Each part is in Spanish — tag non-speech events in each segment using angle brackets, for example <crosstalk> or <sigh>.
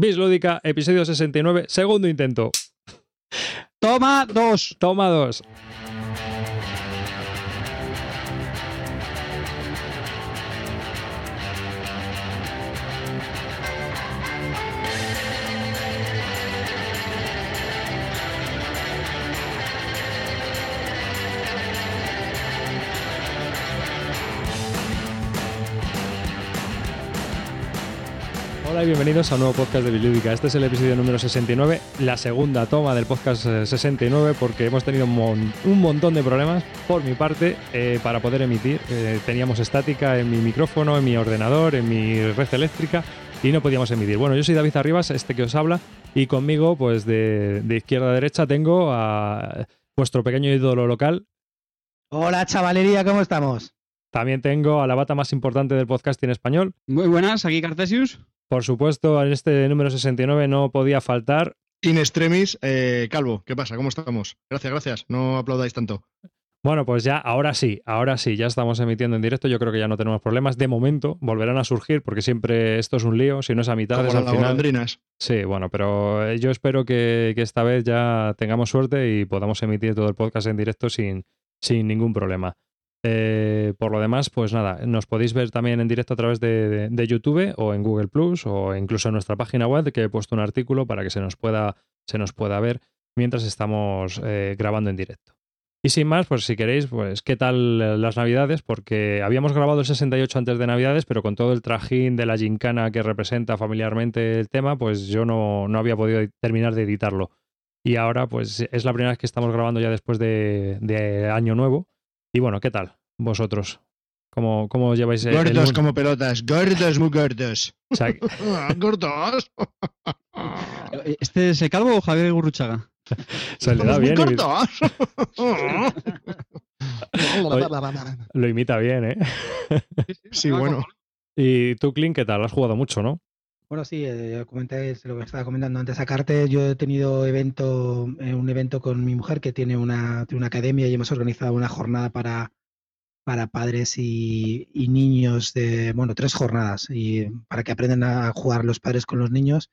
Bislúdica, episodio 69, segundo intento. Toma dos. Toma dos. Y bienvenidos a un nuevo podcast de Bilúdica. Este es el episodio número 69, la segunda toma del podcast eh, 69 porque hemos tenido un montón de problemas por mi parte eh, para poder emitir. Eh, teníamos estática en mi micrófono, en mi ordenador, en mi red eléctrica y no podíamos emitir. Bueno, yo soy David Arribas, este que os habla, y conmigo, pues de, de izquierda a derecha, tengo a vuestro pequeño ídolo local. Hola, chavalería, ¿cómo estamos? También tengo a la bata más importante del podcast en español. Muy buenas, aquí Cartesius. Por supuesto, en este número 69 no podía faltar In extremis, eh, Calvo, ¿qué pasa? ¿Cómo estamos? Gracias, gracias. No aplaudáis tanto. Bueno, pues ya, ahora sí, ahora sí, ya estamos emitiendo en directo. Yo creo que ya no tenemos problemas. De momento, volverán a surgir porque siempre esto es un lío. Si no es a mitad, es las al final. Sí, bueno, pero eh, yo espero que, que esta vez ya tengamos suerte y podamos emitir todo el podcast en directo sin, sin ningún problema. Eh, por lo demás, pues nada, nos podéis ver también en directo a través de, YouTube o en Google Plus o incluso en nuestra página web que he puesto un artículo para que se nos pueda, se nos pueda ver mientras estamos eh, grabando en directo. Y sin más, pues si queréis, pues qué tal las navidades, porque habíamos grabado el 68 antes de navidades, pero con todo el trajín de la gincana que representa familiarmente el tema, pues yo no, no había podido terminar de editarlo. Y ahora, pues es la primera vez que estamos grabando ya después de, de Año Nuevo. Y bueno, ¿qué tal vosotros? ¿Cómo, cómo lleváis el- Gordos como pelotas. Gordos, muy gordos. O sea, <laughs> Ah, Gordos. ¿Este es el calvo o Javier Gurruchaga? se le da Muy bien, y gordos. <laughs> lo imita bien, ¿eh? Sí, <laughs> bueno. Y tú, Clint, ¿qué tal? Has jugado mucho, ¿no? Bueno, sí, eh, comenté lo que estaba comentando antes a Carte. Yo he tenido evento, eh, un evento con mi mujer que tiene una, tiene una academia y hemos organizado una jornada para, para padres y, y niños de, bueno, tres jornadas y para que aprendan a jugar los padres con los niños.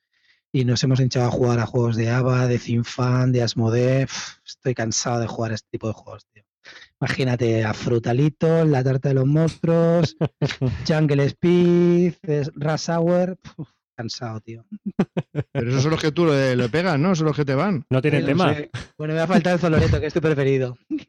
Y nos hemos hinchado a jugar a juegos de ABA, de Finfan, de Asmodee. Uf, Estoy cansado de jugar a este tipo de juegos, tío. Imagínate a Frutalito, la tarta de los monstruos, <laughs> Jungle Speed, Rush Hour. Uf, cansado, tío. Pero esos son los que tú le, le pegas, ¿no? Son los que te van. No tiene no tema. sé. Bueno, me va a faltar el Zoloreto, que es tu preferido. <laughs>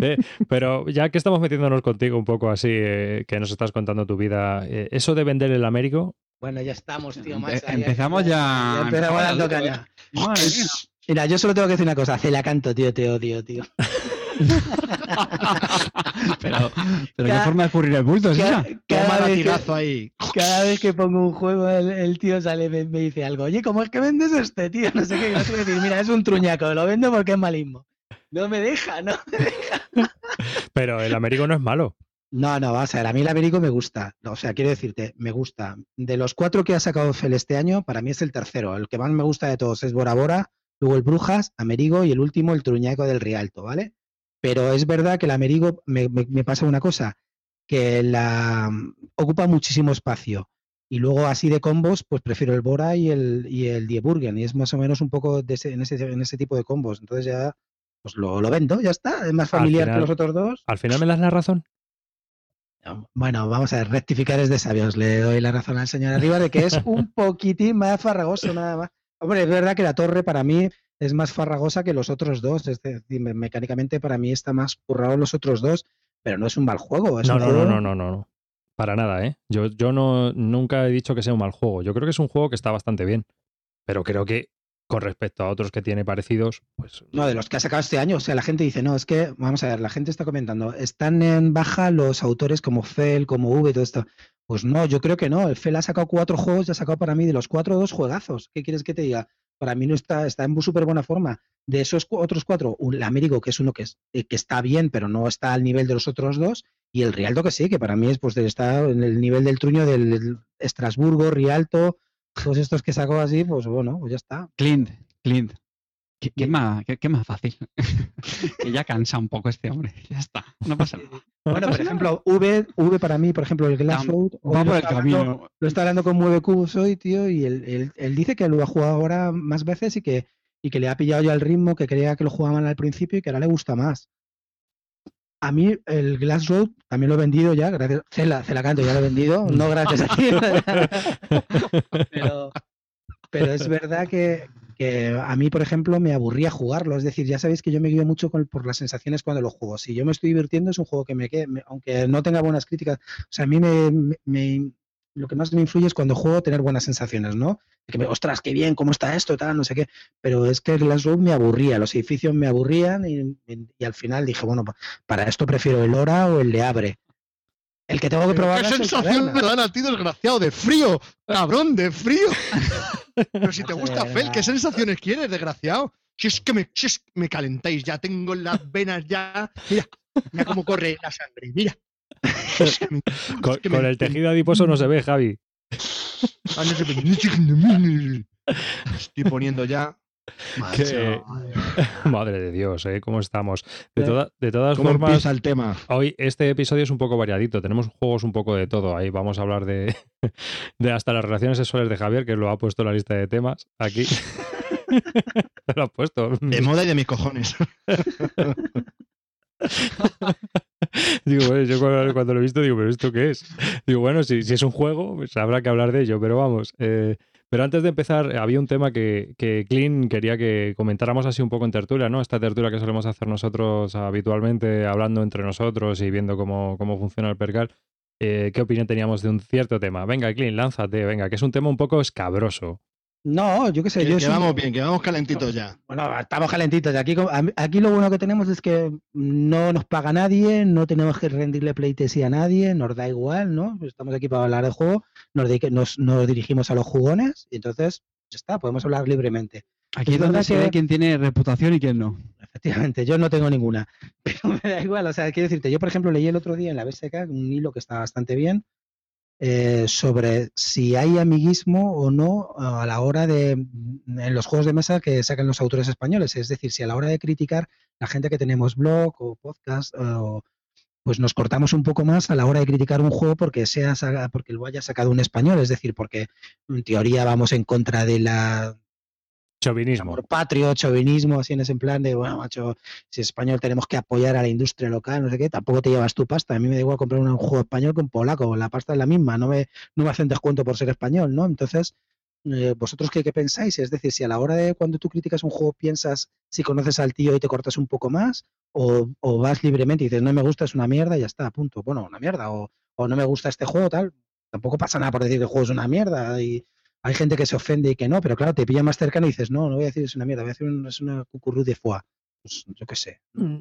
Eh, pero ya que estamos metiéndonos contigo un poco así, eh, que nos estás contando tu vida, eh, eso de vender el Américo, Bueno, ya estamos, tío. Más empezamos ya- Ya empezamos empezamos dando ya, caña. Madre mía. Mira, yo solo tengo que decir una cosa. Hace la canto, tío, te odio, tío. <laughs> Pero, pero qué forma de escurrir el bulto es Cada, cada Toma vez que, ahí. Cada vez que pongo un juego, el, el tío sale me, me dice algo. Oye, ¿cómo es que vendes este, tío? No sé qué. Decir. Mira, es un truñaco. Lo vendo porque es malismo. No me deja, ¿no? <laughs> pero el Américo no es malo. No, no, vas a ver, a mí el Américo me gusta. O sea, quiero decirte, me gusta. De los cuatro que ha sacado Fel este año, para mí es el tercero. El que más me gusta de todos es Bora Bora, luego el Brujas, Amerigo y el último, el Truñaco del Rialto, ¿vale? Pero es verdad que el Amerigo me, me- me pasa una cosa, que la ocupa muchísimo espacio. Y luego así de combos, pues prefiero el Bora y el, y el Dieburgen. Y es más o menos un poco de ese- en, ese, en ese tipo de combos. Entonces ya, pues lo, lo vendo, ya está. Es más familiar final- que los otros dos. Al final me das la razón. Bueno, vamos a ver, rectificar es de sabios. Le doy la razón al señor arriba de que es un <laughs> poquitín más farragoso nada más. Hombre, es verdad que la torre para mí es más farragosa que los otros dos. Es decir, me- mecánicamente para mí está más currado los otros dos, pero no es un mal juego. Es No, un no, juego... no, no, no, no, no. Para nada, ¿eh? Yo, yo no, nunca he dicho que sea un mal juego. Yo creo que es un juego que está bastante bien. Pero creo que con respecto a otros que tiene parecidos, pues No, de los que ha sacado este año. O sea, la gente dice, no, es que, vamos a ver, la gente está comentando, están en baja los autores como Fel, como V y todo esto. Pues no, yo creo que no. El Fel ha sacado cuatro juegos y ha sacado para mí de los cuatro dos juegazos. ¿Qué quieres que te diga? Para mí no está, está en súper buena forma. De esos otros cuatro, un- el Américo, que es uno que, es, eh, que está bien, pero no está al nivel de los otros dos, y el Rialto que sí, que para mí es pues está en el nivel del truño del Estrasburgo, Rialto, todos estos que sacó así, pues bueno, pues ya está. Clint, Clint. ¿Qué, qué más, qué, qué más fácil? <laughs> que ya cansa un poco este hombre. <laughs> Ya está. No pasa nada. Bueno, por ejemplo, V, V para mí, por ejemplo, el Glass Tam- Road, hoy Va por el estaba hablando- camino. Lo está hablando con Mueve Cubos hoy, tío, y él, él- él dice que lo ha jugado ahora más veces y que, y que le ha pillado ya el ritmo, que creía que lo jugaba mal al principio y que ahora le gusta más. A mí el Glass Road también lo he vendido ya, gracias. Cela, Cela Canto ya lo he vendido, <laughs> no gracias a ti. pero, pero es verdad que, que a mí, por ejemplo, me aburría jugarlo. Es decir, ya sabéis que yo me guío mucho con- por las sensaciones cuando lo juego. Si yo me estoy divirtiendo, es un juego que me quede, me- aunque no tenga buenas críticas. O sea, a mí me, me- me- lo que más me influye es cuando juego tener buenas sensaciones, ¿no? Que me, ostras, qué bien, cómo está esto, tal, no sé qué. Pero es que Road me aburría, los edificios me aburrían y, y al final dije, bueno, pa- para esto prefiero el Hora o el de Abre. El que tengo que probar ¿Qué es sensación te dan a ti, desgraciado? De frío, cabrón, de frío. <laughs> Pero si te gusta Fel, ¿qué sensaciones quieres, desgraciado? Si es que me, si es que me calentáis, ya tengo las venas ya. Mira, mira cómo corre la sangre, mira. Es que me- Con, es que con me- el tejido adiposo no se ve, Javi. Ah. Estoy poniendo ya. Que- Madre de Dios, ¿eh? ¿Cómo estamos? De, Eh, toda- de todas ¿Cómo formas, el tema? hoy este episodio es un poco variadito. Tenemos juegos un poco de todo. Ahí vamos a hablar de, <laughs> de hasta las relaciones sexuales de Javier, que lo ha puesto en la lista de temas. Aquí. <laughs> lo ha puesto. De moda y de mis cojones. <laughs> Digo, bueno, yo cuando, cuando lo he visto digo, ¿pero esto qué es? Digo, bueno, si, si es un juego, pues habrá que hablar de ello, pero vamos. eh, pero antes de empezar, había un tema que, que Clean quería que comentáramos así un poco en tertulia, ¿no? Esta tertulia que solemos hacer nosotros habitualmente, hablando entre nosotros y viendo cómo, cómo funciona el percal. Eh, ¿Qué opinión teníamos de un cierto tema? Venga, Clean, lánzate, venga, que es un tema un poco escabroso. No, yo qué sé, Que, yo que soy- vamos bien, que vamos calentitos ya. Bueno, estamos calentitos. Aquí, aquí lo bueno que tenemos es que no nos paga nadie, no tenemos que rendirle pleitesía a nadie, nos da igual, ¿no? Estamos aquí para hablar de juego, nos, nos, nos dirigimos a los jugones y entonces ya está, podemos hablar libremente. Aquí Es donde se ve quién tiene reputación y quién no. Efectivamente, yo no tengo ninguna, <laughs> pero me da igual. O sea, quiero decirte, yo por ejemplo leí el otro día en la BSK un hilo que está bastante bien eh, sobre si hay amiguismo o no a la hora de en los juegos de mesa que sacan los autores españoles. Es decir, si a la hora de criticar la gente que tenemos blog o podcast eh, o pues nos cortamos un poco más a la hora de criticar un juego porque sea porque lo haya sacado un español, es decir, porque en teoría vamos en contra de la Chauvinismo. amor patrio, chauvinismo, así en ese plan de, bueno, macho, si es español tenemos que apoyar a la industria local, no sé qué, tampoco te llevas tu pasta. A mí me da igual comprar un juego español que un polaco, la pasta es la misma, no me, no me hacen descuento por ser español, ¿no? Entonces, eh, ¿vosotros qué, pensáis? Es decir, si a la hora de cuando tú criticas un juego piensas si conoces al tío y te cortas un poco más, o, o vas libremente y dices, no me gusta, es una mierda, y ya está, punto. Bueno, una mierda, o, o no me gusta este juego, tal. Tampoco pasa nada por decir que el juego es una mierda y hay gente que se ofende y que no, pero claro, te pilla más cercano y dices, no, no voy a decir es una mierda, voy a decir un- es una cucurú de foie. Pues yo qué sé. Mm,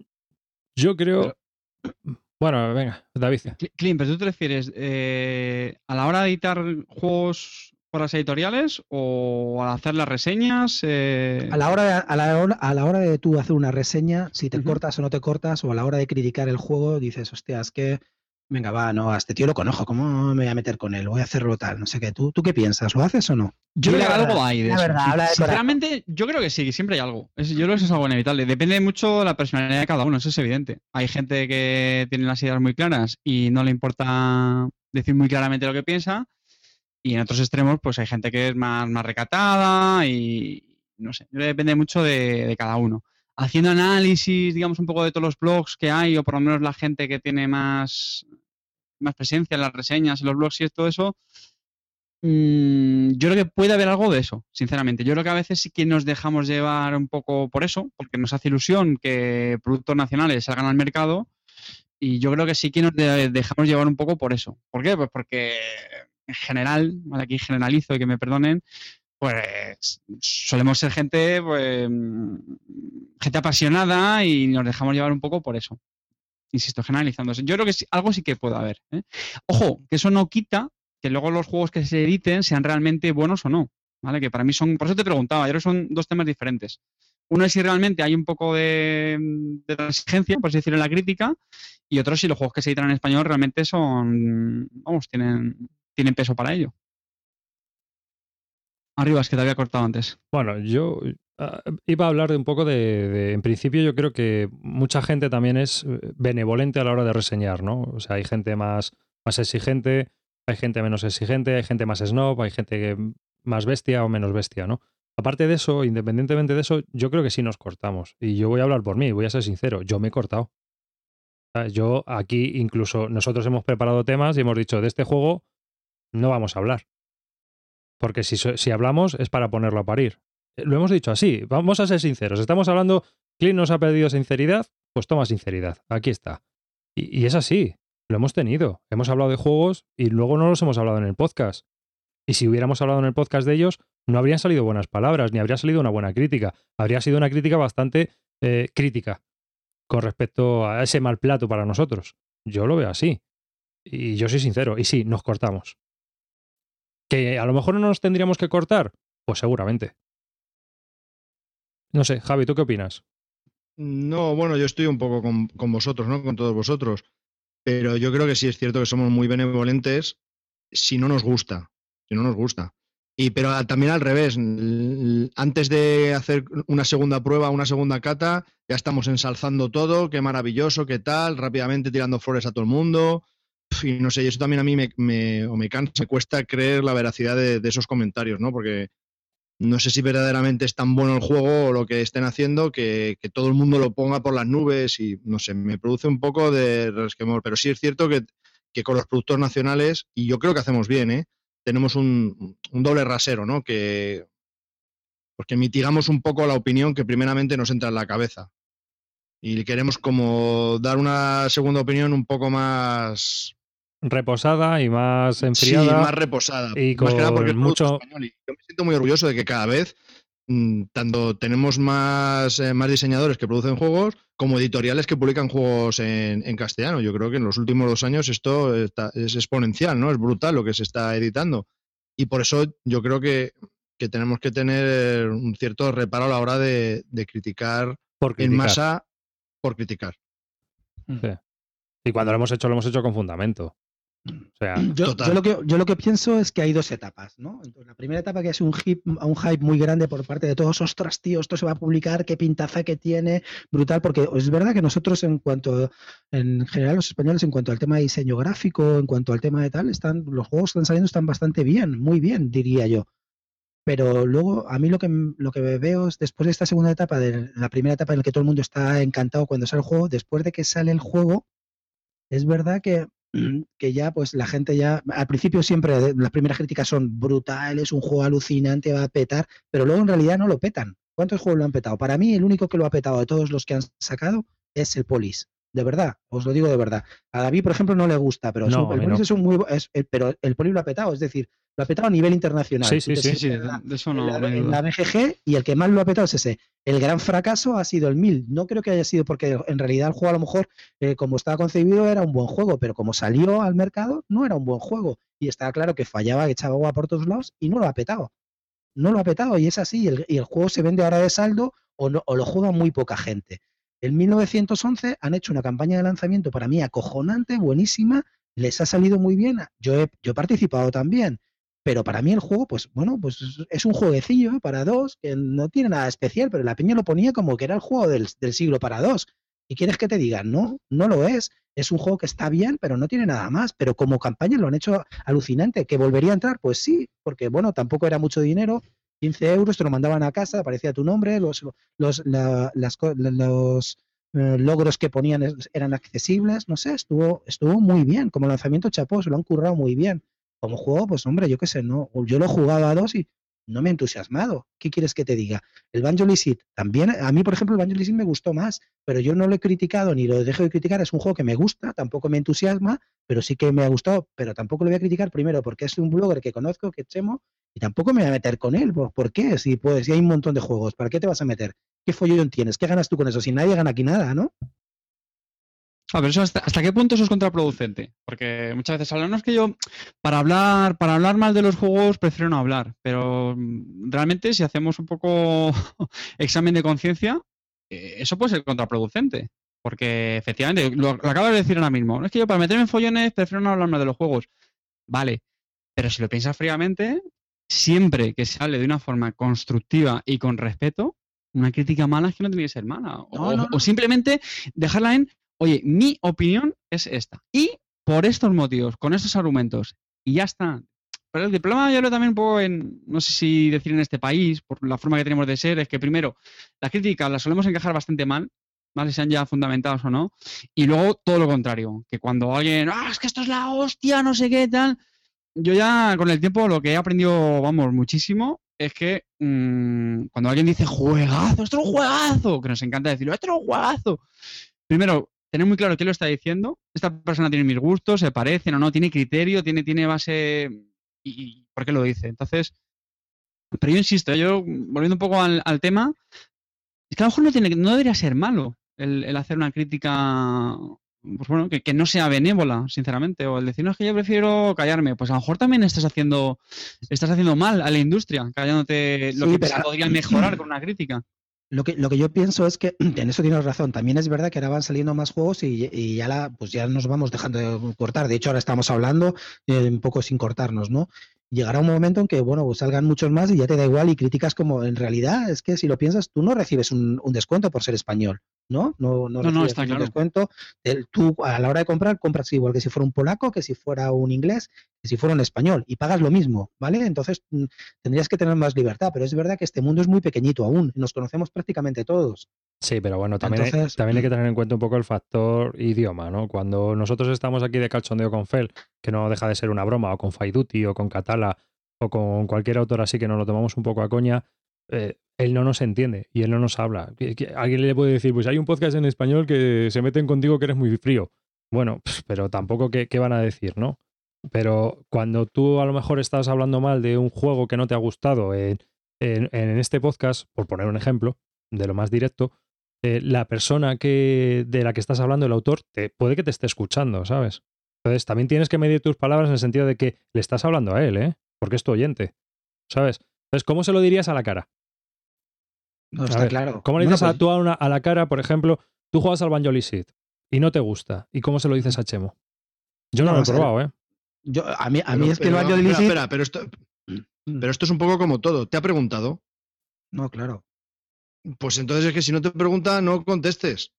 Yo creo. <clears throat> Bueno, venga, David. Cl- Clint, pero tú te refieres eh, a la hora de editar juegos para las editoriales o al hacer las reseñas? eh, A la hora de, a la hora, a la hora de tú hacer una reseña, si te cortas o no te cortas, o a la hora de criticar el juego, dices, hostia, es que, venga, va, no, a este tío lo conozco, ¿cómo me voy a meter con él? Voy a hacerlo tal, no sé qué. ¿Tú, ¿tú qué piensas? ¿Lo haces o no? Yo creo que algo hay de la eso. verdad, habla de corazón. Sinceramente, yo creo que sí, que siempre hay algo. Es- yo creo que eso es algo inevitable. Depende mucho de la personalidad de cada uno, eso es evidente. Hay gente que tiene las ideas muy claras y no le importa decir muy claramente lo que piensa. Y en otros extremos, pues hay gente que es más, más recatada y no sé, depende mucho de, de cada uno. Haciendo análisis, digamos, un poco de todos los blogs que hay, o por lo menos la gente que tiene más, más presencia en las reseñas, en los blogs y todo eso, Mm, yo creo que puede haber algo de eso, sinceramente. Yo creo que a veces sí que nos dejamos llevar un poco por eso, porque nos hace ilusión que productos nacionales salgan al mercado y yo creo que sí que nos de- dejamos llevar un poco por eso. ¿Por qué? Pues porque en general, aquí generalizo y que me perdonen, pues solemos ser gente, pues, mm, gente apasionada y nos dejamos llevar un poco por eso. Insisto, generalizando. Yo creo que algo sí que puede haber. ¿eh? Ojo, que eso no quita que luego los juegos que se editen sean realmente buenos o no. ¿Vale? Que para mí son. Por eso te preguntaba, yo creo que son dos temas diferentes. Uno es si realmente hay un poco de, de transigencia, por así decirlo, en la crítica, y otro si los juegos que se editan en español realmente son. Vamos, tienen, tienen peso para ello. Arriba, es que te había cortado antes. Bueno, yo ah, iba a hablar de un poco de, En principio, yo creo que mucha gente también es eh, benevolente a la hora de reseñar, ¿no? O sea, hay gente más, más exigente, hay gente menos exigente, hay gente más snob, hay gente más bestia o menos bestia, ¿no? Aparte de eso, independientemente de eso, yo creo que sí nos cortamos. Y yo voy a hablar por mí, voy a ser sincero, yo me he cortado. Yo aquí incluso nosotros hemos preparado temas y hemos dicho, de este juego no vamos a hablar. Porque si, si hablamos es para ponerlo a parir. Lo hemos dicho así, vamos a ser sinceros. Estamos hablando, Clint nos ha pedido sinceridad, pues toma sinceridad, aquí está. Y, y es así, lo hemos tenido. Hemos hablado de juegos y luego no los hemos hablado en el podcast. Y si hubiéramos hablado en el podcast de ellos, no habrían salido buenas palabras, ni habría salido una buena crítica. Habría sido una crítica bastante eh, crítica con respecto a ese mal plato para nosotros. Yo lo veo así. Y yo soy sincero. Y sí, nos cortamos. ¿Que a lo mejor no nos tendríamos que cortar? Pues seguramente. No sé, Javi, ¿tú qué opinas? No, bueno, yo estoy un poco con, con vosotros, ¿no? Con todos vosotros. Pero yo creo que sí es cierto que somos muy benevolentes si no nos gusta. Si no nos gusta. Y pero también al revés. Antes de hacer una segunda prueba, una segunda cata, ya estamos ensalzando todo, qué maravilloso, qué tal, rápidamente tirando flores a todo el mundo. Y no sé, eso también a mí me, o me cansa, me cuesta creer la veracidad de esos comentarios, ¿no? Porque no sé si verdaderamente es tan bueno el juego o lo que estén haciendo que, que todo el mundo lo ponga por las nubes y no sé, me produce un poco de resquemor. Pero sí es cierto que, que con los productos nacionales, y yo creo que hacemos bien, ¿eh? tenemos un, un doble rasero, ¿no? Que, porque mitigamos un poco la opinión que primeramente nos entra en la cabeza. Y queremos como dar una segunda opinión un poco más, Reposada y más sí, enfriada. más reposada. y más que nada porque con mucho- español. Y yo me siento muy orgulloso de que cada vez mm, tanto tenemos más, eh, más diseñadores que producen juegos como editoriales que publican juegos en, en castellano. Yo creo que en los últimos dos años esto está- es exponencial, ¿no? Es brutal lo que se está editando. Y por eso yo creo que, que tenemos que tener un cierto reparo a la hora de, de criticar por en criticar. masa por criticar. Y cuando lo hemos hecho, lo hemos hecho con fundamento. O sea, <clears throat> Yo, yo lo que, yo lo que pienso es que hay dos etapas, ¿no? Entonces, la primera etapa que es un hype, un hype muy grande por parte de todos, ostras, tío, esto se va a publicar, qué pintaza que tiene, brutal, porque es verdad que nosotros en cuanto, en general los españoles, en cuanto al tema de diseño gráfico, en cuanto al tema de tal, están, los juegos que están saliendo están bastante bien, muy bien, diría yo. Pero luego, a mí lo que, lo que veo es después de esta segunda etapa, de la primera etapa en la que todo el mundo está encantado cuando sale el juego, después de que sale el juego, es verdad que que ya pues la gente ya al principio siempre las primeras críticas son brutales, un juego alucinante, va a petar, pero luego en realidad no lo petan. ¿Cuántos juegos lo han petado? Para mí el único que lo ha petado de todos los que han sacado es el Polis. De verdad, os lo digo de verdad. A David, por ejemplo, no le gusta, pero es No, un- a el no. es un muy es- el- pero el Polis lo ha petado, es decir, lo ha petado a nivel internacional. Sí, sí, sí. Sí, sí, sientes de, en la- de eso no, la, duda. la BGG y el que más lo ha petado es ese. El gran fracaso ha sido el 1000. No creo que haya sido porque en realidad el juego a lo mejor, eh, como estaba concebido, era un buen juego, pero como salió al mercado, no era un buen juego. Y estaba claro que fallaba, que echaba agua por todos lados y no lo ha petado. No lo ha petado y es así. Y el, y el juego se vende ahora de saldo o, no, o lo juega muy poca gente. En 1911 han hecho una campaña de lanzamiento para mí acojonante, buenísima, les ha salido muy bien. Yo he, yo he participado también, pero para mí el juego, pues bueno, pues es- un jueguecillo para dos que no tiene nada especial, pero la peña lo ponía como que era el juego del, del siglo para dos. ¿Y quieres que te diga? No, no lo es. Es un juego que está bien, pero no tiene nada más. Pero como campaña lo han hecho alucinante. ¿Que volvería a entrar? Pues sí, porque bueno, tampoco era mucho dinero. 15 euros, te lo mandaban a casa, aparecía tu nombre, los, los, la- las los eh, logros que ponían eran accesibles, no sé, estuvo, estuvo muy bien. Como lanzamiento, chapó, se lo han currado muy bien. Como juego, pues hombre, yo qué sé, no, yo lo he jugado a dos y no me ha entusiasmado. ¿Qué quieres que te diga? El Banjo Licit también, a mí, por ejemplo, el Banjo Licit me gustó más, pero yo no lo he criticado ni lo dejo de criticar. Es un juego que me gusta, tampoco me entusiasma, pero sí que me ha gustado. Pero tampoco lo voy a criticar primero porque es un blogger que conozco, que Chemo, y tampoco me voy a meter con él. ¿Por, por qué? Si, pues, si hay un montón de juegos, ¿para qué te vas a meter? ¿Qué follón tienes? ¿Qué ganas tú con eso? Si nadie gana aquí nada, ¿no? Ah, pero eso hasta, hasta qué punto eso es contraproducente. Porque muchas veces hablan, no es que yo, para hablar, para hablar mal de los juegos, prefiero no hablar. Pero mm, realmente, si hacemos un poco <laughs> examen de conciencia, eh, eso puede ser contraproducente. Porque efectivamente, lo, lo acabo de decir ahora mismo, no es que yo para meterme en follones prefiero no hablar mal de los juegos. Vale, pero si lo piensas fríamente, siempre que se hable de una forma constructiva y con respeto, Una crítica mala es que no tiene que ser mala. O, No, no, o no. simplemente dejarla en, oye, mi opinión es esta. Y por estos motivos, con estos argumentos, y ya está. Pero el problema yo lo también un poco en, no sé si decir en este país, por la forma que tenemos de ser, es que primero, las críticas las solemos encajar bastante mal, ¿vale? Sean ya fundamentadas o no. Y luego todo lo contrario, que cuando alguien, ah, es que esto es la hostia, no sé qué, tal. Yo ya con el tiempo lo que he aprendido, vamos, muchísimo, es que mm, cuando alguien dice juegazo, esto es un juegazo, que nos encanta decirlo, esto es un juegazo. Primero, tener muy claro qué lo está diciendo. Esta persona tiene mis gustos, se parecen o no, tiene criterio, tiene, tiene base. Y, y por qué lo dice? Entonces, pero yo insisto, yo volviendo un poco al, al tema, es que a lo mejor no, tiene, no debería ser malo el, el hacer una crítica, pues bueno, que, que no sea benévola, sinceramente, o el decir, no, es que yo prefiero callarme, pues a lo mejor también estás haciendo, estás haciendo mal a la industria, callándote lo Sí, que pero se podría mejorar con una crítica. Lo que, lo que yo pienso es que <clears throat> en eso tienes razón. También es verdad que ahora van saliendo más juegos y, y ya la, pues ya nos vamos dejando de cortar. De hecho, ahora estamos hablando eh, un poco sin cortarnos, ¿no? Llegará un momento en que, bueno, pues salgan muchos más y ya te da igual y críticas como en realidad es que si lo piensas, tú no recibes un, un descuento por ser español, ¿no? No, No, no, está un claro. descuento. El- tú a la hora de comprar, compras igual que si fuera un polaco, que si fuera un inglés, que si fuera un español y pagas lo mismo, ¿vale? Entonces mm, tendrías que tener más libertad, pero es verdad que este mundo es muy pequeñito aún, nos conocemos prácticamente todos. Sí, pero bueno, también, hay- también hay que tener en cuenta un poco el factor idioma, ¿no? Cuando nosotros estamos aquí de cachondeo con Fel, que no deja de ser una broma, o con Faiduti, o con Catala, o con cualquier autor así que nos lo tomamos un poco a coña, eh, él no nos entiende y él no nos habla. Alguien le puede decir, pues hay un podcast en español que se meten contigo que eres muy frío. Bueno, pero tampoco qué, qué van a decir, ¿no? Pero cuando tú a lo mejor estás hablando mal de un juego que no te ha gustado en, en- en este podcast, por poner un ejemplo de lo más directo, eh, la persona que, de la que estás hablando, el autor, te, puede que te esté escuchando, ¿sabes? Entonces también tienes que medir tus palabras en el sentido de que le estás hablando a él, ¿eh? Porque es tu oyente, ¿sabes? Entonces, ¿cómo se lo dirías a la cara? No A está ver, claro. ¿Cómo le dices a, pues, tú a, una- a la cara, por ejemplo, tú juegas al Banjo Sid y no te gusta? ¿Y cómo se lo dices a Chemo? Yo no, No, lo he probado, ¿eh? yo, a mí, a Pero- mí es que el pero, Banjo espera, Illicit- espera, pero esto, pero esto es un poco como todo. ¿Te ha preguntado? No, claro. Pues entonces es que si no te pregunta, no contestes.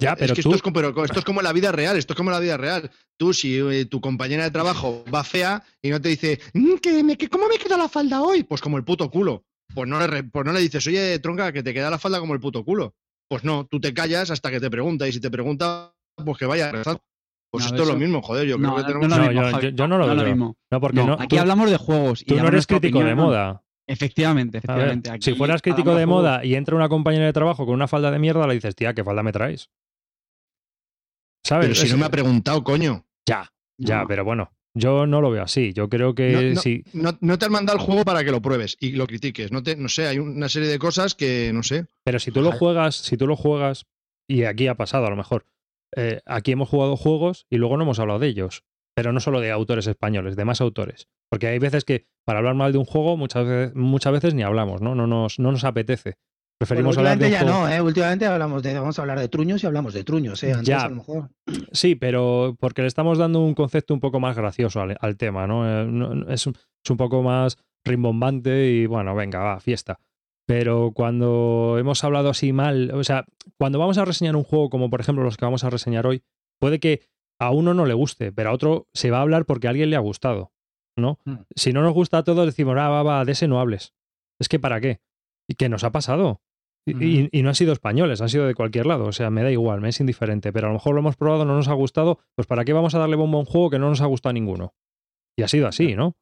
Ya, Es que tú- esto, es como, pero esto es como en la vida real, esto es como la vida real. Tú, si eh, tu compañera de trabajo va fea y no te dice, "Mm, que me, que- ¿cómo me queda la falda hoy? Pues como el puto culo. Pues no, le, re- pues no le dices, oye, tronca, que te queda la falda como el puto culo. Pues no, tú te callas hasta que te pregunta y si te pregunta, pues que vaya rezando. Pues No, esto es lo mismo, joder, yo No, creo que tenemos... no, mismo, yo- Javi, yo- yo no lo lo veo. mismo. No, porque No, no, aquí tú, hablamos de juegos. y tú no eres crítico de moda. Efectivamente, ver, efectivamente. si fueras crítico de moda y entra una compañera de trabajo con una falda de mierda, le dices, tía, ¿qué falda me traes? ¿Sabes? Pero si Es- no me ha preguntado, coño. Ya, ya, No. pero bueno, yo no lo veo así. Yo creo que No, no. sí. No, no te han mandado el juego para que lo pruebes y lo critiques. No, te, no sé, hay una serie de cosas que, no sé. Pero si tú lo juegas, si tú lo juegas, y aquí ha pasado a lo mejor, eh, aquí hemos jugado juegos y luego no hemos hablado de ellos. Pero no solo de autores españoles, de más autores. Porque hay veces que para hablar mal de un juego muchas veces, muchas veces ni hablamos, ¿no? No nos, no nos apetece. Preferimos Bueno, hablar de un últimamente ya no, ¿eh? Últimamente hablamos de, vamos a hablar de truños y hablamos de truños, ¿eh? Antes Ya. a lo mejor. <clears throat> Sí, pero porque le estamos dando un concepto un poco más gracioso al, al tema, ¿no? Eh, es, un- es un poco más rimbombante y bueno, venga, va, fiesta. Pero cuando hemos hablado así mal, o sea, cuando vamos a reseñar un juego como por ejemplo los que vamos a reseñar hoy, puede que a uno no le guste, pero a otro se va a hablar porque a alguien le ha gustado, ¿no? Mm. Si no nos gusta a todos, decimos, ah, va, va, de ese no hables. Es que ¿para qué? ¿Y qué nos ha pasado? Y, y- y no han sido españoles, han sido de cualquier lado. O sea, me da igual, me es indiferente. Pero a lo mejor lo hemos probado, no nos ha gustado. Pues ¿para qué vamos a darle bombo a un juego que no nos ha gustado a ninguno? Y ha sido así, ¿no?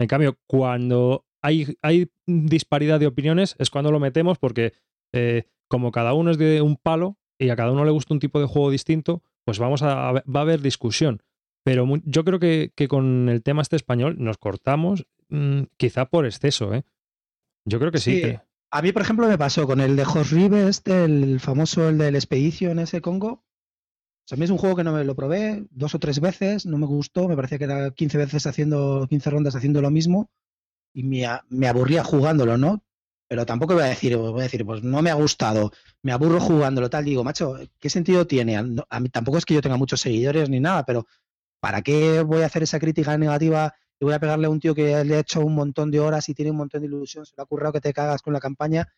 En cambio, cuando hay, hay disparidad de opiniones, es cuando lo metemos porque eh, como cada uno es de un palo y a cada uno le gusta un tipo de juego distinto, pues vamos a, a- va a haber discusión. Pero yo creo que, que con el tema este español nos cortamos mm, quizá por exceso, ¿eh? Yo creo que sí. Sí. que- A mí, por ejemplo, me pasó con el de Jorge Rives, este, el famoso, el del Expedition ese Congo. A mí es un juego que no me lo probé dos o tres veces, no me gustó, me parecía que era 15 veces haciendo, 15 rondas haciendo lo mismo y me, me aburría jugándolo, ¿no? Pero tampoco voy a decir, voy a decir, pues no me ha gustado, me aburro jugándolo, tal. Digo, macho, ¿qué sentido tiene? A mí tampoco es que yo tenga muchos seguidores ni nada, pero ¿para qué voy a hacer esa crítica negativa y voy a pegarle a un tío que le ha hecho un montón de horas y tiene un montón de ilusión, se le ha currado que te cagas con la campaña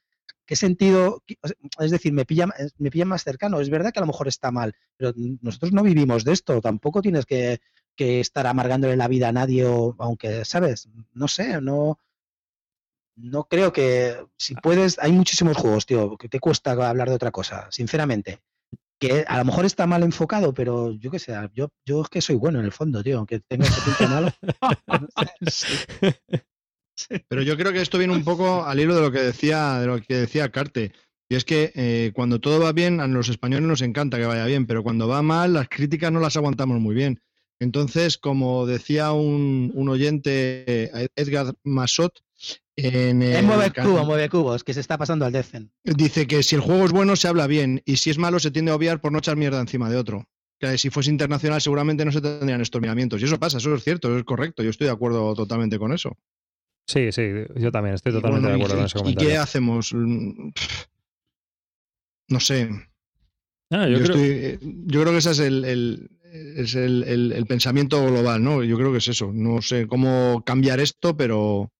¿qué sentido? Es decir, me pilla, me pilla más cercano. Es verdad que a lo mejor está mal, pero nosotros no vivimos de esto. Tampoco tienes que, que estar amargándole la vida a nadie, o, aunque, ¿sabes? No sé, no. No creo que si puedes, hay muchísimos juegos, tío, que te cuesta hablar de otra cosa, sinceramente que a lo mejor está mal enfocado, pero yo qué sé, yo, yo es que soy bueno en el fondo, tío, aunque tenga ese punto malo. <laughs> Pero yo creo que esto viene un poco al hilo de lo que decía, de lo que decía Carte. Y es que eh, cuando todo va bien, a los españoles nos encanta que vaya bien, pero cuando va mal, las críticas no las aguantamos muy bien. Entonces, como decía un, un oyente, Edgar Masot, en el mueve cubo, mueve cubos, que se está pasando al Decen. Dice que si el juego es bueno se habla bien y si es malo se tiende a obviar por no echar mierda encima de otro. Que si fuese internacional seguramente no se tendrían estos miramientos. Y eso pasa, eso es cierto, eso es correcto. Yo estoy de acuerdo totalmente con eso. Sí, sí, yo también estoy totalmente de acuerdo con ese comentario. ¿Y qué hacemos? Mm, no sé. Ah, yo, creo... yo, creo... que ese es el, es el, el, pensamiento global, ¿no? Yo creo que es eso. No sé cómo cambiar esto, pero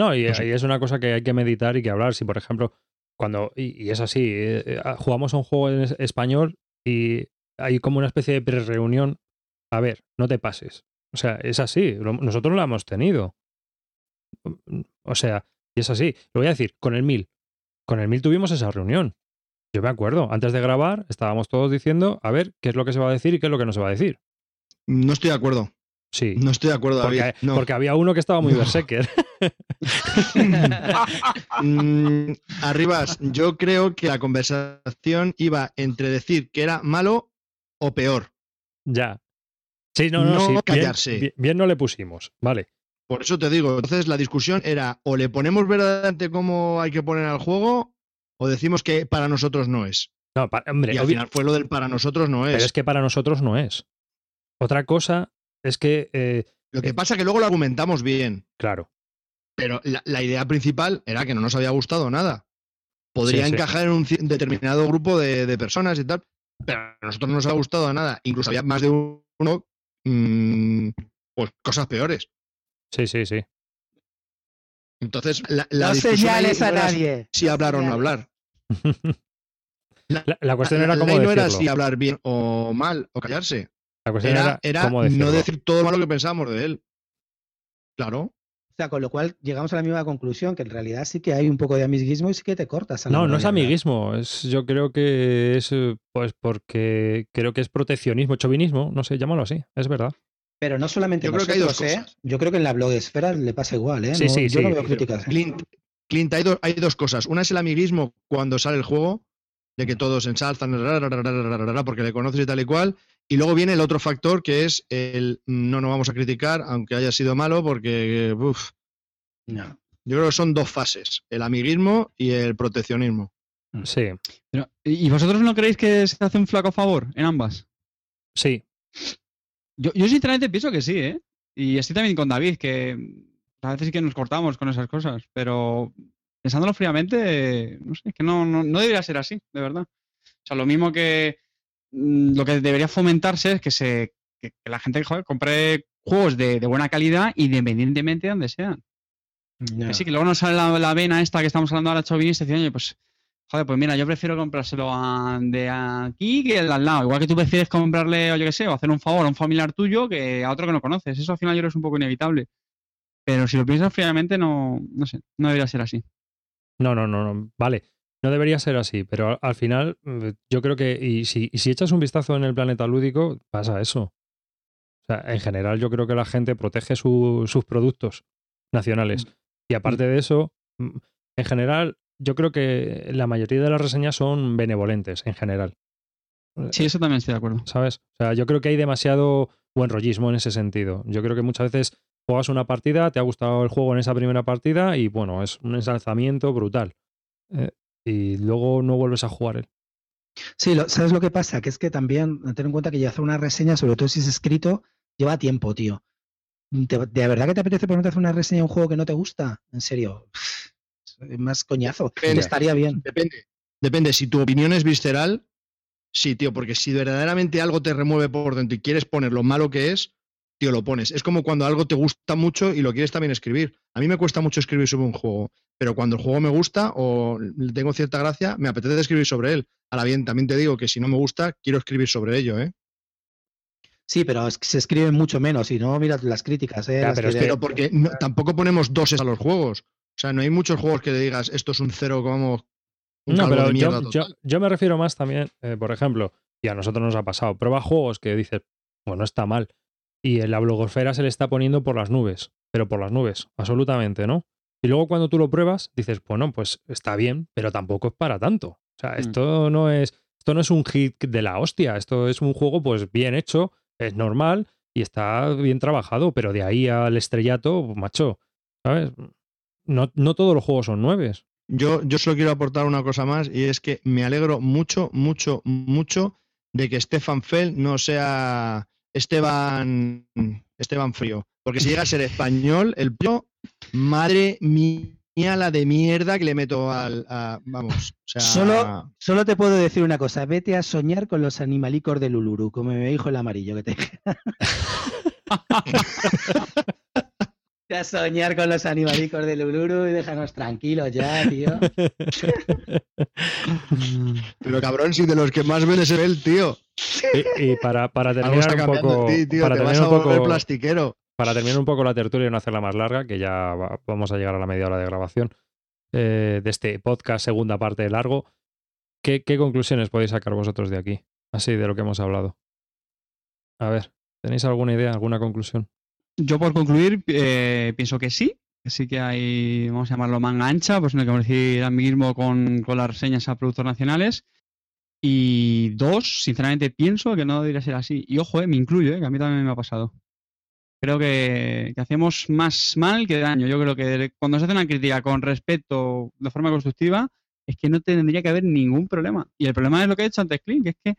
no, y, es una cosa que hay que meditar y que hablar. Si, por ejemplo, cuando, y, es así, eh, eh, jugamos a un juego en español y hay como una especie de pre-reunión. A ver, no te pases. O sea, es así. Nosotros lo hemos tenido. O sea, y es así. Lo voy a decir, con el 1000. Con el 1000 tuvimos esa reunión. Yo me acuerdo, antes de grabar estábamos todos diciendo, a ver, qué es lo que se va a decir y qué es lo que no se va a decir. No estoy de acuerdo. Sí. No estoy de acuerdo, porque, Porque había uno que estaba muy berserker. <laughs> <laughs> mm, Arribas, yo creo que la conversación iba entre decir que era malo o peor. Ya. Sí, no, no, no callarse. Bien, no le pusimos, vale. Por eso te digo, entonces la discusión era o le ponemos verdaderamente cómo hay que poner al juego o decimos que para nosotros no es. No, hombre, y al final fue lo del para nosotros no es. Pero es que para nosotros no es. Otra cosa es que... Eh, lo que pasa es que luego lo argumentamos bien. Claro. Pero la, idea principal era que no nos había gustado nada. Podría encajar en un determinado grupo de, personas y tal, pero a nosotros no nos ha gustado nada. Incluso había más de uno, mm, pues cosas peores. Sí, sí, sí. Entonces, la, no señales a nadie. Si hablar o no hablar. <laughs> La, cuestión era cómo no era si hablar bien o mal o callarse. La cuestión era, no decir todo lo malo que pensamos de él. Claro. O sea, con lo cual llegamos a la misma conclusión, que en realidad sí que hay un poco de amiguismo y sí que te cortas. no, no es amiguismo. Es, yo creo que es pues porque creo que es proteccionismo, chauvinismo, no sé, llámalo así, es verdad. Pero no solamente yo creo que hay dos ¿eh? Yo creo que en la blogesfera le pasa igual, ¿eh? Sí, sí, yo sí. no veo críticas. ¿eh? Clint, hay, hay, dos cosas. Una es el amiguismo cuando sale el juego, de que todos ensalzan porque le conoces y tal y cual. Y luego viene el otro factor que es el no nos vamos a criticar, aunque haya sido malo, porque uf, no. yo creo que son dos fases, el amiguismo y el proteccionismo. Mm. Sí. ¿Y vosotros no creéis que se hace un flaco favor en ambas? Sí. Yo, yo sinceramente pienso que sí, ¿eh? Y estoy también con David, que a veces sí que nos cortamos con esas cosas, pero pensándolo fríamente, no sé, que no, no, debería ser así, de verdad. O sea, lo mismo que lo que debería fomentarse es que se que, la gente joder, compre juegos de, buena calidad independientemente de donde sean. Que sí, que luego nos sale la, vena esta que estamos hablando ahora, chauvinista, y oye, pues, joder, pues mira, yo prefiero comprárselo de aquí que el de al lado. Igual que tú prefieres comprarle, o yo qué sé, o hacer un favor a un familiar tuyo que a otro que no conoces. Eso al final yo creo es un poco inevitable. Pero si lo piensas fríamente, no, no sé, no debería ser así. No, no, no, no. Vale. No debería ser así, pero al final mm, yo creo que, y si, si echas un vistazo en el planeta lúdico, pasa eso. O sea, en general yo creo que la gente protege sus productos nacionales. Y aparte de eso, mm, en general, yo creo que la mayoría de las reseñas son benevolentes, en general. Sí, eso también estoy de acuerdo. ¿Sabes? O sea, yo creo que hay demasiado buen rollismo en ese sentido. Yo creo que muchas veces juegas una partida, te ha gustado el juego en esa primera partida y bueno, es un ensalzamiento brutal. Eh, y luego no vuelves a jugar él. Sí, ¿sabes lo que pasa? Que es que también, ten en cuenta que ya hacer una reseña, sobre todo si es escrito, lleva tiempo, tío. ¿De verdad que te apetece ponerte a hacer una reseña de un juego que no te gusta? En serio. <sighs> Es más coñazo. Estaría bien. Depende. Depende. Si tu opinión es visceral, sí, tío, porque si verdaderamente algo te remueve por dentro y quieres poner lo malo que es, tío, lo pones. Es como cuando algo te gusta mucho y lo quieres también escribir. A mí me cuesta mucho escribir sobre un juego, pero cuando el juego me gusta o tengo cierta gracia, me apetece escribir sobre él. Ahora bien, también te digo que si no me gusta, quiero escribir sobre ello, ¿eh? Sí, pero se escribe mucho menos y no miras las críticas, ¿eh? pero, porque tampoco ponemos doses a los juegos. O sea, no hay muchos juegos que le digas esto es un cero como. no, pero yo, me refiero más también, eh, por ejemplo, y a nosotros nos ha pasado, prueba juegos que dices, bueno, está mal. Y la blogosfera se le está poniendo por las nubes, pero por las nubes, absolutamente, ¿no? Y luego cuando tú lo pruebas, dices, bueno, pues está bien, pero tampoco es para tanto. O sea, mm. esto no es, esto no es un hit de la hostia, esto es un juego pues bien hecho, es normal y está bien trabajado, pero de ahí al estrellato, macho, ¿sabes? No, no todos los juegos son nueves. Yo, yo solo quiero aportar una cosa más y es que me alegro mucho, mucho, mucho de que Stefan Fell no sea Esteban, Esteban Frío. Porque si llega a ser español, el pio, madre mía la de mierda que le meto al. vamos. solo, solo te puedo decir una cosa: vete a soñar con los animalicos de Luluru, como me dijo el amarillo que te. <laughs> a soñar con los animalicos de Luluru y déjanos tranquilos ya, tío. <laughs> Pero cabrón, si de los que más ven es el tío. Y, para, para, terminar un poco. para terminar un poco, plastiquero. Para terminar un poco la tertulia y no hacerla más larga, que ya vamos a llegar a la media hora de grabación eh, de este podcast, segunda parte de largo. ¿Qué, ¿Qué conclusiones podéis sacar vosotros de aquí? Así, de lo que hemos hablado. A ver, ¿tenéis alguna idea, alguna conclusión? Yo por concluir eh, pienso que sí, que sí que hay, vamos a llamarlo manga ancha, pues no hay que decir mismo con, con las reseñas a productos nacionales. Y dos, sinceramente pienso que no debería ser así. Y ojo, eh, me incluyo, eh, que a mí también me ha pasado. Creo que, hacemos más mal que daño. Yo creo que cuando se hace una crítica con respeto, de forma constructiva, es que no tendría que haber ningún problema. Y el problema es lo que he hecho antes, Clint, que es que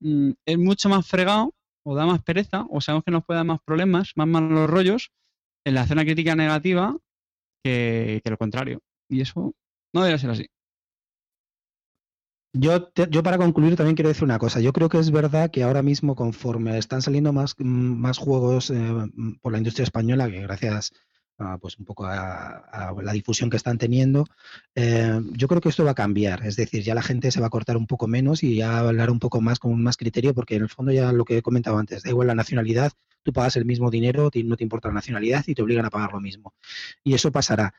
mm, es mucho más fregado o da más pereza, o sabemos que nos puede dar más problemas, más malos rollos, en la una crítica negativa que, lo contrario. Y eso no debe ser así. Yo, yo para concluir también quiero decir una cosa. Yo creo que es verdad que ahora mismo conforme están saliendo más, más juegos eh, por la industria española, que gracias pues un poco a, la difusión que están teniendo. Eh, yo creo que esto va a cambiar, es decir, ya la gente se va a cortar un poco menos y ya hablar un poco más con más criterio, porque en el fondo ya lo que he comentado antes, da igual la nacionalidad, tú pagas el mismo dinero, no te importa la nacionalidad y te obligan a pagar lo mismo. Y eso pasará.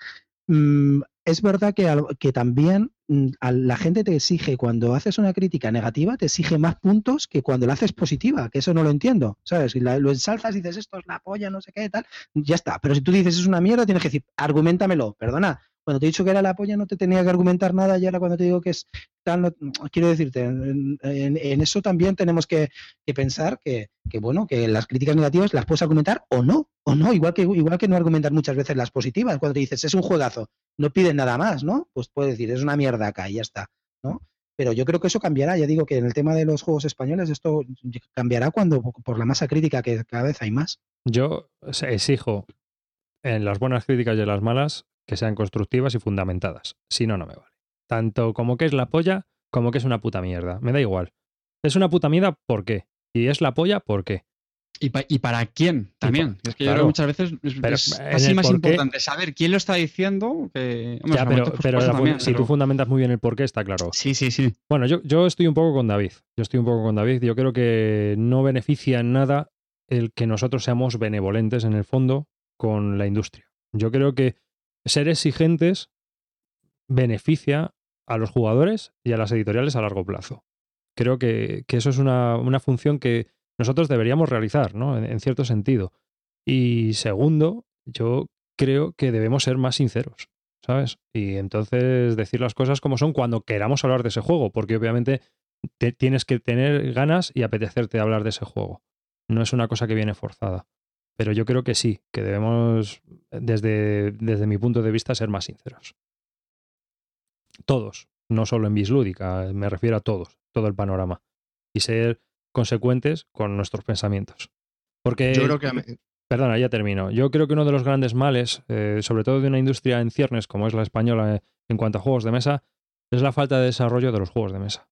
Mm, es verdad que, que también mm, la gente te exige, cuando haces una crítica negativa, te exige más puntos que cuando la haces positiva, que eso no lo entiendo, ¿sabes? Si lo ensalzas y dices esto es la polla, no sé qué, tal, ya está. Pero si tú dices es una mierda, tienes que decir, argumentamelo, perdona, cuando te he dicho que era la polla no te tenía que argumentar nada y ahora cuando te digo que es tal, quiero decirte, en, eso también tenemos que, pensar que, bueno, que las críticas negativas las puedes argumentar o no, o no, igual que, igual que no argumentar muchas veces las positivas, cuando te dices es un juegazo, no piden nada más, ¿no? Pues puedes decir es una mierda acá y ya está, ¿no? Pero yo creo que eso cambiará, ya digo que en el tema de los juegos españoles esto cambiará cuando por la masa crítica que cada vez hay más. Yo exijo en las buenas críticas y en las malas que sean constructivas y fundamentadas. Si no, no me vale. Tanto como que es la polla, como que es una puta mierda. Me da igual. Es una puta mierda, ¿por qué? Y es la polla, ¿por qué? ¿Y, para quién también? es que yo creo que muchas veces es, casi más importante saber quién lo está diciendo que... ya, pero, si tú fundamentas muy bien el por qué, está claro. Sí, sí, sí. Bueno, yo, yo estoy un poco con David. Yo estoy un poco con David. Yo creo que no beneficia en nada el que nosotros seamos benevolentes en el fondo con la industria. Yo creo que ser exigentes beneficia a los jugadores y a las editoriales a largo plazo. Creo que, eso es una, función que nosotros deberíamos realizar, ¿no? En, cierto sentido. Y segundo, yo creo que debemos ser más sinceros, ¿sabes? Y entonces decir las cosas como son cuando queramos hablar de ese juego, porque obviamente tienes que tener ganas y apetecerte hablar de ese juego. No es una cosa que viene forzada. Pero yo creo que sí, que debemos, desde, desde mi punto de vista, ser más sinceros. Todos, no solo en Bislúdica, me refiero a todos, todo el panorama. Y ser consecuentes con nuestros pensamientos. Porque. Yo creo que. Perdona, ya termino. Yo creo que uno de los grandes males, eh, sobre todo de una industria en ciernes como es la española eh, en cuanto a juegos de mesa, es la falta de desarrollo de los juegos de mesa.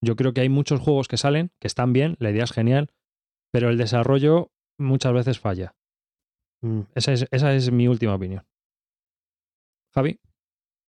Yo creo que hay muchos juegos que salen, que están bien, la idea es genial, pero el desarrollo muchas veces falla. Mm, Esa es, esa es mi última opinión. Javi.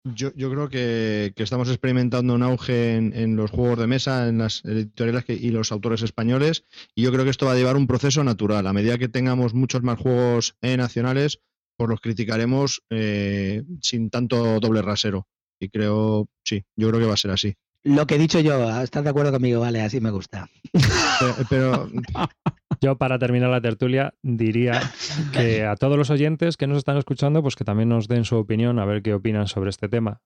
Yo, yo creo que, que estamos experimentando un auge en, en los juegos de mesa, en las editoriales que- y los autores españoles, y yo creo que esto va a llevar un proceso natural. A medida que tengamos muchos más juegos eh, nacionales, pues los criticaremos eh, sin tanto doble rasero. Y creo, sí, yo creo que va a ser así. Lo que he dicho yo, ¿estás de acuerdo conmigo? Vale, así me gusta. Pero, pero <laughs> Yo, para terminar la tertulia, diría que a todos los oyentes que nos están escuchando, pues que también nos den su opinión, a ver qué opinan sobre este tema,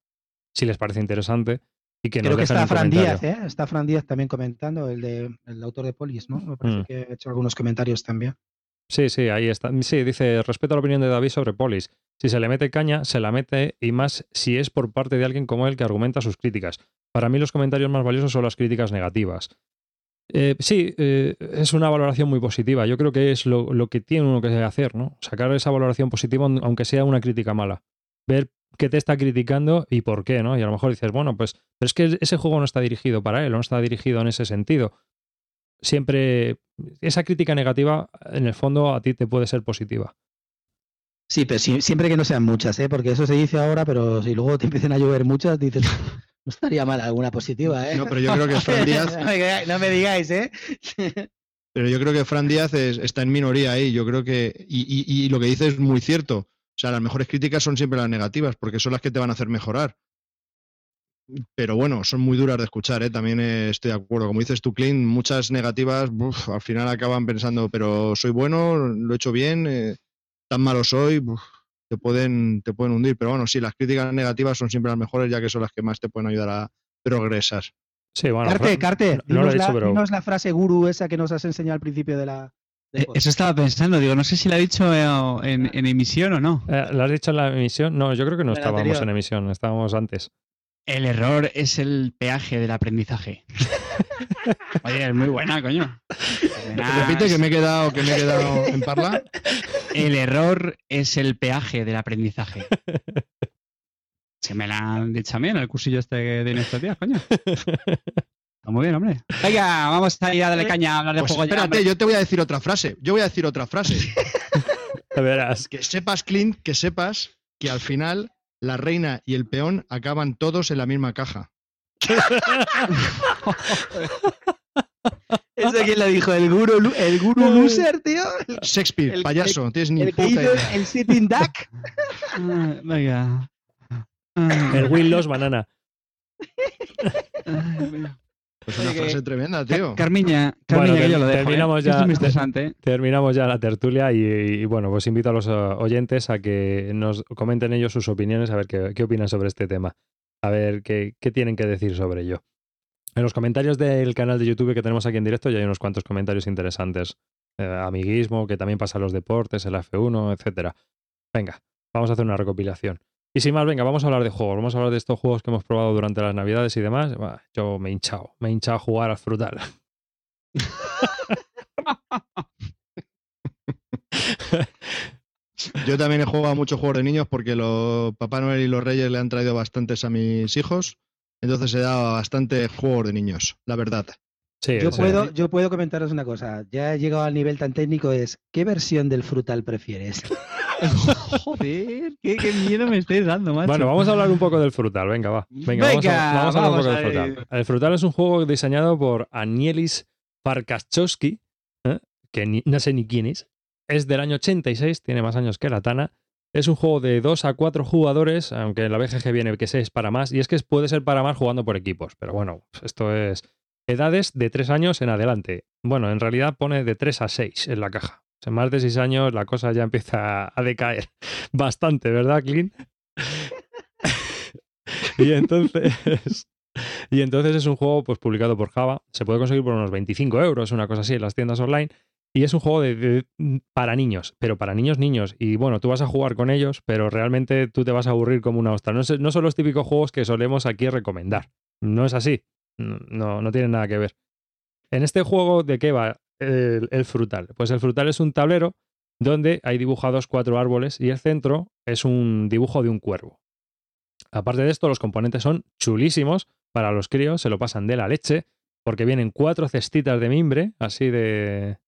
si les parece interesante, y que Creo nos que está Fran comentario. Díaz, ¿eh? Está Fran Díaz también comentando, el, de, el autor de Polis, ¿no? Me parece Mm. que ha hecho algunos comentarios también. Sí, sí, ahí está. Sí, dice, respeto la opinión de David sobre Polis. Si se le mete caña, se la mete y más si es por parte de alguien como él que argumenta sus críticas. Para mí los comentarios más valiosos son las críticas negativas. Eh, sí, eh, es una valoración muy positiva. Yo creo que es lo, lo que tiene uno que hacer, ¿no? Sacar esa valoración positiva aunque sea una crítica mala. Ver qué te está criticando y por qué, ¿no? Y a lo mejor dices, bueno, pues, pero es que ese juego no está dirigido para él, no está dirigido en ese sentido. Siempre esa crítica negativa, en el fondo, a ti te puede ser positiva. Sí, pero sí- siempre que no sean muchas, ¿eh? Porque eso se dice ahora, pero si luego te empiezan a llover muchas, dices, <laughs> no estaría mal alguna positiva, ¿eh? no, pero yo creo que <laughs> Fran Díaz, no, me, digáis- no me digáis, ¿eh? <laughs> pero yo creo que Fran Díaz es- está en minoría ahí. Yo creo que, y, y- y lo que dice es muy cierto. O sea, las mejores críticas son siempre las negativas, porque son las que te van a hacer mejorar. Pero bueno, son muy duras de escuchar, ¿eh? también estoy de acuerdo. Como dices tú, Clint, muchas negativas, al final acaban pensando, pero soy bueno, lo he hecho bien, eh, tan malo soy, te, pueden, te pueden hundir. Pero bueno, sí, las críticas negativas son siempre las mejores, ya que son las que más te pueden ayudar a progresar. Sí, bueno. Carte, Carte, no- no lo he dinos, la, dicho, pero- dinos la frase guru esa que nos has enseñado al principio de la... Eh. Eso estaba pensando, digo, no sé si lo ha dicho eh, en, en emisión o no. Eh, ¿Lo has dicho en la emisión? No, yo creo que no la estábamos en emisión, estábamos antes. El error es el peaje del aprendizaje. <laughs> Oye, es muy buena, coño. Repite que me he quedado, que me he quedado en parla. El error es el peaje del aprendizaje. Se me la han dicho a mí en el cursillo este de estos días, coño. Está muy bien, hombre. Venga, vamos a ir a darle caña a hablar de Pues juego espérate, yo te voy a decir otra frase. Yo voy a decir otra frase. <laughs> Verás. que sepas, Clint, que sepas que al final la reina y el peón acaban todos en la misma caja. <laughs> ¿Ese quién lo dijo? ¿El guru, el guru loser, tío? El, Shakespeare, El- payaso, no tienes ni el que puta hizo idea. el sitting duck? <laughs> Ah, Venga. Ah, <laughs> El Will Loss Banana. ah, venga. Es una frase que- tremenda, tío. Carmiña, Bueno, Carmiña, que ter- yo lo dejo. ¿eh? terminamos Esto ya. es muy interesante. ¿eh? Terminamos ya la tertulia y, y, bueno, pues invito a los eh, oyentes a que nos comenten ellos sus opiniones, a ver qué, qué opinan sobre este tema, a ver qué, qué tienen que decir sobre ello. En los comentarios del canal de YouTube que tenemos aquí en directo ya hay unos cuantos comentarios interesantes. Eh, amiguismo, que también pasa a los deportes, el F1, etcétera. Venga, vamos a hacer una recopilación. Y sin más, venga, vamos a hablar de juegos. Vamos a hablar de estos juegos que hemos probado durante las navidades y demás. Yo me he hinchado, me he hinchado a jugar al frutal. <laughs> <laughs> Yo también he jugado a muchos juegos de niños porque los Papá Noel y los Reyes le han traído bastantes a mis hijos. Entonces he dado bastante juegos de niños, la verdad. Sí, Yo puedo, yo puedo comentaros una cosa. Ya he llegado al nivel tan técnico, es ¿qué versión del frutal prefieres? <laughs> Joder, qué, qué miedo me estáis dando, macho. Bueno, vamos a hablar un poco del frutal, venga, va. Venga, vamos, a, Venga, vamos a hablar un poco del frutal. El frutal es un juego diseñado por Anielis Farkaszewski, ¿eh? que ni- no sé ni quién es. Es del año 86, tiene más años que la Tana. Es un juego de 2 a 4 jugadores, aunque la BGG viene que 6 para más, y es que puede ser para más jugando por equipos. Pero bueno, esto es edades de 3 años en adelante. Bueno, en realidad pone de 3 a 6 en la caja. O sea, más de 6 años la cosa ya empieza a decaer <laughs> bastante, ¿verdad, Clint? <laughs> y entonces. Y entonces es un juego pues, publicado por Java. Se puede conseguir por unos 25 euros, una cosa así, en las tiendas online. Y es un juego de, de- para niños, pero para niños, niños. Y bueno, tú vas a jugar con ellos, pero realmente tú te vas a aburrir como una ostra. No, no son los típicos juegos que solemos aquí recomendar. No es así. No, no tiene nada que ver. En este juego, ¿de qué va el frutal? Pues el frutal es un tablero donde hay dibujados cuatro árboles y el centro es un dibujo de un cuervo. Aparte de esto, los componentes son chulísimos para los críos, se lo pasan de la leche, porque vienen cuatro cestitas de mimbre, así de,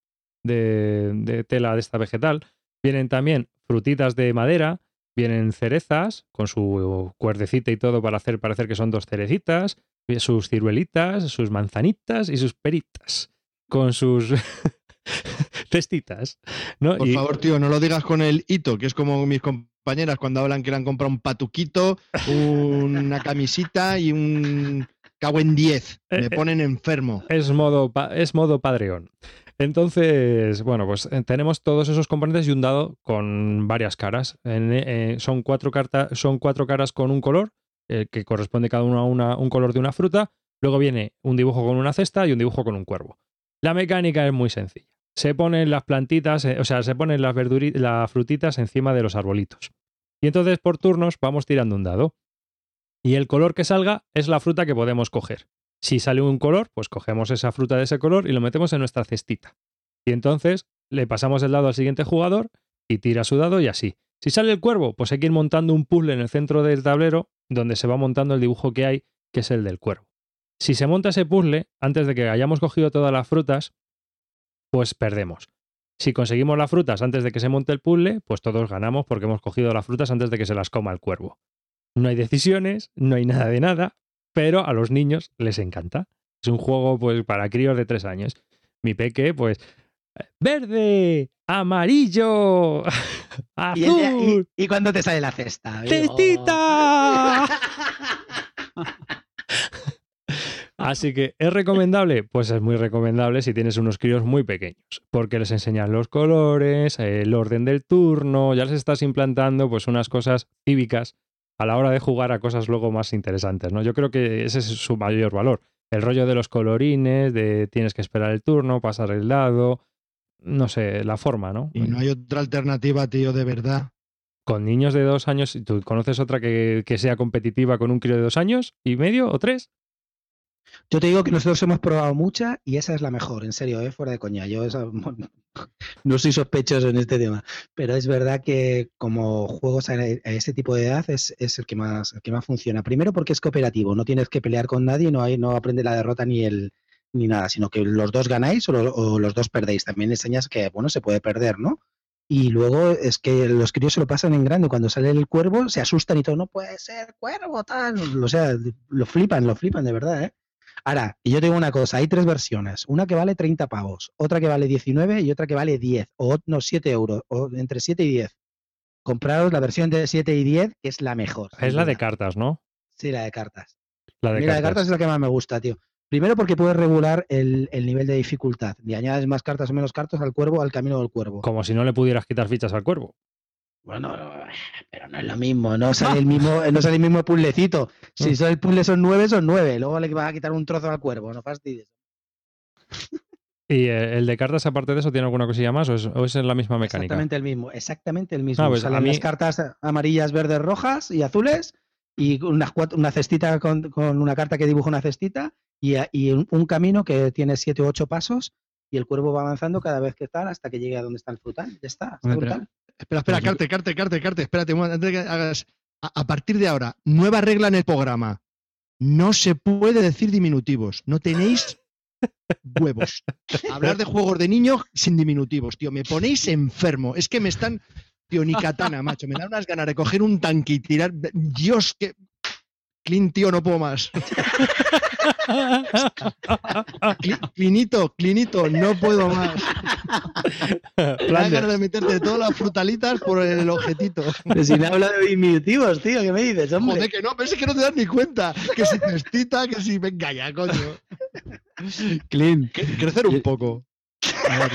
de, de tela de esta vegetal. Vienen también frutitas de madera, vienen cerezas con su cuerdecita y todo para hacer parecer que son dos cerecitas, sus ciruelitas, sus manzanitas y sus peritas con sus <laughs> cestitas. ¿no? Por Y- favor, tío, no lo digas con el hito, que es como mis compañeras cuando hablan que le han comprado un patuquito, una camisita y un cago en 10. Eh, <laughs> Me ponen enfermo. es modo, es modo padreón. Entonces, bueno, pues eh, tenemos todos esos componentes y un dado con varias caras. Eh, son, cuatro son cuatro caras con un color, eh, que corresponde cada uno a una- un color de una fruta. Luego viene un dibujo con una cesta y un dibujo con un cuervo. La mecánica es muy sencilla. Se ponen las plantitas, o sea, se ponen las, las frutitas encima de los arbolitos. Y entonces por turnos vamos tirando un dado. Y el color que salga es la fruta que podemos coger. Si sale un color, pues cogemos esa fruta de ese color y lo metemos en nuestra cestita. Y entonces le pasamos el dado al siguiente jugador y tira su dado y así. Si sale el cuervo, pues hay que ir montando un puzzle en el centro del tablero donde se va montando el dibujo que hay, que es el del cuervo. Si se monta ese puzzle, antes de que hayamos cogido todas las frutas, pues perdemos. Si conseguimos las frutas antes de que se monte el puzzle, pues todos ganamos porque hemos cogido las frutas antes de que se las coma el cuervo. No hay decisiones, no hay nada de nada, pero a los niños les encanta. Es un juego pues para críos de tres años. Mi peque, pues, verde, amarillo, <laughs> ¿Y, el de- azul, y- y cuándo te sale la cesta? ¡Cestita! <laughs> Así que, ¿es recomendable? Pues es muy recomendable si tienes unos críos muy pequeños, porque les enseñas los colores, el orden del turno, ya les estás implantando pues unas cosas cívicas a la hora de jugar a cosas luego más interesantes, ¿no? Yo creo que ese es su mayor valor. El rollo de los colorines, de tienes que esperar el turno, pasar el dado, no sé, la forma, ¿no? Y no hay otra alternativa, tío, de verdad. Con niños de dos años, ¿tú conoces otra que, que sea competitiva con un crío de dos años y medio o tres? Yo te digo que nosotros hemos probado mucha y esa es la mejor, en serio, ¿eh? fuera de coña. Yo <laughs> no soy sospechoso en este tema, pero es verdad que como juegos a, ese tipo de edad es, es el, que más, el que más funciona. Primero porque es cooperativo, no tienes que pelear con nadie, no, hay, no aprende la derrota ni el ni nada, sino que los dos ganáis o, lo- o los dos perdéis. También enseñas que, bueno, se puede perder, ¿no? Y luego es que los críos se lo pasan en grande. Cuando sale el cuervo se asustan y todo, no puede ser cuervo, tal. O sea, lo flipan, lo flipan de verdad, ¿eh? Ahora, y yo tengo una cosa, hay tres versiones, una que vale 30 pavos, otra que vale 19 y otra que vale 10, o no, 7 euros, o entre 7 y 10. Compraros la versión de 7 y 10, que es la mejor. Es la de cartas, ¿no? Sí, la de cartas. La de mí la de cartas. es la que más me gusta, tío. Primero porque puedes regular el, el nivel de dificultad. Y añades más cartas o menos cartas al cuervo, al camino del cuervo. Como si no le pudieras quitar fichas al cuervo. Bueno, <sighs> pero no es lo mismo, no sale el mismo, no sale el mismo <laughs> puzzlecito. Si son el puzzle son nueve, son nueve. Luego le vas a quitar un trozo al cuervo, no fastidies. <laughs> ¿Y el de cartas, aparte de eso, tiene alguna cosilla más o es, o es la misma mecánica? Exactamente el mismo, exactamente el mismo. Ah, pues Salen mí- las cartas amarillas, verdes, rojas y azules y unas una cestita con, con una carta que dibuja una cestita y, y un, un camino que tiene siete u ocho pasos y el cuervo va avanzando cada vez que tal hasta que llegue a donde está el frutal. Ya está, está Hombre, brutal. Espera, espera, Pues yo- Carte, Carte, Carte, Carte, espérate antes de que hagas. A, a partir de ahora, nueva regla en el programa. No se puede decir diminutivos. No tenéis huevos. Hablar de juegos de niños sin diminutivos, tío. Me ponéis enfermo. Es que me están. Tío, ni katana, macho. Me da unas ganas de coger un tanque y tirar. Dios, que. Clint, tío, no puedo más. Cli- Clinito, Clinito, no puedo más. Me ganas de meterte todas las frutalitas por el objetito. Pero si no habla de diminutivos, tío, ¿qué me dices, hombre? Joder, que no, pero es que no te das ni cuenta. Que si cestita, que si venga ya, coño. Clean. Que- crecer un poco. A ver,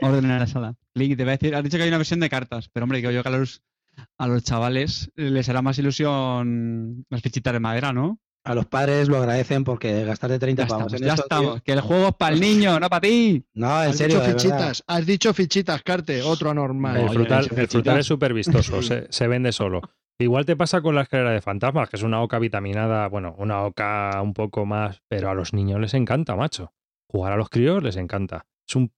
Orden en la sala. Link, te voy a decir, has dicho que hay una versión de cartas, pero hombre, que yo que a los, chavales les hará más ilusión las fichitas de madera, ¿no? A los padres lo agradecen porque gastar de 30 Ya pavos estamos, en ya esto, tío- estamos. Que el juego es para el niño, no para ti. No, en Has serio, dicho fichitas, has dicho fichitas, Carte, otro anormal. el No, frutal, el frutal es súper vistoso, <laughs> se, se vende solo. Igual te pasa con la escalera de fantasmas, que es una oca vitaminada, bueno, una oca un poco más, pero a los niños les encanta, macho. Jugar a los críos les encanta. Es un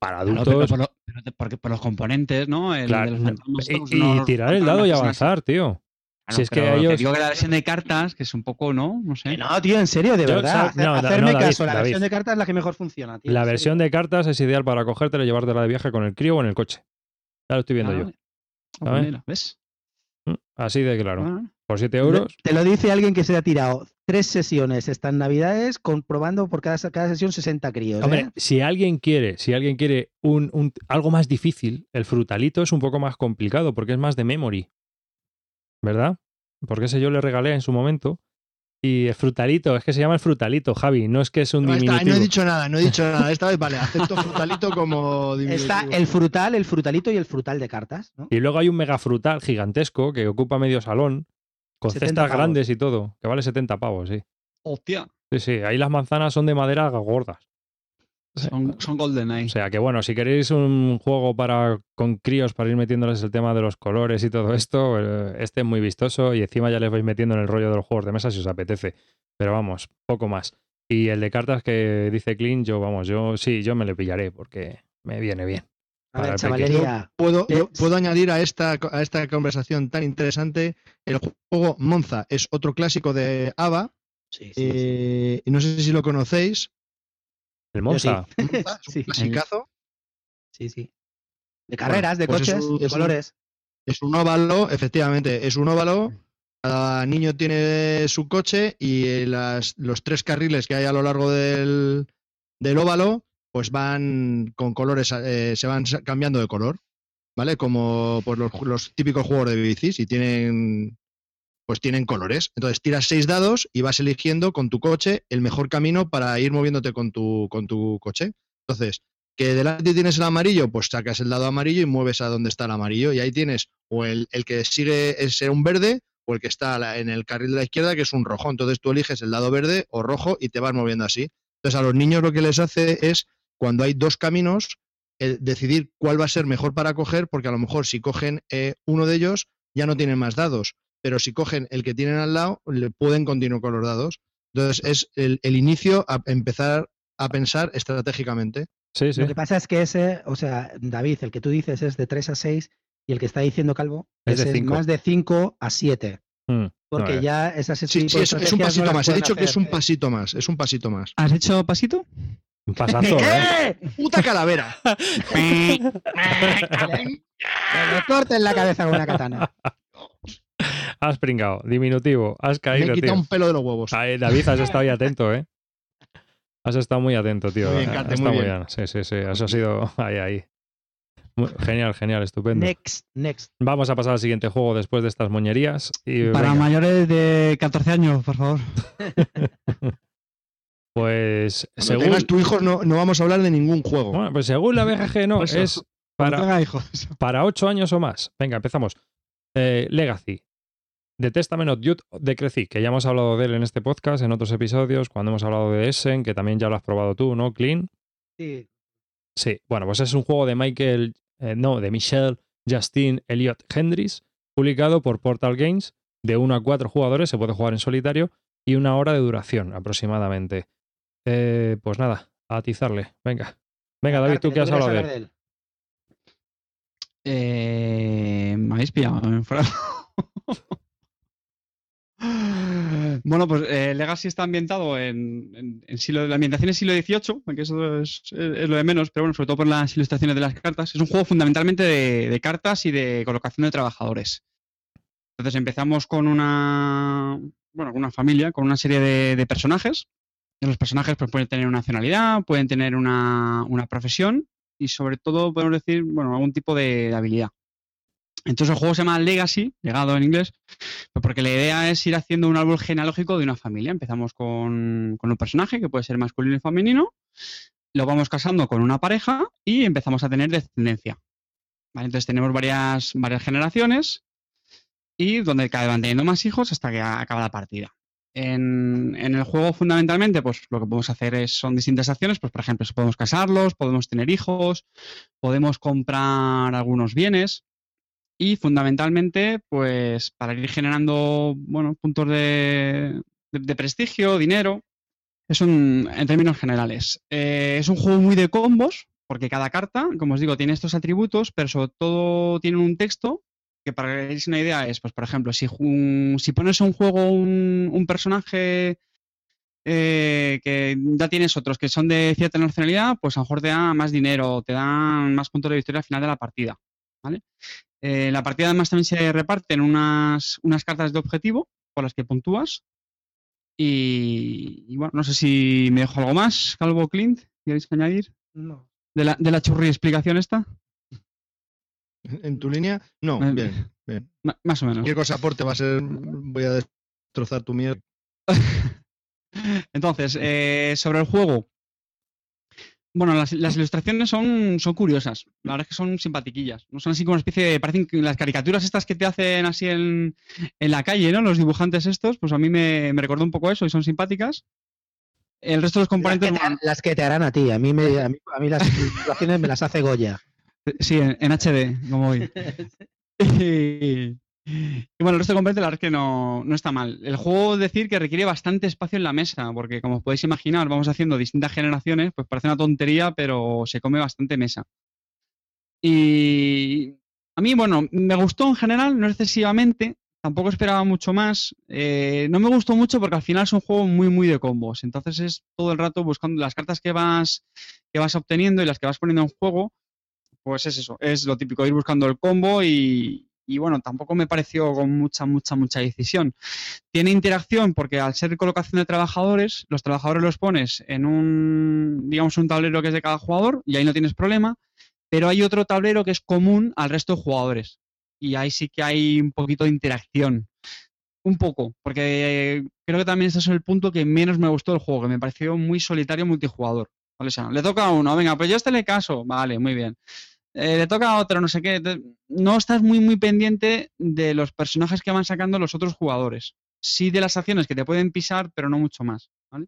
para Claro, adultos. pero por, lo- te- porque por los componentes, ¿no? El claro, de los fantasmas, y, estos, y tirar el dado y avanzar, tío. Si es que ellos- digo que la versión de cartas, que es un poco, ¿no? No sé. No, tío, en serio, de Yo, verdad. No, hacer- no, hacerme David, caso, la David. versión de cartas es la que mejor funciona, tío. La serio. versión de cartas es ideal para cogértela y llevártela de viaje con el crío o en el coche. Ya lo estoy viendo Ah, yo. Ah, mira, ¿Ves? Mm, Así de claro. Ah, Por 7 euros. Te lo dice alguien que se ha tirado tres sesiones estas navidades comprobando por cada, cada sesión 60 críos. Hombre, ¿eh? si alguien quiere, si alguien quiere un, un- algo más difícil, el frutalito es un poco más complicado porque es más de memory. ¿Verdad? Porque ese yo le regalé en su momento. Y el frutalito, es que se llama el frutalito, Javi, no es que es un No, no he dicho nada, no he dicho nada. <laughs> Esta vez, vale, acepto frutalito como diminutivo. Está el frutal, el frutalito y el frutal de cartas. ¿no? Y luego hay un mega frutal gigantesco que ocupa medio salón, con 70 cestas pavos. grandes y todo, que vale 70 pavos, sí. Hostia. Sí, sí, ahí las manzanas son de madera gordas. Son, son golden ahí. O sea que bueno, si queréis un juego para con críos para ir metiéndoles el tema de los colores y todo esto, eh, este es muy vistoso y encima ya les vais metiendo en el rollo de los juegos de mesa si os apetece. Pero vamos, poco más. Y el de cartas que dice Clean, yo vamos, yo sí, yo me le pillaré porque me viene bien. A ver, chavalería. Puedo, Eh, yo puedo añadir a esta, a esta conversación tan interesante el juego Monza. Es otro clásico de ABA. Sí, sí, sí. eh, no sé si lo conocéis. El. Monza. Monza es un <laughs> Sí. clasicazo. sí, sí. De carreras, de pues es coches, un- de es un- colores. Es un óvalo, efectivamente, es un óvalo. Cada niño tiene su coche y las- los tres carriles que hay a lo largo del, del óvalo, pues van con colores, eh, se van cambiando de color, ¿vale? Como pues, los, los típicos juegos de bicis y tienen, pues tienen colores. Entonces tiras seis dados y vas eligiendo con tu coche el mejor camino para ir moviéndote con tu, con tu coche. Entonces, que delante tienes el amarillo, pues sacas el dado amarillo y mueves a donde está el amarillo. Y ahí tienes o el, el que sigue es un verde o el que está en el carril de la izquierda, que es un rojo. Entonces tú eliges el dado verde o rojo y te vas moviendo así. Entonces a los niños lo que les hace es, cuando hay dos caminos, el decidir cuál va a ser mejor para coger, porque a lo mejor si cogen eh, uno de ellos ya no tienen más dados, pero si cogen el que tienen al lado, le pueden continuar con los dados. Entonces es el, el inicio a empezar a pensar estratégicamente. Sí, sí. Lo que pasa es que ese, o sea, David, el que tú dices es de 3 a 6 y el que está diciendo Calvo Es de más de 5 a 7. Mm, Porque no, ya esas Sí, sí, es, es un no pasito más. He dicho que es un pasito más. Es un pasito más. ¿Has hecho pasito? Un pasazo, ¿eh? ¡Puta calavera! <laughs> Que le corten la cabeza con una katana. Has pringado. Diminutivo. Has Me caído, he quitado tío. un pelo de los huevos. Ay, David, has estado ahí atento, ¿eh? Has estado muy atento, tío. Muy bien, Carte, estado muy bien. Sí, sí, sí. Eso ha sido ahí, ahí. Muy- genial, genial, estupendo. Next, next. Vamos a pasar al siguiente juego después de estas moñerías. Y Para venga, mayores de 14 años, por favor. <laughs> pues Cuando según, tengas tu hijo no, no vamos a hablar de ningún juego. bueno, pues según la BGG no, Eso. es Para... hijos. para 8 años o más. Venga, empezamos. Eh, Legacy. The Testament of Youth de Crecy, que ya hemos hablado de él en este podcast, en otros episodios, cuando hemos hablado de Essen, que también ya lo has probado tú, ¿no, Clean? Sí. Sí, bueno, pues es un juego de Michael, eh, no, de Michelle Justin Elliot Hendricks, publicado por Portal Games, de 1 a 4 jugadores, se puede jugar en solitario, y una hora de duración aproximadamente. Eh, pues nada, a atizarle, venga. Venga, David, tú que has quieres hablado de él. Eh, me habéis pillado en <laughs> bueno, pues eh, Legacy está ambientado en, en- en siglo, la ambientación es siglo XVIII, aunque eso es, es lo de menos, pero bueno, sobre todo por las ilustraciones de las cartas. Es un juego fundamentalmente de, de cartas y de colocación de trabajadores. Entonces empezamos con una, bueno, con una familia, con una serie de, de personajes. Los personajes pues, pueden tener una nacionalidad, pueden tener una, una profesión y sobre todo podemos decir, bueno, algún tipo de, habilidad. Entonces el juego se llama Legacy, legado en inglés, pues porque la idea es ir haciendo un árbol genealógico de una familia. Empezamos con, con un personaje que puede ser masculino y femenino, lo vamos casando con una pareja y empezamos a tener descendencia. Entonces tenemos varias, varias generaciones y donde cada van teniendo más hijos hasta que acaba la partida. En, en el juego, fundamentalmente, pues lo que podemos hacer es, son distintas acciones. Pues, por ejemplo, podemos casarlos, podemos tener hijos, podemos comprar algunos bienes. Y fundamentalmente, pues para ir generando bueno, puntos de, de- prestigio, dinero. Es un, en términos generales. Eh, es un juego muy de combos, porque cada carta, como os digo, tiene estos atributos, pero sobre todo tiene un texto que para que hagáis una idea es, pues por ejemplo, si, ju- si pones un juego un, un personaje eh, que ya tienes otros que son de cierta nacionalidad, pues a lo mejor te dan más dinero, te dan más puntos de victoria al final de la partida. ¿vale? Eh, la partida además también se reparten unas, unas cartas de objetivo por las que puntúas. Y, y bueno, no sé si me dejo algo más, Calvo Clint, ¿queréis añadir? No. De la, de la churri explicación esta, ¿En tu línea? No, Eh, bien, bien. Más o menos. Cualquier cosa aporte va a ser. Voy a destrozar tu mierda. <laughs> Entonces, eh, sobre el juego. Bueno, las, las ilustraciones son, son curiosas. La verdad es que son simpatiquillas. No son así como una especie de. Parecen las caricaturas estas que te hacen así en, en la calle, ¿no? Los dibujantes estos, pues a mí me, me recordó un poco eso y son simpáticas. El resto de los Las que, componentes. te, las que te harán a ti. A mí, me, a mí, a mí las <laughs> ilustraciones me las hace Goya. Sí, en, en HD, como hoy. <laughs> Y, y bueno, el resto de componentes la verdad es que no, no está mal. El juego decir que requiere bastante espacio en la mesa, porque como os podéis imaginar, vamos haciendo distintas generaciones, pues parece una tontería, pero se come bastante mesa. Y a mí, bueno, me gustó en general, no excesivamente, tampoco esperaba mucho más. Eh, no me gustó mucho porque al final es un juego muy, muy de combos. Entonces es todo el rato buscando las cartas que vas, que vas obteniendo y las que vas poniendo en juego pues es eso, es lo típico, ir buscando el combo y, bueno, tampoco me pareció con mucha, mucha, mucha decisión. Tiene interacción porque al ser colocación de trabajadores, los trabajadores los pones en un, digamos, un tablero que es de cada jugador y ahí no tienes problema, pero hay otro tablero que es común al resto de jugadores y ahí sí que hay un poquito de interacción. Un poco, porque creo que también ese es el punto que menos me gustó del juego, que me pareció muy solitario multijugador. Le toca a uno, venga, pues yo este le caso, vale, muy bien. Eh, le toca a otro, no sé qué. No estás muy, muy pendiente de los personajes que van sacando los otros jugadores. Sí de las acciones que te pueden pisar, pero no mucho más. ¿vale?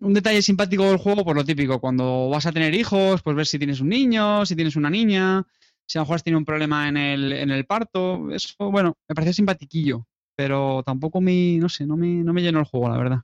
Un detalle simpático del juego, por lo típico, cuando vas a tener hijos, pues ver si tienes un niño, si tienes una niña, si a lo mejor tenido un problema en el, en el parto. Eso, bueno, me pareció simpatiquillo, pero tampoco me, no sé, no me, no me llenó el juego, la verdad.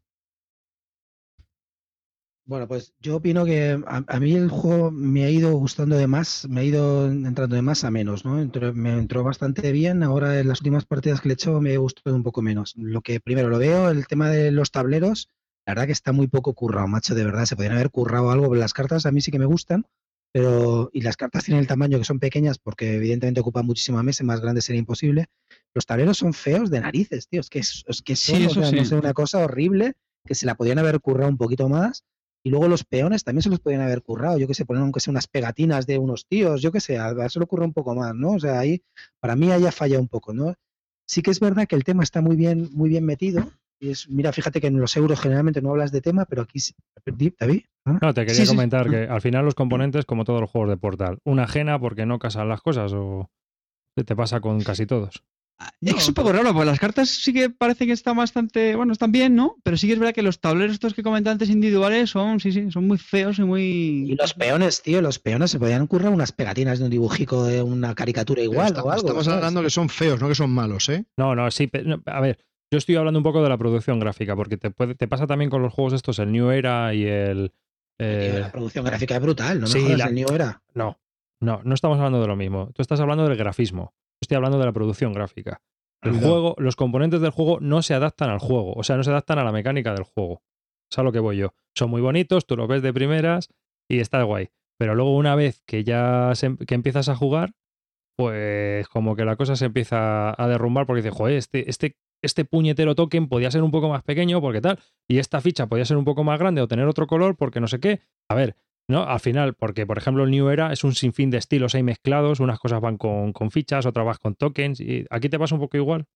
Bueno, pues yo opino que a, a mí el juego me ha ido gustando de más, me ha ido entrando de más a menos, ¿no? Entró- me entró bastante bien, ahora en las últimas partidas que le he hecho me gustó un poco menos. Lo que primero lo veo, el tema de los tableros, la verdad que está muy poco currado, macho, de verdad, se podrían haber currado algo, las cartas a mí sí que me gustan, pero, y las cartas tienen el tamaño que son pequeñas porque evidentemente ocupan muchísima mesa, y más grande sería imposible. Los tableros son feos de narices, tío, es que, es, es que Sí, son, o sea, no sé, una cosa horrible que se la podían haber currado un poquito más. Y luego los peones también se los podían haber currado. Yo que sé, poner aunque sea unas pegatinas de unos tíos, yo que sé, a eso le ocurre un poco más, ¿no? O sea, ahí para mí haya falla un poco, ¿no? Sí que es verdad que el tema está muy bien, muy bien metido. Y es, mira, fíjate que en los euros generalmente no hablas de tema, pero aquí sí. David. ¿Ah? No, te quería Sí, sí. comentar que al final los componentes, como todos los juegos de Portal, una ajena porque no casan las cosas o te pasa con casi todos. No, es un poco raro, porque las cartas sí que parece que están bastante, bueno, están bien, ¿no? Pero sí que es verdad que los tableros estos que comenté antes individuales son, sí, sí, son muy feos y muy... Y los peones, tío, los peones se podían currar unas pegatinas de un dibujico de una caricatura Pero igual esta- o algo. Estamos ¿sabes? hablando que son feos, no que son malos, ¿eh? No, no, sí. pe- no, a ver, yo estoy hablando un poco de la producción gráfica, porque te, puede, te pasa también con los juegos estos, el New Era y el. Eh, la producción gráfica es brutal, no me sí, jodas, la- el New era. no, no, no estamos hablando de lo mismo. Tú estás hablando del grafismo. Estoy hablando de la producción gráfica. El Cuidado. juego, los componentes del juego no se adaptan al juego, o sea, no se adaptan a la mecánica del juego. Es a lo que voy yo. Son muy bonitos, tú los ves de primeras y está guay. Pero luego una vez que ya se- que empiezas a jugar, pues como que la cosa se empieza a derrumbar porque dices, joder, este, este, este puñetero token podía ser un poco más pequeño porque tal, y esta ficha podía ser un poco más grande o tener otro color porque no sé qué. A ver, ¿no? Al final, porque por ejemplo el New Era es un sinfín de estilos ahí mezclados, unas cosas van con, con fichas, otras van con tokens, y aquí te pasa un poco igual.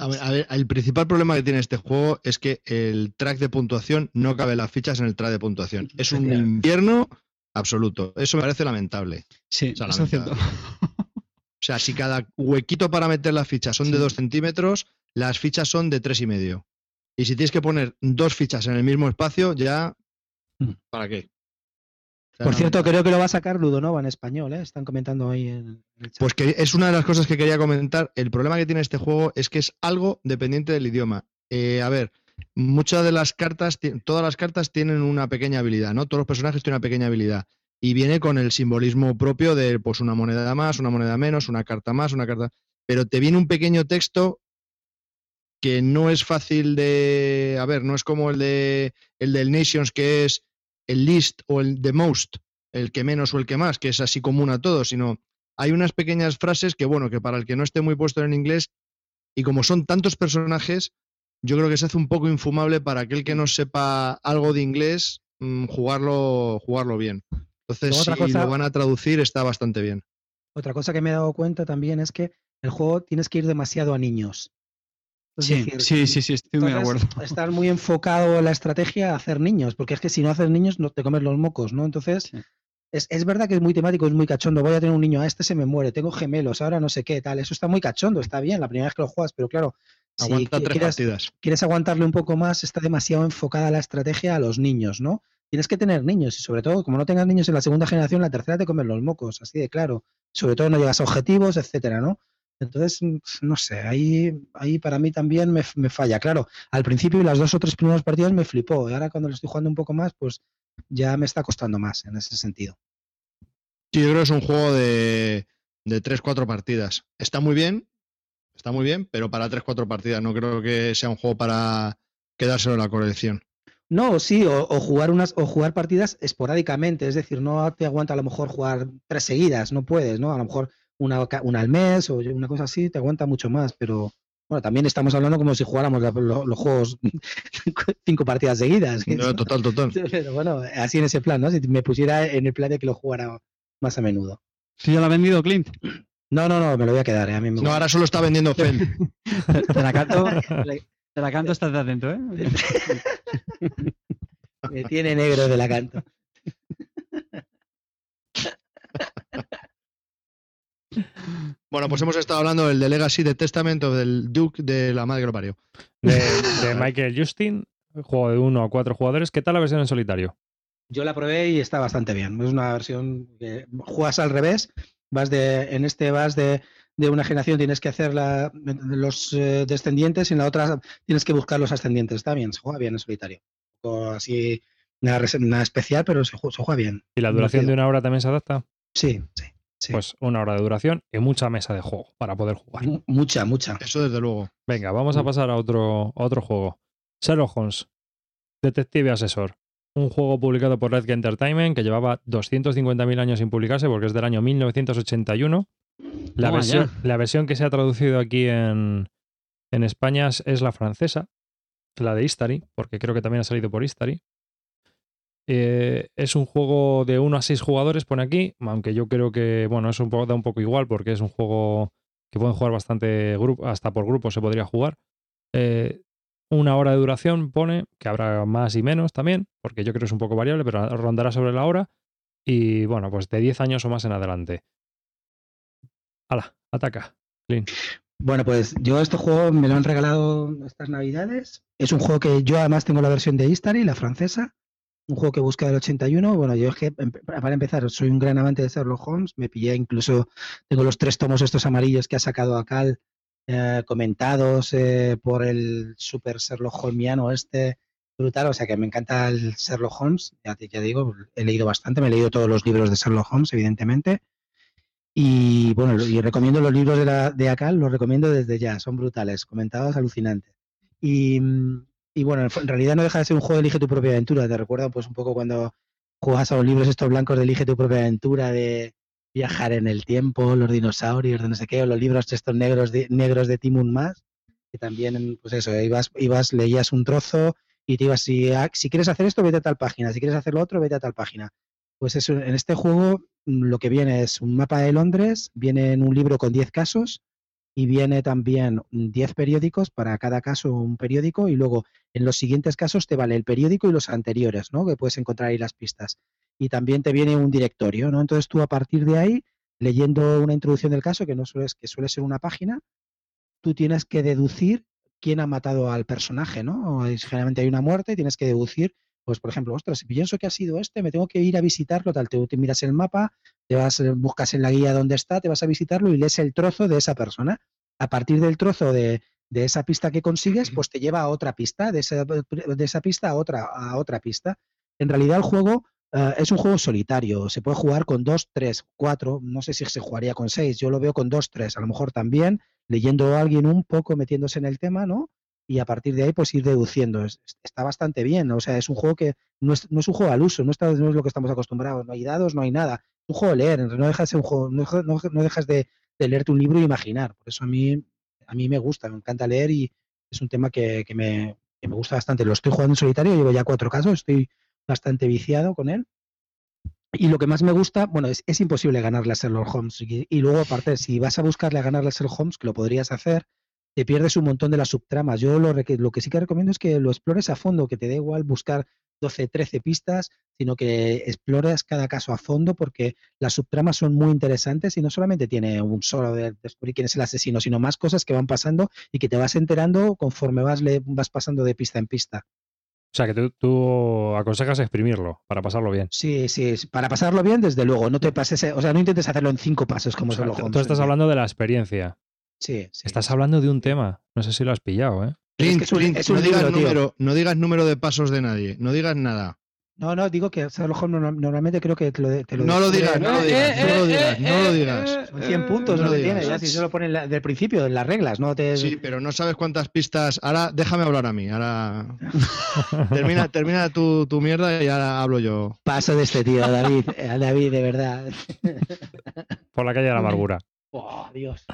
A ver, a ver, el principal problema que tiene este juego es que el track de puntuación no cabe las fichas en el track de puntuación. Es un infierno absoluto. Eso me parece lamentable. Sí, O sea, eso es cierto. O sea, si cada huequito para meter las fichas son de Sí. 2 centímetros, las fichas son de tres y medio. Y si tienes que poner dos fichas en el mismo espacio, ya. Hmm. ¿Para qué? Por cierto, creo que lo va a sacar Ludonova en español, ¿eh? Están comentando ahí en el chat. Pues que es una de las cosas que quería comentar. El problema que tiene este juego es que es algo dependiente del idioma. Eh, a ver, muchas de las cartas, todas las cartas tienen una pequeña habilidad, ¿no? Todos los personajes tienen una pequeña habilidad. y viene con el simbolismo propio de pues una moneda más, una moneda menos, una carta más, una carta. Pero te viene un pequeño texto que no es fácil de. A ver, no es como el de el del Nations, que es el list o el the most, el que menos o el que más, que es así común a todos, sino hay unas pequeñas frases que, bueno, que para el que no esté muy puesto en inglés, y como son tantos personajes, yo creo que se hace un poco infumable para aquel que no sepa algo de inglés, mm, jugarlo, jugarlo bien. Entonces, si lo van a traducir, está bastante bien. Otra cosa que me he dado cuenta también es que el juego tienes que ir demasiado a niños. Sí, sí, sí, sí, estoy muy de acuerdo. Estar muy enfocado la estrategia a hacer niños, porque es que si no haces niños no te comes los mocos, ¿no? Entonces, es, es, verdad que es muy temático, es muy cachondo. Voy a tener un niño, a ah, este se me muere, tengo gemelos, ahora no sé qué, tal. Eso está muy cachondo, está bien la primera vez que lo juegas, pero claro, Aguanta tres quieres, partidas. quieres aguantarle un poco más, está demasiado enfocada la estrategia a los niños, ¿no? Tienes que tener niños y sobre todo, como no tengas niños en la segunda generación, la tercera te comen los mocos, así de claro. Sobre todo no llegas a objetivos, etcétera, ¿no? Entonces, no sé, ahí, ahí para mí también me, me falla. Claro, al principio y las dos o tres primeras partidas me flipó. Y ahora cuando lo estoy jugando un poco más, pues ya me está costando más en ese sentido. Sí, yo creo que es un juego de, de 3-4 partidas. Está muy bien, está muy bien, pero para 3-4 partidas. No creo que sea un juego para quedárselo en la colección. No, sí, o, jugar unas, o jugar partidas esporádicamente, es decir, no te aguanta a lo mejor jugar tres seguidas, no puedes, ¿no? A lo mejor una, una al mes o una cosa así te aguanta mucho más, pero bueno, también estamos hablando como si jugáramos los, juegos <laughs> cinco partidas seguidas. No, <laughs> total, total. Pero bueno, así en ese plan, ¿no? Si me pusiera en el plan de que lo jugara más a menudo. ¿Sí ya lo ha vendido Clint? No, no, no, me lo voy a quedar. ¿eh? A mí no, ahora solo está vendiendo <laughs> Fel. te la canto, te la canto, estás atento, ¿eh? me tiene negro de la canto. Bueno, pues hemos estado hablando del de Legacy de Testament o del Duke de la madre que lo parió. De, Michael Justin, juego de uno a cuatro jugadores. ¿Qué tal la versión en solitario? Yo la probé y está bastante bien. Es una versión que juegas al revés. Vas de, en este vas de, una generación, tienes que hacer la, los eh, descendientes y en la otra tienes que buscar los ascendientes. Está bien, se juega bien en solitario. O así, nada, especial, pero se, juega bien. ¿Y la duración de una hora también se adapta? Sí, sí. Pues una hora de duración y mucha mesa de juego para poder jugar. mucha, mucha. Eso desde luego. Venga, vamos a mm. pasar a otro, a otro juego. Sherlock Holmes, Detective Asesor un juego publicado por Red Entertainment que llevaba 250.000 años sin publicarse porque es del año 1981. La, versión, la versión, que se ha traducido aquí en, en España es la francesa, la de Istari, porque creo que también ha salido por Istari. Eh, es un juego de 1 a 6 jugadores, pone aquí, aunque yo creo que, bueno, es un poco, da un poco igual porque es un juego que pueden jugar bastante, hasta por grupo se podría jugar. Eh, una hora de duración pone, que habrá más y menos también, porque yo creo que es un poco variable, pero rondará sobre la hora. Y bueno, pues de 10 años o más en adelante. Hala, ataca. Bueno, pues yo este juego me lo han regalado estas navidades. Es un juego que yo además tengo la versión de Istari, la francesa. Un juego que busca del 81. Bueno, yo es que, para empezar, soy un gran amante de Sherlock Holmes. Me pillé incluso, tengo los tres tomos estos amarillos que ha sacado Cal eh, comentados eh, por el super Sherlock Holmesiano este brutal, o sea que me encanta el Sherlock Holmes, ya, ya digo, he leído bastante, me he leído todos los libros de Sherlock Holmes, evidentemente, y bueno, y recomiendo los libros de, la, de Acal, los recomiendo desde ya, son brutales, comentados alucinantes. Y, y bueno, en realidad no deja de ser un juego de Elige tu propia aventura, te recuerda pues un poco cuando juegas a los libros estos blancos de Elige tu propia aventura, de, viajar en el tiempo, los dinosaurios, de no sé qué, o los libros estos negros de, negros de Timun Más, que también, pues eso, ibas, ibas, leías un trozo y te ibas, si, ah, si quieres hacer esto, vete a tal página, si quieres hacer lo otro, vete a tal página. Pues eso, en este juego mm, lo que viene es un mapa de Londres, viene en un libro con 10 casos y viene también 10 periódicos, para cada caso un periódico, y luego en los siguientes casos te vale el periódico y los anteriores, ¿no? Que puedes encontrar ahí las pistas y también te viene un directorio, ¿no? Entonces tú a partir de ahí, leyendo una introducción del caso, que no suele, que suele ser una página, tú tienes que deducir quién ha matado al personaje, ¿no? generalmente hay una muerte tienes que deducir, pues por ejemplo, ostras, si pienso que ha sido este, me tengo que ir a visitarlo, tal, te, te miras el mapa, te vas, buscas en la guía dónde está, te vas a visitarlo y lees el trozo de esa persona. A partir del trozo de, de esa pista que consigues, pues te lleva a otra pista, de esa, de esa pista a otra, a otra pista. En realidad el juego eh, es un juego solitario. Se puede jugar con dos, tres, cuatro. No sé si se jugaría con seis. Yo lo veo con dos, tres. A lo mejor también leyendo a alguien un poco, metiéndose en el tema, ¿no? Y a partir de ahí, pues ir deduciendo. está bastante bien. O sea, es un juego que no es, un juego al uso, no, está, no es lo que estamos acostumbrados. No hay dados, no hay nada. Es un juego de leer. No dejas, un juego, no, dejas de, leerte un libro e imaginar. Por eso a mí, a mí me gusta, me encanta leer y es un tema que, me, que me gusta bastante. Lo estoy jugando en solitario, llevo ya cuatro casos, estoy bastante viciado con él. Y lo que más me gusta, bueno, es, es imposible ganarle a Sherlock Holmes. Y, luego, aparte, si vas a buscarle a ganarle a Sherlock Holmes, que lo podrías hacer, te pierdes un montón de las subtramas. Yo lo, lo que sí que recomiendo es que lo explores a fondo, que te da igual buscar 12, 13 pistas, sino que explores cada caso a fondo porque las subtramas son muy interesantes y no solamente tiene un solo de descubrir quién es el asesino, sino más cosas que van pasando y que te vas enterando conforme vas, le, vas pasando de pista en pista. O sea, que tú, aconsejas exprimirlo para pasarlo bien. Sí, sí, para pasarlo bien, desde luego. No te pases, o sea, no intentes hacerlo en cinco pasos como o sea, Tú estás hablando de la experiencia. Sí, sí. Estás hablando de un tema. No sé si lo has pillado, ¿eh? no, digas número, no digas número de pasos de nadie. No digas nada. No, no, digo que Sherlock Holmes normalmente creo que te lo, te no, lo digas, no lo digas, no lo digas, no lo digas. Son 100 puntos lo que tiene, ya si se lo ponen del principio, en las reglas, no te... Sí, pero no sabes cuántas pistas... Ahora déjame hablar a mí, ahora... <laughs> termina termina tu, tu, mierda y ahora hablo yo. Paso de este tío, David, a David, de verdad. Por la calle de la amargura. Oh, Dios.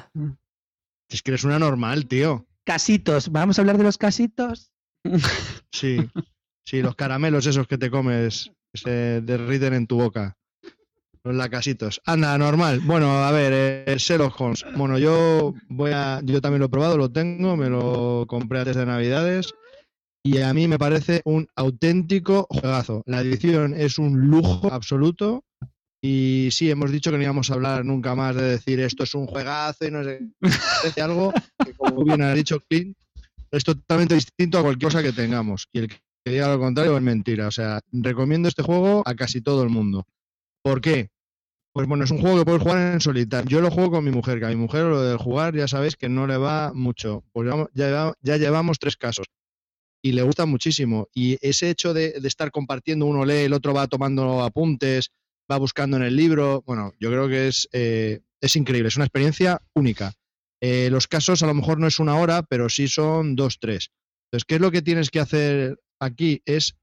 Es que eres una normal, tío. Casitos, ¿vamos a hablar de los casitos? <laughs> Sí. Sí, los caramelos esos que te comes que se derriten en tu boca. Los lacasitos. Anda, normal. Bueno, a ver, eh, Sherlock Holmes. Bueno, yo voy a. Yo también lo he probado, lo tengo, me lo compré antes de Navidades. Y a mí me parece un auténtico juegazo. La edición es un lujo absoluto. Y sí, hemos dicho que no íbamos a hablar nunca más de decir esto es un juegazo y no sé. Parece algo que, como bien ha dicho Clint, es totalmente distinto a cualquier cosa que tengamos. Y el que diga lo contrario es mentira. O sea, recomiendo este juego a casi todo el mundo. ¿Por qué? Pues bueno, es un juego que puedes jugar en solitario. Yo lo juego con mi mujer, que a mi mujer lo de jugar ya sabéis que no le va mucho. Pues ya, ya llevamos tres casos y le gusta muchísimo. Y ese hecho de, estar compartiendo, uno lee, el otro va tomando apuntes, va buscando en el libro, bueno, yo creo que es, eh, es increíble, es una experiencia única. Eh, los casos a lo mejor no es una hora, pero sí son dos, tres. Entonces, ¿qué es lo que tienes que hacer aquí es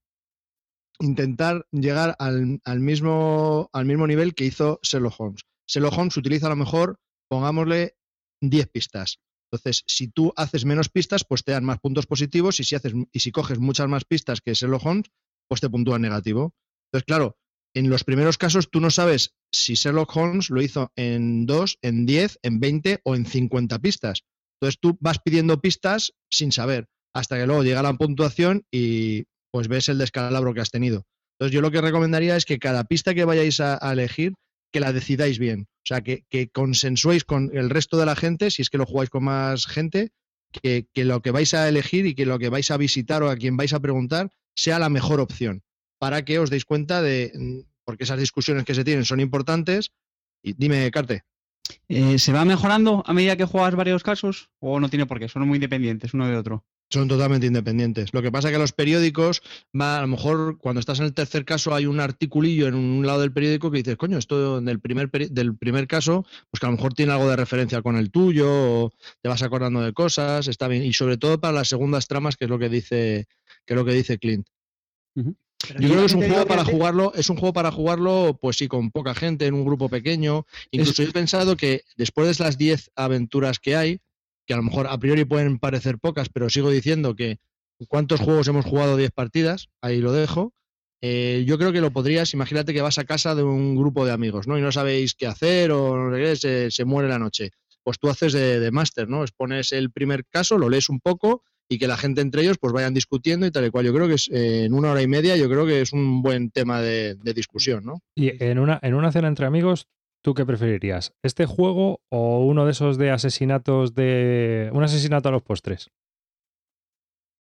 intentar llegar al, mismo, al mismo nivel que hizo Sherlock Holmes. Sherlock Holmes utiliza a lo mejor, pongámosle, 10 pistas. Entonces, si tú haces menos pistas, pues te dan más puntos positivos y si, haces, y si coges muchas más pistas que Sherlock Holmes, pues te puntúan negativo. Entonces, claro, en los primeros casos tú no sabes si Sherlock Holmes lo hizo en 2, en 10, en 20 o en 50 pistas. Entonces tú vas pidiendo pistas sin saber hasta que luego llega la puntuación y pues ves el descalabro que has tenido. Entonces yo lo que recomendaría es que cada pista que vayáis a, elegir, que la decidáis bien. O sea, que, consensuéis con el resto de la gente, si es que lo jugáis con más gente, que, que, lo que vais a elegir y que lo que vais a visitar o a quien vais a preguntar sea la mejor opción, para que os deis cuenta de, mm, porque esas discusiones que se tienen son importantes. Y dime, Carte. Eh, ¿Se va mejorando a medida que juegas varios casos o no tiene por qué? Son muy independientes uno de otro. Son totalmente independientes. Lo que pasa es que los periódicos, a lo mejor cuando estás en el tercer caso hay un articulillo en un lado del periódico que dices, coño, esto del primer, del primer caso, pues que a lo mejor tiene algo de referencia con el tuyo, o te vas acordando de cosas, está bien. Y sobre todo para las segundas tramas, que es lo que dice, que es lo que dice Clint. Yo creo que es un juego para jugarlo, es un juego para jugarlo, pues sí, con poca gente, en un grupo pequeño. Incluso he pensado que después de las 10 aventuras que hay, que a lo mejor a priori pueden parecer pocas, pero sigo diciendo que cuántos juegos hemos jugado 10 partidas, ahí lo dejo. Eh, yo creo que lo podrías, imagínate que vas a casa de un grupo de amigos, ¿no? Y no sabéis qué hacer o no sé qué, se, muere la noche. Pues tú haces de, máster, ¿no? Expones el primer caso, lo lees un poco y que la gente entre ellos pues vayan discutiendo y tal y cual. Yo creo que es, en una hora y media yo creo que es un buen tema de, de discusión, ¿no? Y en una, en una cena entre amigos, ¿Tú qué preferirías? ¿Este juego o uno de esos de asesinatos de. un asesinato a los postres?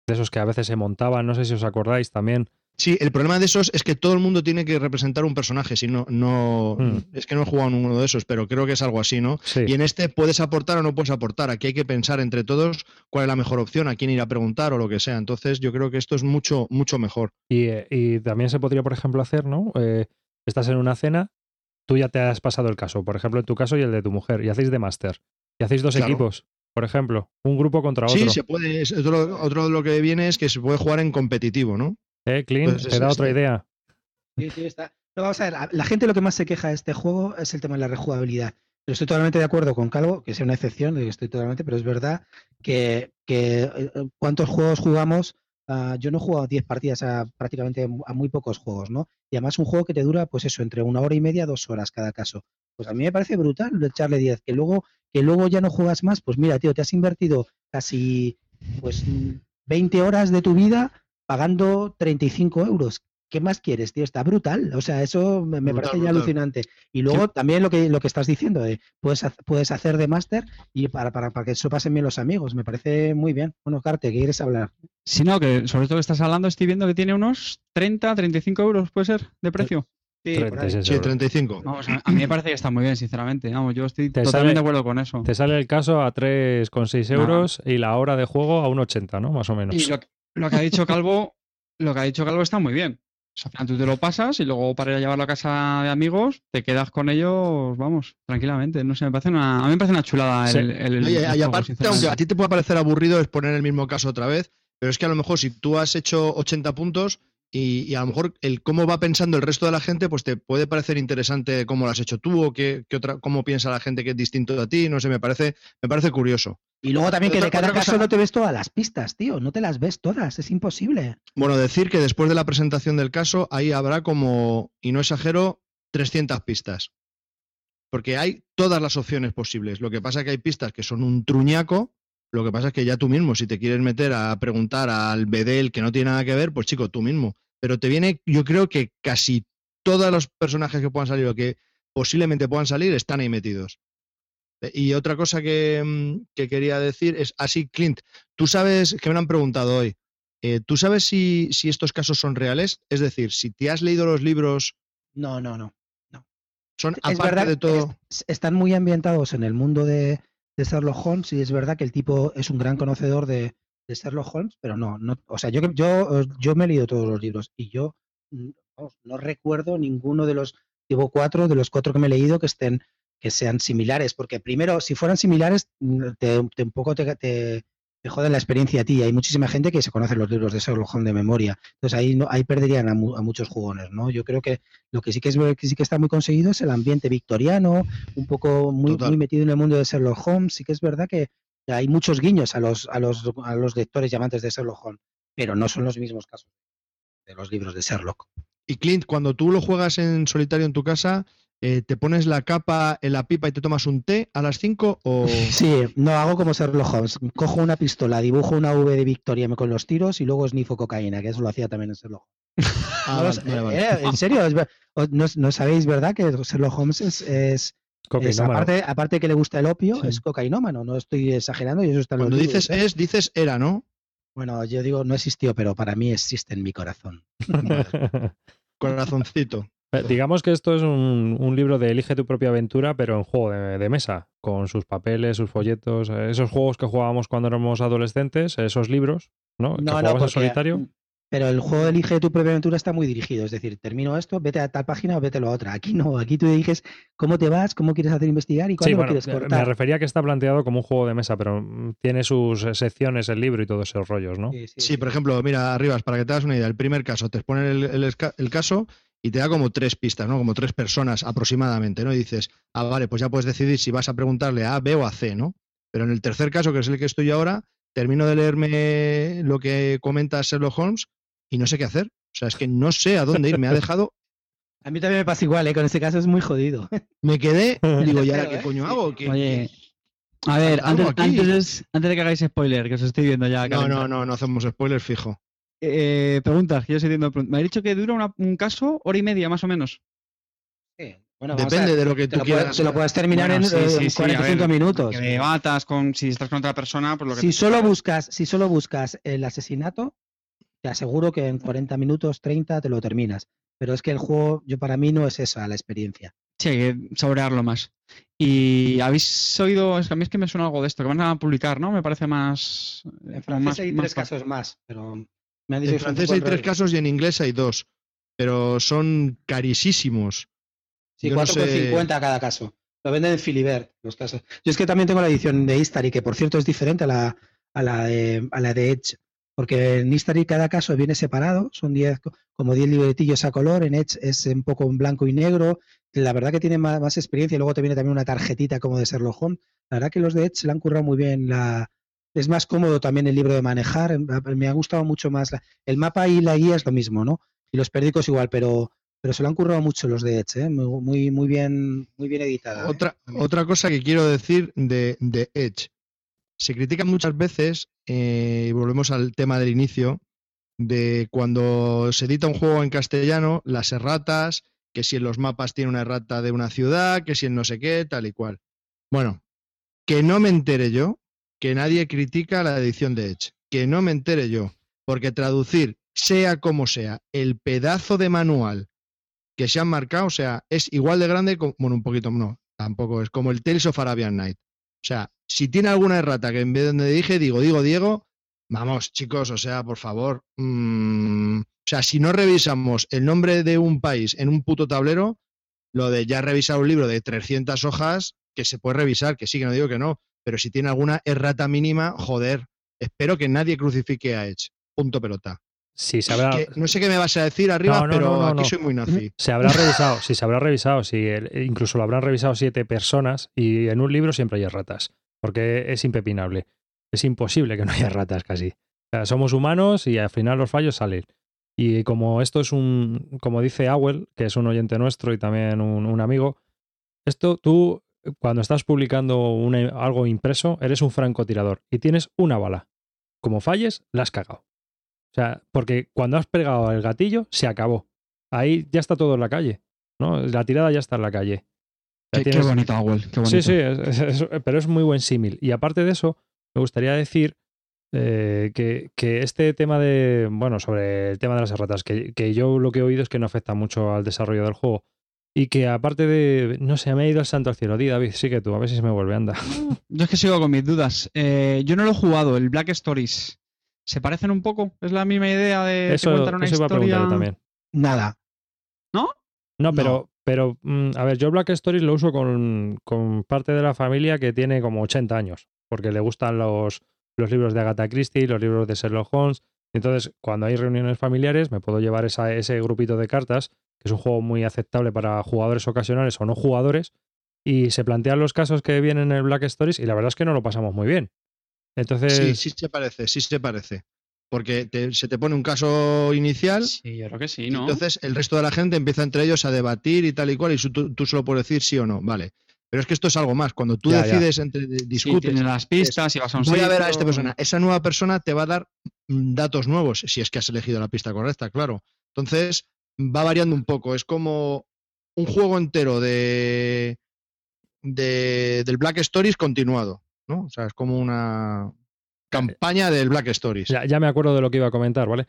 De esos que a veces se montaban, no sé si os acordáis también, Sí, el problema de esos es que todo el mundo tiene que representar un personaje, si no, no, Mm. es que no he jugado en uno de esos, pero creo que es algo así, ¿no? Sí. Y en este puedes aportar o no puedes aportar. Aquí hay que pensar entre todos cuál es la mejor opción, a quién ir a preguntar o lo que sea. Entonces, yo creo que esto es mucho, mucho mejor. Y, eh, y también se podría, por ejemplo, hacer, ¿no? Eh, estás en una cena, tú ya te has pasado el caso, por ejemplo, en tu caso y el de tu mujer, y hacéis de máster. Y hacéis dos Claro. equipos, por ejemplo, un grupo contra otro. Sí, se puede. Otro, otro de lo que viene es que se puede jugar en competitivo, ¿no? ¿Eh, Clint? Pues ¿Te da otra idea? Sí, sí, está. No, vamos a ver, la gente lo que más se queja de este juego es el tema de la rejugabilidad. Pero estoy totalmente de acuerdo con Calvo, que sea una excepción, estoy totalmente, pero es verdad que, que, eh, cuántos juegos jugamos. Ah, yo no he jugado 10 partidas a prácticamente a muy pocos juegos, ¿no? Y además un juego que te dura, pues eso, entre una hora y media, dos horas cada caso. Pues a mí me parece brutal echarle 10, que luego, que luego ya no juegas más, pues mira, tío, te has invertido casi pues 20 horas de tu vida pagando 35 euros. ¿Qué más quieres, tío? Está brutal. O sea, eso me, me Brutal, parece ya brutal. alucinante. Y luego también lo que, lo que estás diciendo, de puedes, puedes hacer de máster y para, para, para que eso pasen bien los amigos. Me parece muy bien. Bueno, Carte, ¿qué quieres hablar? Si no, que sobre todo que estás hablando, estoy viendo que tiene unos 30, 35 euros, puede ser, de precio. Sí, por ahí. 36 Sí, euros. 35. Vamos, a, mí me parece que está muy bien, sinceramente. Vamos, yo estoy Te totalmente sale- de acuerdo con eso. Te sale el caso a 3,6 Nada. euros y la hora de juego a 1,80, ¿no? Más o menos. Y lo, que- lo que ha dicho Calvo, lo que ha dicho Calvo está muy bien. O sea, al final tú te lo pasas y luego para ir a llevarlo a casa de amigos, te quedas con ellos, vamos, tranquilamente. No sé, me parece una, a mí me parece una chulada Sí. el, el- el Oye, y juego, aparte, aunque a ti te pueda parecer aburrido es poner el mismo caso otra vez, pero es que a lo mejor si tú has hecho 80 puntos y, y a lo mejor el cómo va pensando el resto de la gente, pues te puede parecer interesante cómo lo has hecho tú o qué, qué otra, cómo piensa la gente que es distinto a ti, no sé, me parece, me parece curioso. Y luego también que Otra- de cada caso cosa- no te ves todas las pistas, tío. No te las ves todas. Es imposible. Bueno, decir que después de la presentación del caso, ahí habrá como, y no exagero, 300 pistas. Porque hay todas las opciones posibles. Lo que pasa es que hay pistas que son un truñaco. Lo que pasa es que ya tú mismo, si te quieres meter a preguntar al bedel que no tiene nada que ver, pues chico, tú mismo. Pero te viene, yo creo que casi todos los personajes que puedan salir o que posiblemente puedan salir están ahí metidos. Eh, Y otra cosa que, mm, que quería decir es, así, Clint, tú sabes, que me lo han preguntado hoy, eh, ¿tú sabes si, si estos casos son reales? Es decir, si te has leído los libros, No, no, no. son Es aparte verdad de todo. es- están muy ambientados en el mundo de, de Sherlock Holmes y es verdad que el tipo es un gran conocedor de, de Sherlock Holmes, pero no, no, o sea, yo, que- yo, yo me he leído todos los libros y yo mm, vamos, no recuerdo ninguno de los, llevo cuatro, de los cuatro que me he leído que estén, que sean similares, porque primero, si fueran similares, mm, te, te- un poco te, te, te joden la experiencia a ti. Hay muchísima gente que se conoce los libros de Sherlock Holmes de memoria. Entonces ahí, no, ahí perderían a, mu- a muchos jugones, ¿no? Yo creo que lo que sí que es que sí que está muy conseguido es el ambiente victoriano, un poco muy, Total. muy metido en el mundo de Sherlock Holmes. Sí que es verdad que hay muchos guiños a los, a los, a los lectores y amantes de Sherlock Holmes, pero no son los mismos casos de los libros de Sherlock. Y Clint, cuando tú lo juegas en solitario en tu casa, eh, ¿te pones la capa en la pipa y te tomas un té a las 5 o...? <laughs> Sí, no hago como Sherlock Holmes. Cojo una pistola, dibujo una V de victoria con los tiros y luego snifo cocaína, que eso lo hacía también en Sherlock Holmes. <laughs> Ah, No lo vale, sé, vale, vale. eh, en serio, no, no sabéis, ¿verdad? Que Sherlock Holmes es, es, es aparte, aparte que le gusta el opio, Sí. es cocainómano, no estoy exagerando y eso está Cuando libros, dices ¿eh? es, dices era, ¿no? Bueno, yo digo no existió, pero para mí existe en mi corazón. <laughs> Corazoncito. Eh, Digamos que esto es un, un libro de Elige tu propia aventura, pero en juego de, de mesa, con sus papeles, sus folletos, eh, esos juegos que jugábamos cuando éramos adolescentes, esos libros, ¿no? que No, no, jugabas en porque- solitario. Pero el juego de elige tu propia aventura está muy dirigido, es decir, termino esto, vete a tal página o vete a la otra. Aquí no, aquí tú eliges cómo te vas, cómo quieres hacer investigar y Sí, cuándo lo bueno, quieres cortar. me refería a que está planteado como un juego de mesa, pero mm, tiene sus eh, secciones, el libro y todos esos rollos, ¿no? Sí, sí, Sí, por ejemplo, mira, Arribas, para que te hagas una idea, el primer caso, te ponen el, el caso y te da como tres pistas, ¿no? Como tres personas aproximadamente, ¿no? Y dices, ah, vale, pues ya puedes decidir si vas a preguntarle a B o a C, ¿no? Pero en el tercer caso, que es el que estoy ahora, termino de leerme lo que comenta Sherlock Holmes y no sé qué hacer. O sea, es que no sé a dónde ir. Me ha dejado, <laughs> A mí también me pasa igual, ¿eh? con este caso es muy jodido. <laughs> me quedé, digo, ¿y ahora qué ¿eh? coño hago? ¿Qué- Oye, a ver, antes, antes, antes de que hagáis spoiler, que os estoy viendo ya. No, no, no, no hacemos spoilers fijo. Eh, preguntas, que yo estoy viendo. Me ha dicho que dura una- un caso hora y media, más o menos. Bueno, vamos a Depende ver, de lo que te tú lo, puedes, quieras. te lo puedes terminar Bueno, en sí, eh, sí, sí, a 45 ver, minutos. Que debatas con si estás con otra persona, pues lo que Si te- solo buscas, si solo buscas el asesinato, te aseguro que en 40 minutos, 30 te lo terminas. Pero es que el juego, yo para mí no es esa la experiencia. Sí, hay que saborearlo más. Y habéis oído, es que a mí es que me suena algo de esto, que van a publicar, ¿no? Me parece más. En como francés más- hay más tres fácil. casos más, pero me han dicho En que francés hay tres casos y en inglés hay dos, pero son carísimos. Sí, Yo no 4,50 cada caso. Lo venden en Filibert, los casos. Yo es que también tengo la edición de Istari, que por cierto es diferente a la, a la, de, a la de Edge, porque en Istari cada caso viene separado, son 10, co- como 10 libretillos a color, en Edge es un poco en blanco y negro. La verdad que tiene más, más experiencia y luego te viene también una tarjetita como de Sherlock Holmes. La verdad que los de Edge se le han currado muy bien. La, es más cómodo también el libro de manejar. Me ha gustado mucho más. la- el mapa y la guía es lo mismo, ¿no? Y los periódicos igual, pero pero se lo han currado mucho los de Edge, ¿eh? muy, muy, bien, muy bien editada. Otra, otra cosa que quiero decir de, de Edge. Se critica muchas veces, eh, y volvemos al tema del inicio, de cuando se edita un juego en castellano, las erratas, que si en los mapas tiene una errata de una ciudad, que si en no sé qué, tal y cual. Bueno, que no me entere yo, que nadie critica la edición de Edge, que no me entere yo, porque traducir, sea como sea, el pedazo de manual que se han marcado, o sea, es igual de grande, como, bueno, un poquito, no, tampoco es como el Tales of Arabian Night. O sea, si tiene alguna errata que en vez de donde dije, digo, digo, Diego, vamos, chicos, o sea, por favor, mm, o sea, si no revisamos el nombre de un país en un puto tablero, lo de ya revisar un libro de 300 hojas, que se puede revisar, que sí, que no digo que no, pero si tiene alguna errata mínima, joder, espero que nadie crucifique a Edge. Punto pelota. Sí, se habrá, Que no sé qué me vas a decir arriba, No, no, pero no, aquí soy muy nazi. se habrá revisado, sí, se habrá revisado, sí, el- incluso lo habrán revisado siete personas y en un libro siempre hay ratas, porque es impepinable. Es imposible que no haya ratas casi. O sea, somos humanos y al final los fallos salen. Y como esto es un, como dice Awel, que es un oyente nuestro y también un, amigo, esto tú, cuando estás publicando algo impreso, eres un francotirador y tienes una bala. Como falles, la has cagado. O sea, porque cuando has pegado el gatillo, se acabó. Ahí ya está todo en la calle. ¿no? La tirada ya está en la calle. Qué, qué tienes- bonito, Awel, qué bonito. Sí, sí, es- es- es- pero es muy buen símil. Y aparte de eso, me gustaría decir eh, que, que este tema de, bueno, sobre el tema de las erratas, que, que yo lo que he oído es que no afecta mucho al desarrollo del juego. Y que aparte de, no sé, me ha ido el santo al cielo. Di, David, sí que tú, a ver si se me vuelve, anda. <laughs> Yo es que sigo con mis dudas. Eh, yo no lo he jugado, el Black Stories. ¿Se parecen un poco? ¿Es la misma idea de que Eso, cuentan una eso iba a historia? preguntar yo también. Nada. ¿No? No, pero, No. Pero mm, a ver, yo Black Stories lo uso con, con parte de la familia que tiene como 80 años, porque le gustan los, los libros de Agatha Christie, los libros de Sherlock Holmes. Entonces, cuando hay reuniones familiares, me puedo llevar esa- ese grupito de cartas, que es un juego muy aceptable para jugadores ocasionales o no jugadores, y se plantean los casos que vienen en el Black Stories, y la verdad es que no lo pasamos muy bien. Entonces, Sí, sí se parece, sí se parece. Porque te- se te pone un caso inicial, Sí, yo creo que sí, ¿no? entonces el resto de la gente empieza entre ellos a debatir y tal y cual, y tú, tú solo puedes decir sí o no, vale. Pero es que esto es algo más. Cuando tú Ya, ya. decides entre Sí, discutes, tienes las pistas y vas a un voy a ver a esta persona. Esa nueva persona te va a dar mm, datos nuevos, si es que has elegido la pista correcta, claro. Entonces, va variando un poco. Es como un juego entero de, de- del Black Stories continuado, ¿no? O sea, es como una campaña del Black Stories. Ya, ya me acuerdo de lo que iba a comentar, ¿vale?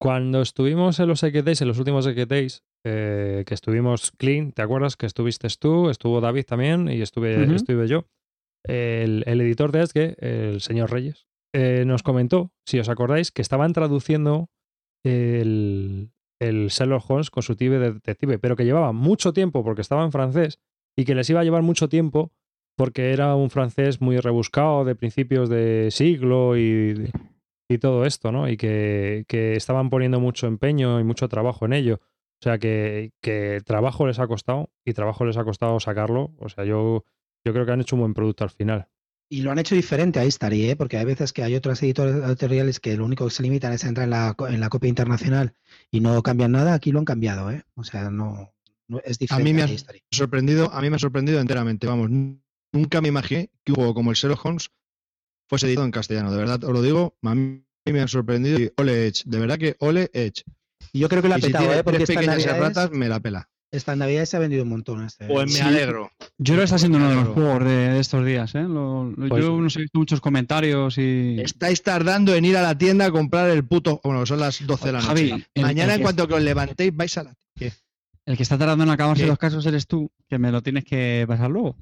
Cuando estuvimos en los Days, en los últimos Days, eh, que estuvimos clean, ¿te acuerdas? Que estuviste tú, estuvo David también y estuve, estuve yo. El, el editor de Esque, el señor Reyes, eh, nos comentó, si os acordáis, que estaban traduciendo el, el Sherlock Holmes con su tibe de detective, pero que llevaba mucho tiempo porque estaba en francés y que les iba a llevar mucho tiempo porque era un francés muy rebuscado de principios de siglo y, y todo esto, ¿no? Y que, que estaban poniendo mucho empeño y mucho trabajo en ello. O sea, que, que trabajo les ha costado y trabajo les ha costado sacarlo. O sea, yo, yo creo que han hecho un buen producto al final. Y lo han hecho diferente a Istari, ¿eh? porque hay veces que hay otras editores- editoriales que lo único que se limitan es a entrar en la, co- en la copia internacional y no cambian nada. Aquí lo han cambiado, ¿eh? O sea, no, no- es A diferente mí me a ha Istari. sorprendido, a mí me ha sorprendido enteramente. Vamos, nunca me imaginé que un juego como el Sherlock Holmes fuese editado en castellano. De verdad, os lo digo, a mí me ha sorprendido. Y ole Edge, de verdad que ole Edge. Y yo creo que lo ha Y si petado, tiene ¿eh? porque tres pequeñas navidades, erratas, me la pela. Esta Navidad se ha vendido un montón. Este. Pues me Sí. alegro. Yo creo que está siendo uno de los juegos de, de estos días, ¿eh? Lo- lo- Pues- yo no sé, he visto muchos comentarios y... Estáis tardando en ir a la tienda a comprar el puto. Bueno, son las 12 de la noche. Javi, el- Mañana, el en cuanto que os levantéis, vais a la. ¿Qué? El que está tardando en acabarse ¿Qué? los casos eres tú, que me lo tienes que pasar luego.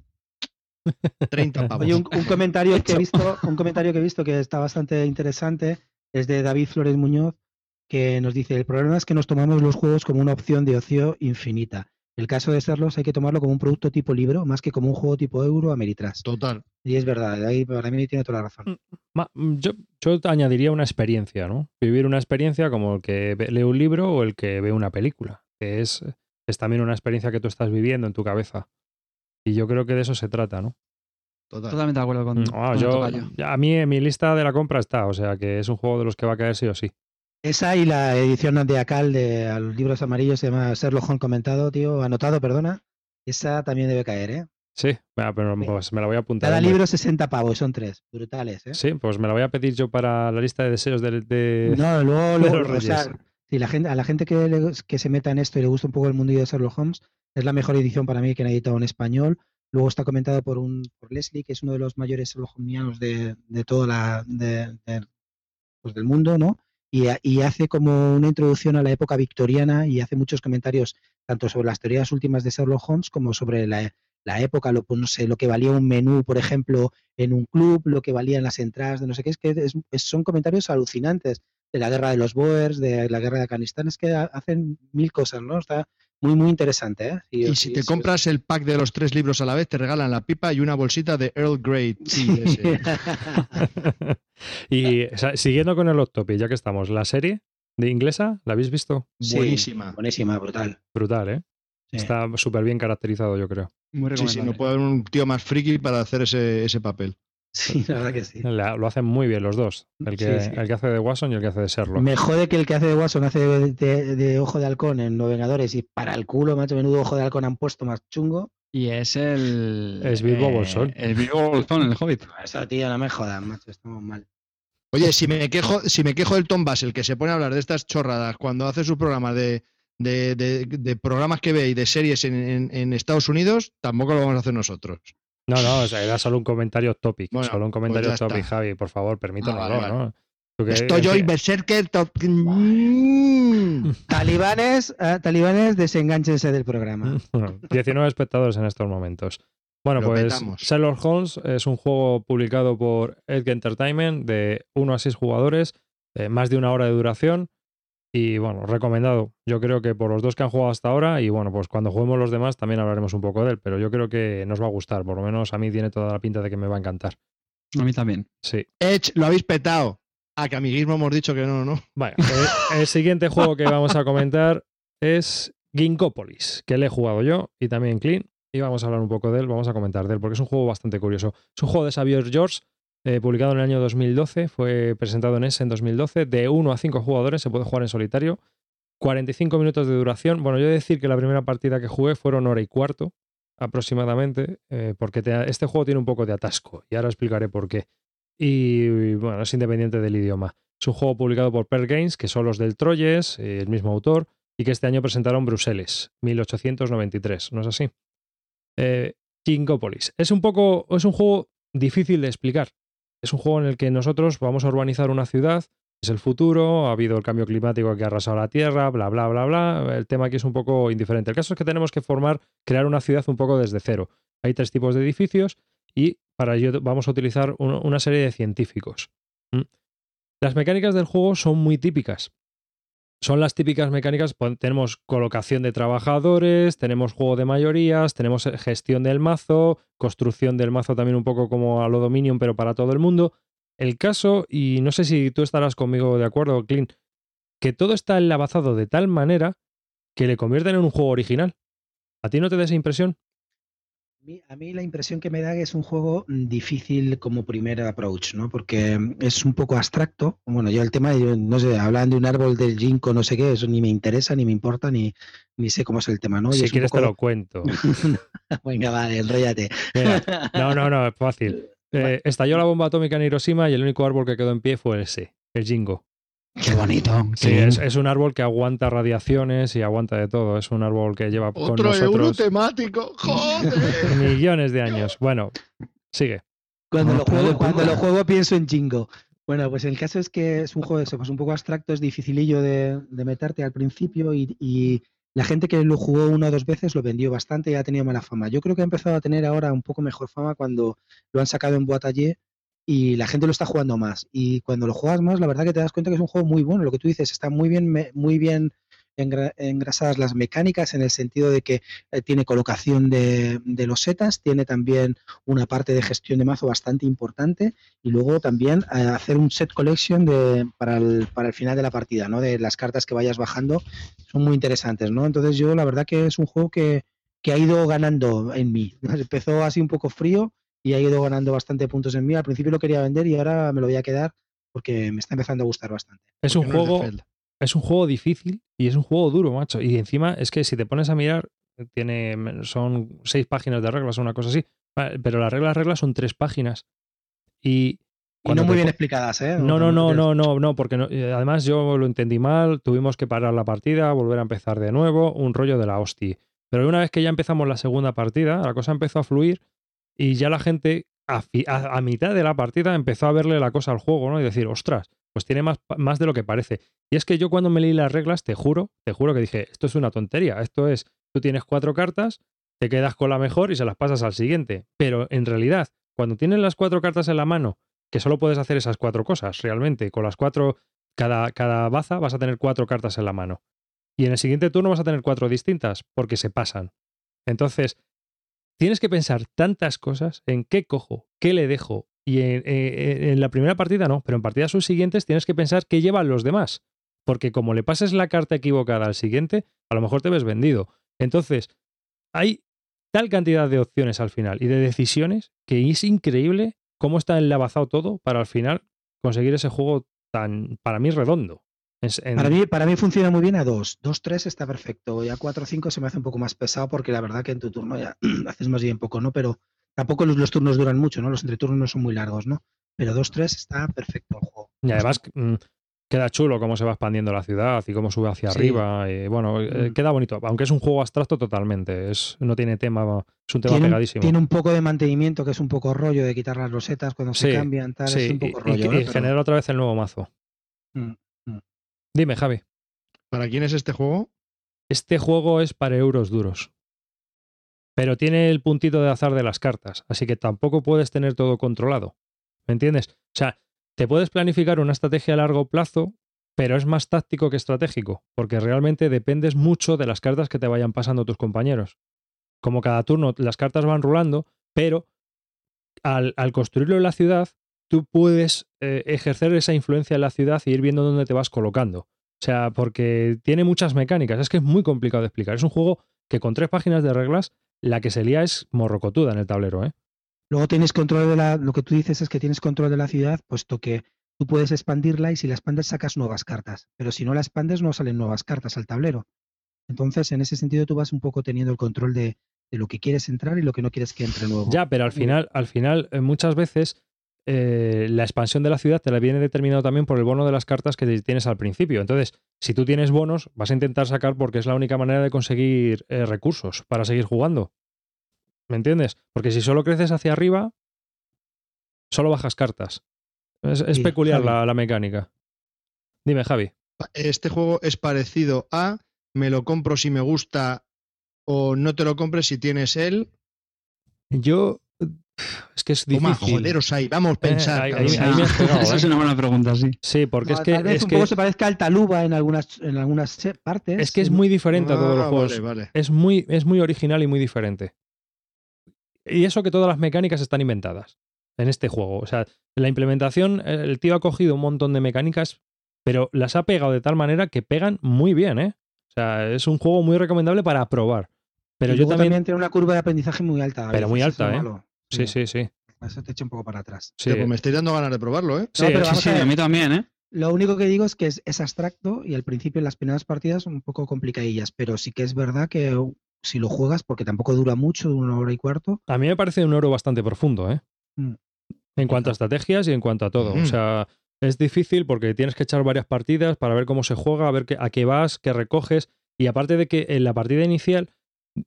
30 pavos. Oye, un, un comentario que he visto, un comentario que he visto que está bastante interesante es de David Flores Muñoz, que nos dice: el problema es que nos tomamos los juegos como una opción de ocio infinita. El caso de serlos hay que tomarlo como un producto tipo libro, más que como un juego tipo euro Ameritrash. Total. Y es verdad, ahí para mí tiene toda la razón. Ma- mm, Yo, yo te añadiría una experiencia, ¿no? Vivir una experiencia como el que ve- lee un libro o el que ve una película, que es, es también una experiencia que tú estás viviendo en tu cabeza. Y yo creo que de eso se trata, ¿no? Total. Totalmente de acuerdo con, Mm, con ah, el a mí en mi lista de la compra está, o sea que es un juego de los que va a caer sí o sí. Esa y la edición de Acal de a los libros amarillos se llama Sherlock Holmes comentado, tío, anotado, perdona. Esa también debe caer, ¿eh? Sí, pero pues me la voy a apuntar. Cada libro 60 pavos, son tres. Brutales, ¿eh? Sí, pues me la voy a pedir yo para la lista de deseos de... de- No, luego, <laughs> de luego, los o sea, Si la gente, a la gente que, le- que se meta en esto y le gusta un poco el mundillo de Sherlock Holmes, es la mejor edición para mí que han editado en español. Luego está comentado por un por Leslie, que es uno de los mayores Sherlock de, de toda la de- pues del mundo, ¿no? Y, ha- y hace como una introducción a la época victoriana y hace muchos comentarios tanto sobre las teorías últimas de Sherlock Holmes como sobre la, época, lo, pues, no sé, lo que valía un menú, por ejemplo, en un club, lo que valían las entradas de no sé qué, es que es- son comentarios alucinantes de la guerra de los Boers, de la guerra de Afganistán, es que ha- hacen mil cosas, ¿no? Está muy, muy interesante, ¿eh? Y si te compras el pack de los tres libros a la vez, te regalan la pipa y una bolsita de Earl Grey. tea <laughs> ese. <laughs> y o sea, siguiendo con el hot topic, ya que estamos, la serie de inglesa, ¿la habéis visto? Sí, Buenísima. Buenísima, brutal. Brutal, ¿eh? Sí. Está súper bien caracterizado, yo creo. Muy Sí, sí, no puede haber un tío más friki para hacer ese, ese papel. Sí, la verdad que sí. <laughs> La- lo hacen muy bien los dos. El que, Sí, sí. el que hace de Watson y el que hace de Sherlock. Me jode que el que hace de Watson hace de, de- de ojo de halcón en Los Vengadores y para el culo, macho, menudo ojo de halcón han puesto más chungo. Y es el... Es Bilbo eh, Bolsón. El Bilbo Bolsón, el Hobbit. <laughs> Eso, tío, no me jodan, macho, estamos mal. Oye, si me quejo, si me quejo del Tom Basel, que se pone a hablar de estas chorradas cuando hace sus programas de, de, de- de programas que ve y de series en, en- en Estados Unidos, tampoco lo vamos a hacer nosotros. No, no, o sea, era solo un comentario topic. Bueno, solo un comentario pues ya topic, está. Javi, por favor, permítanoslo, Ah, vale, vale. ¿no? Tú que- Estoy hoy Berserker top... Mm. <laughs> Talibanes, eh, talibanes, desenganchense del programa. <laughs> 19 espectadores en estos momentos. Bueno, Lo pues petamos. Sherlock Holmes es un juego publicado por Edge Entertainment de 1 a 6 jugadores, eh, más de una hora de duración y bueno, recomendado. Yo creo que por los dos que han jugado hasta ahora y bueno, pues cuando juguemos los demás también hablaremos un poco de él, pero yo creo que nos va a gustar, por lo menos a mí tiene toda la pinta de que me va a encantar. A mí también. Sí. Edge, lo habéis petado. A que amiguismo hemos dicho que no, ¿no? Bueno, el, el siguiente juego que vamos a comentar es Ginkgopolis, que le he jugado yo y también Clean. Y vamos a hablar un poco de él, vamos a comentar de él, porque es un juego bastante curioso. Es un juego de Xavier George, eh, publicado en el año 2012, fue presentado en ese en 2012, de 1 a 5 jugadores, se puede jugar en solitario. 45 minutos de duración. Bueno, yo he de decir que la primera partida que jugué fueron hora y cuarto, aproximadamente, eh, porque te- este juego tiene un poco de atasco, y ahora explicaré por qué. Y bueno, es independiente del idioma. Es un juego publicado por Pearl Games, que son los del Troyes, eh, el mismo autor, y que este año presentaron Bruselas, 1893, ¿no es así? Eh. Es un poco, es un juego difícil de explicar. Es un juego en el que nosotros vamos a urbanizar una ciudad, es el futuro, ha habido el cambio climático que ha arrasado la Tierra, bla, bla, bla, bla. El tema aquí es un poco indiferente. El caso es que tenemos que formar, crear una ciudad un poco desde cero. Hay tres tipos de edificios y para ello vamos a utilizar un- una serie de científicos. Las mecánicas del juego son muy típicas. Son las típicas mecánicas, tenemos colocación de trabajadores, tenemos juego de mayorías, tenemos eh, gestión del mazo, construcción del mazo también un poco como a lo Dominion, pero para todo el mundo. El caso, y no sé si tú estarás conmigo de acuerdo, Clint, que todo está enlazado de tal manera que le convierten en un juego original. ¿A ti no te da esa impresión? A mí- la impresión que me da que es un juego difícil como primer approach, ¿no? Porque mm, es un poco abstracto. Bueno, yo el tema, yo no sé, hablan de un árbol del ginkgo, no sé qué, eso ni me interesa, ni me importa, ni, ni sé cómo es el tema, ¿no? Y si quieres te lo cuento. <laughs> Venga, vale, enróllate. Mira, no, no, no, es fácil. <laughs> Eh, estalló la bomba atómica en Hiroshima y el único árbol que quedó en pie fue ese, el jingo. Qué bonito. Sí, qué es, un árbol que aguanta radiaciones y aguanta de todo. Es un árbol que lleva con Otro euro nosotros temático. ¡Joder! millones de años. Bueno, sigue. Cuando, No lo juego, cuando puedo. lo juego pienso en Jingo. Bueno, pues el caso es que es un juego eso, pues un poco abstracto, es dificilillo de, de meterte al principio y, y la gente que lo jugó una o dos veces lo vendió bastante y ha tenido mala fama. Yo creo que ha empezado a tener ahora un poco mejor fama cuando lo han sacado en Boatallé y la gente lo está jugando más. Y cuando lo juegas más, la verdad que te das cuenta que es un juego muy bueno. Lo que tú dices, está muy bien, muy bien engra- engrasadas las mecánicas en el sentido de que eh, tiene colocación de, de los setas, tiene también una parte de gestión de mazo bastante importante y luego también eh, hacer un set collection de, para, el, para el final de la partida, ¿no? De las cartas que vayas bajando son muy interesantes, ¿no? Entonces yo la verdad que es un juego que, que ha ido ganando en mí. <laughs> Empezó así un poco frío y ha ido ganando bastante puntos en mí. Al principio lo quería vender y ahora me lo voy a quedar porque me está empezando a gustar bastante. Es un no juego, es un juego difícil y es un juego duro, macho. Y encima es que si te pones a mirar, tiene, son seis páginas de reglas o una cosa así. Vale, Pero las reglas, reglas son tres páginas. Y, no muy bien explicadas, ¿eh? No, no, no, no, no, no, porque no- eh, además yo lo entendí mal, tuvimos que parar la partida, volver a empezar de nuevo, un rollo de la hostia. Pero una vez que ya empezamos la segunda partida, la cosa empezó a fluir y ya la gente a, a- mitad de la partida empezó a verle la cosa al juego, ¿no? Y decir, ostras, pues tiene más, más de lo que parece. Y es que yo cuando me leí las reglas, te juro, te juro que dije, esto es una tontería, esto es, tú tienes cuatro cartas, te quedas con la mejor y se las pasas al siguiente. Pero en realidad, cuando tienes las cuatro cartas en la mano, que solo puedes hacer esas cuatro cosas, realmente, con las cuatro, cada, cada baza vas a tener cuatro cartas en la mano. Y en el siguiente turno vas a tener cuatro distintas, porque se pasan. Entonces, tienes que pensar tantas cosas en qué cojo, qué le dejo. Y en, en- la primera partida no, pero en partidas subsiguientes tienes que pensar qué llevan los demás. Porque como le pases la carta equivocada al siguiente, a lo mejor te ves vendido. Entonces, hay tal cantidad de opciones al final y de decisiones que es increíble cómo está enlavazado todo para al final conseguir ese juego tan, para mí, redondo. Es- en- Para mí, para mí funciona muy bien a 2. 2-3 está perfecto. Y a 4-5 se me hace un poco más pesado porque la verdad que en tu turno ya <clears throat> haces más bien poco, ¿no? Pero tampoco los, los turnos duran mucho, ¿no? Los entreturnos no son muy largos, ¿no? Pero 2-3 está perfecto el juego. Y además mm, queda chulo cómo se va expandiendo la ciudad y cómo sube hacia Sí. arriba. Y bueno, eh, Mm. queda bonito. Aunque es un juego abstracto totalmente. Es, no tiene tema, es un tema Tiene un, pegadísimo. tiene un poco de mantenimiento que es un poco rollo de quitar las rosetas cuando se cambian, tal. Sí, es un y, poco y- rollo. y ¿no? Pero- genera otra vez el nuevo mazo. Mm. Dime, Javi. ¿Para quién es este juego? Este juego es para euros duros. Pero tiene el puntito de azar de las cartas, así que tampoco puedes tener todo controlado. ¿Me entiendes? O sea, te puedes planificar una estrategia a largo plazo, pero es más táctico que estratégico, porque realmente dependes mucho de las cartas que te vayan pasando tus compañeros. Como cada turno las cartas van rulando, pero al, al construirlo en la ciudad, tú puedes eh, ejercer esa influencia en la ciudad y ir viendo dónde te vas colocando. O sea, porque tiene muchas mecánicas. Es que es muy complicado de explicar. Es un juego que con tres páginas de reglas, la que se lía es morrocotuda en el tablero, ¿eh? Luego tienes control de la. Lo que tú dices es que tienes control de la ciudad, puesto que tú puedes expandirla y si la expandes sacas nuevas cartas. Pero si no la expandes, no salen nuevas cartas al tablero. Entonces, en ese sentido, tú vas un poco teniendo el control de, de lo que quieres entrar y lo que no quieres que entre nuevo. Ya, pero al final, al final, eh, muchas veces eh, la expansión de la ciudad te la viene determinado también por el bono de las cartas que tienes al principio. Entonces, si tú tienes bonos, vas a intentar sacar porque es la única manera de conseguir eh, recursos para seguir jugando. ¿Me entiendes? Porque si solo creces hacia arriba, solo bajas cartas. Es, es Sí, peculiar la mecánica. Dime, Javi. Este juego es parecido a me lo compro si me gusta o no te lo compres si tienes él. Yo. Es que es Toma, difícil. joderos ahí, vamos a pensar. ahí- cabrón. ahí- ahí me has pegado, Esa ¿eh? es una buena pregunta, sí. Sí, porque No, es que, tal vez es, un que, poco se parezca al Taluba en algunas, en algunas partes. es que es muy diferente a todos los Ah, juegos. Vale, vale. es muy, es muy original y muy diferente. Y eso que todas las mecánicas están inventadas en este juego. O sea, la implementación, eh, el tío ha cogido un montón de mecánicas, pero las ha pegado de tal manera que pegan muy bien, ¿eh? O sea, es un juego muy recomendable para probar. Pero Y yo luego también... tiene una curva de aprendizaje muy alta. a Pero muy alta, ¿eh? malo. Sí, sí, sí. Eso te echa un poco para atrás. sí. Pues me estáis dando ganas de probarlo, ¿eh? Sí, No, pero sí, Sí, a mí también, ¿eh? Lo único que digo es que es, es abstracto y al principio en las primeras partidas son un poco complicadillas, pero sí que es verdad que uh, si lo juegas, porque tampoco dura mucho, una hora y cuarto, A mí me parece un oro bastante profundo, ¿eh? Mm. En cuanto a estrategias y en cuanto a todo. O Mm. sea, es difícil porque tienes que echar varias partidas para ver cómo se juega, a ver qué- a qué vas, qué recoges. Y aparte de que en la partida inicial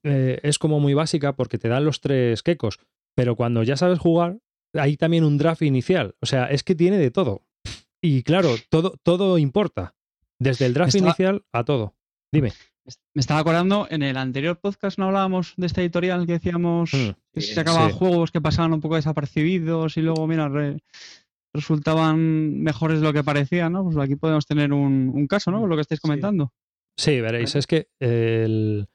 eh, es como muy básica porque te dan los tres quecos. Pero cuando ya sabes jugar, hay también un draft inicial. O sea, es que tiene de todo. Y claro, todo, todo importa. Desde el draft Estaba- inicial a todo. Dime. Me estaba acordando, en el anterior podcast no hablábamos de esta editorial que decíamos Mm, que sí, se sacaban sí. juegos que pasaban un poco desapercibidos y luego, mira, re- resultaban mejores de lo que parecía, ¿no? Pues aquí podemos tener un, un caso, ¿no? Con lo que estáis Sí. comentando. Sí, veréis, es que el- el-